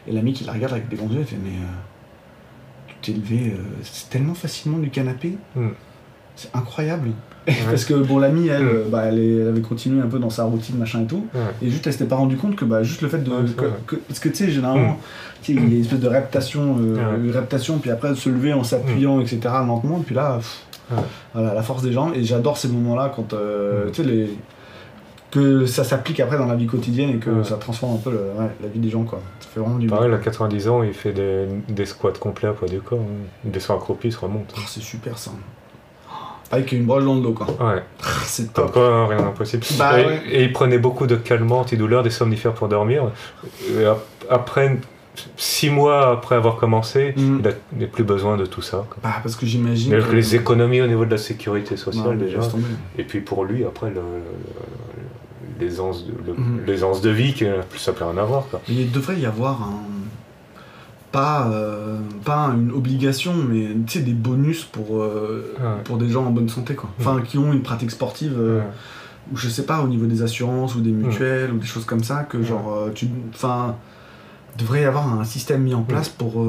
Et l'ami qui la regarde avec des grands yeux, elle fait, mais tu t'es levé tellement facilement du canapé, c'est incroyable. Parce que bon, l'amie, elle, mm. bah, elle, avait continué un peu dans sa routine, machin et tout. Et juste, elle s'était pas rendu compte que bah, juste le fait de. parce que tu sais, généralement, mm. il y a une espèce de reptation, euh, puis après de se lever en s'appuyant, mm. etc., lentement. Et puis là, voilà, la force des jambes. Et j'adore ces moments-là quand. Euh, tu sais, les que ça s'applique après dans la vie quotidienne et que ça transforme un peu la vie des gens quoi. Ça fait vraiment du Pareil, à 90 ans, il fait des, des squats complets à poids du corps. Hein. Il descend accroupi, il se remonte. Oh, c'est super ça. Avec une broche dans le dos, quoi. Ouais. C'est top. Pas rien d'impossible. Bah et, il prenait beaucoup de calmants, antidouleurs, des somnifères pour dormir. après, six mois après avoir commencé, mm. il n'a plus besoin de tout ça. Bah, parce que j'imagine. Les économies au niveau de la sécurité sociale, déjà. Et puis pour lui, après, le, l'aisance de, mm. de vie, ça peut rien avoir. Quoi. Il devrait y avoir un pas, euh, pas une obligation, mais des bonus pour, euh, pour des gens en bonne santé, quoi. Enfin, qui ont une pratique sportive, euh, ou je sais pas, au niveau des assurances ou des mutuelles ou des choses comme ça, que genre, tu. Enfin, devrait y avoir un système mis en place pour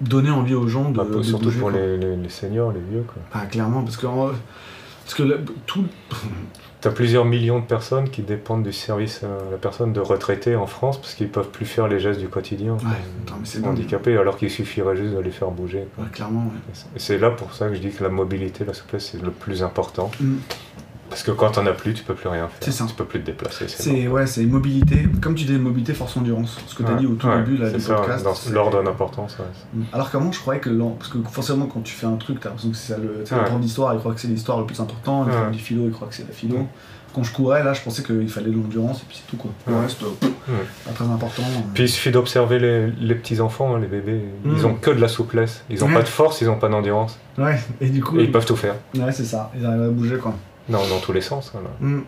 donner envie aux gens de. Bah, surtout pour les, les, seniors, les vieux, quoi. Ah, clairement, parce que. Parce que tout, tu as plusieurs millions de personnes qui dépendent du service à la personne de retraité en France parce qu'ils peuvent plus faire les gestes du quotidien. Ouais, c'est handicapés, alors qu'il suffirait juste de les faire bouger. clairement. Et c'est là pour ça que je dis que la mobilité, la souplesse, c'est le plus important. Mm. Parce que quand t'en as plus, tu peux plus rien faire. C'est ça. Tu peux plus te déplacer. C'est ouais, c'est mobilité. Comme tu dis, mobilité, force endurance. Ce que tu as dit au tout début là, du podcast. Dans l'ordre d'importance. Mm. Alors qu'avant, je croyais que parce que forcément, quand tu fais un truc, t'as l'impression que c'est ça le. le prof d'histoire, il croit que c'est l'histoire le plus important. Le prof du philo, il croit que c'est la philo. quand je courais, là, je pensais qu'il fallait de l'endurance et puis c'est tout quoi. Le reste, pas très important. Puis il suffit d'observer les, petits enfants, hein, les bébés. Ils mm. ont que de la souplesse. Ils ont pas de force, ils ont pas d'endurance. Ouais, et du coup. ils peuvent tout faire. Ouais, c'est ça. Ils arrivent à bouger quoi. Non, dans tous les sens. Mm.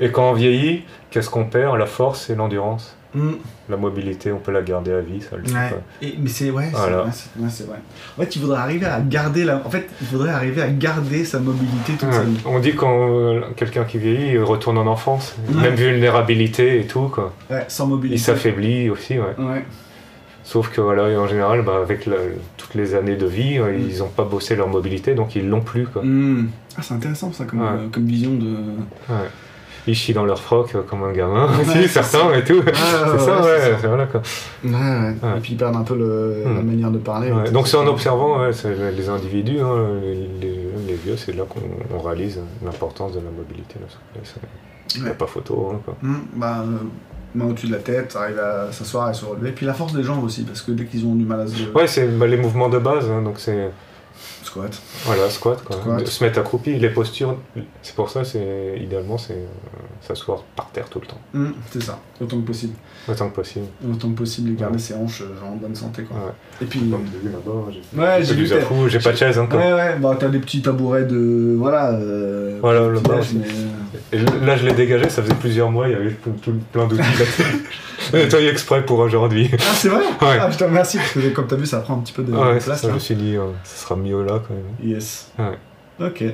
Et quand on vieillit, qu'est-ce qu'on perd? La force et l'endurance. Mm. La mobilité, on peut la garder à vie, ça le ouais. mais c'est ouais, c'est vrai. En fait, il faudrait arriver à garder la. En fait, il faudrait arriver à garder sa mobilité toute sa vie. On dit quand euh, quelqu'un qui vieillit retourne en enfance, même vulnérabilité et tout quoi. Ouais, sans mobilité. Il s'affaiblit aussi, ouais. Sauf que voilà, en général, bah, avec toutes les années de vie, euh, ils n'ont pas bossé leur mobilité, donc ils l'ont plus quoi. Mm. Ah, c'est intéressant ça comme, euh, comme vision de ils chient dans leur froc euh, comme un gamin aussi, certains et tout. c'est ça, ouais, c'est voilà quoi. Et puis ils perdent un peu le, la hmm. manière de parler. Donc c'est en observant les individus, hein, les, les, vieux, c'est là qu'on réalise l'importance de la mobilité. Il n'y a pas photo. Hein, quoi. Bah, euh, main au-dessus de la tête, arrive à s'asseoir et se relever. Puis la force des jambes aussi, parce que dès qu'ils ont du mal à se. C'est bah, les mouvements de base, hein, donc c'est. Squat. Voilà, squat, quoi. Se mettre accroupi, les postures, c'est pour ça, c'est idéalement, c'est euh, s'asseoir par terre tout le temps. Mmh, c'est ça, autant que possible. Autant que possible. Autant que possible, et garder ses hanches euh, en bonne santé, quoi. Ouais. Et puis. ouais, j'ai vu. J'ai pas de chaise encore. Ouais, ouais, bah t'as des petits tabourets de. Voilà. Euh, voilà, le bas. Et là, je l'ai dégagé, ça faisait plusieurs mois, il y avait plein d'outils là Toi, exprès pour aujourd'hui. Ah, c'est vrai? Ah, putain, merci, parce que comme t'as vu, ça prend un petit peu de ouais, place. Ça, je me suis dit, ça sera mieux là quand même. Yes. Ouais. Ok.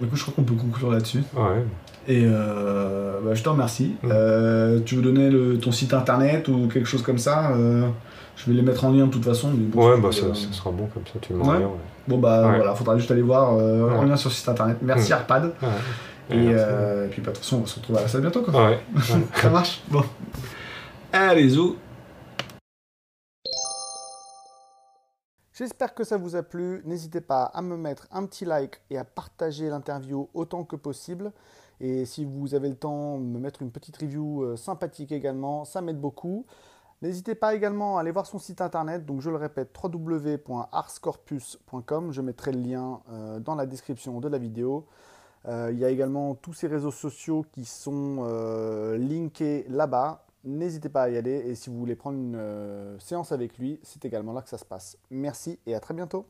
Du coup, je crois qu'on peut conclure là-dessus. Ouais. Et euh, bah, je te remercie. Mm. Euh, tu veux donner le, ton site internet ou quelque chose comme ça euh, Je vais les mettre en lien de toute façon. ouais, bah, ça, sera bon comme ça, tu me ouais. Bon, bah voilà, faudra juste aller voir en lien sur le site internet. Merci mm. Arpad. Et, et, puis, bah, de toute façon, on va se retrouve à la salle bientôt. Quoi. Ouais. ça marche? Bon. Allez, zou J'espère que ça vous a plu. N'hésitez pas à me mettre un petit like et à partager l'interview autant que possible. Et si vous avez le temps, me mettre une petite review euh, sympathique également, ça m'aide beaucoup. N'hésitez pas également à aller voir son site internet, donc je le répète, www.arscorpus.com. Je mettrai le lien euh, dans la description de la vidéo. Euh, il y a également tous ses réseaux sociaux qui sont linkés là-bas. N'hésitez pas à y aller et si vous voulez prendre une euh, séance avec lui, c'est également là que ça se passe. Merci et à très bientôt.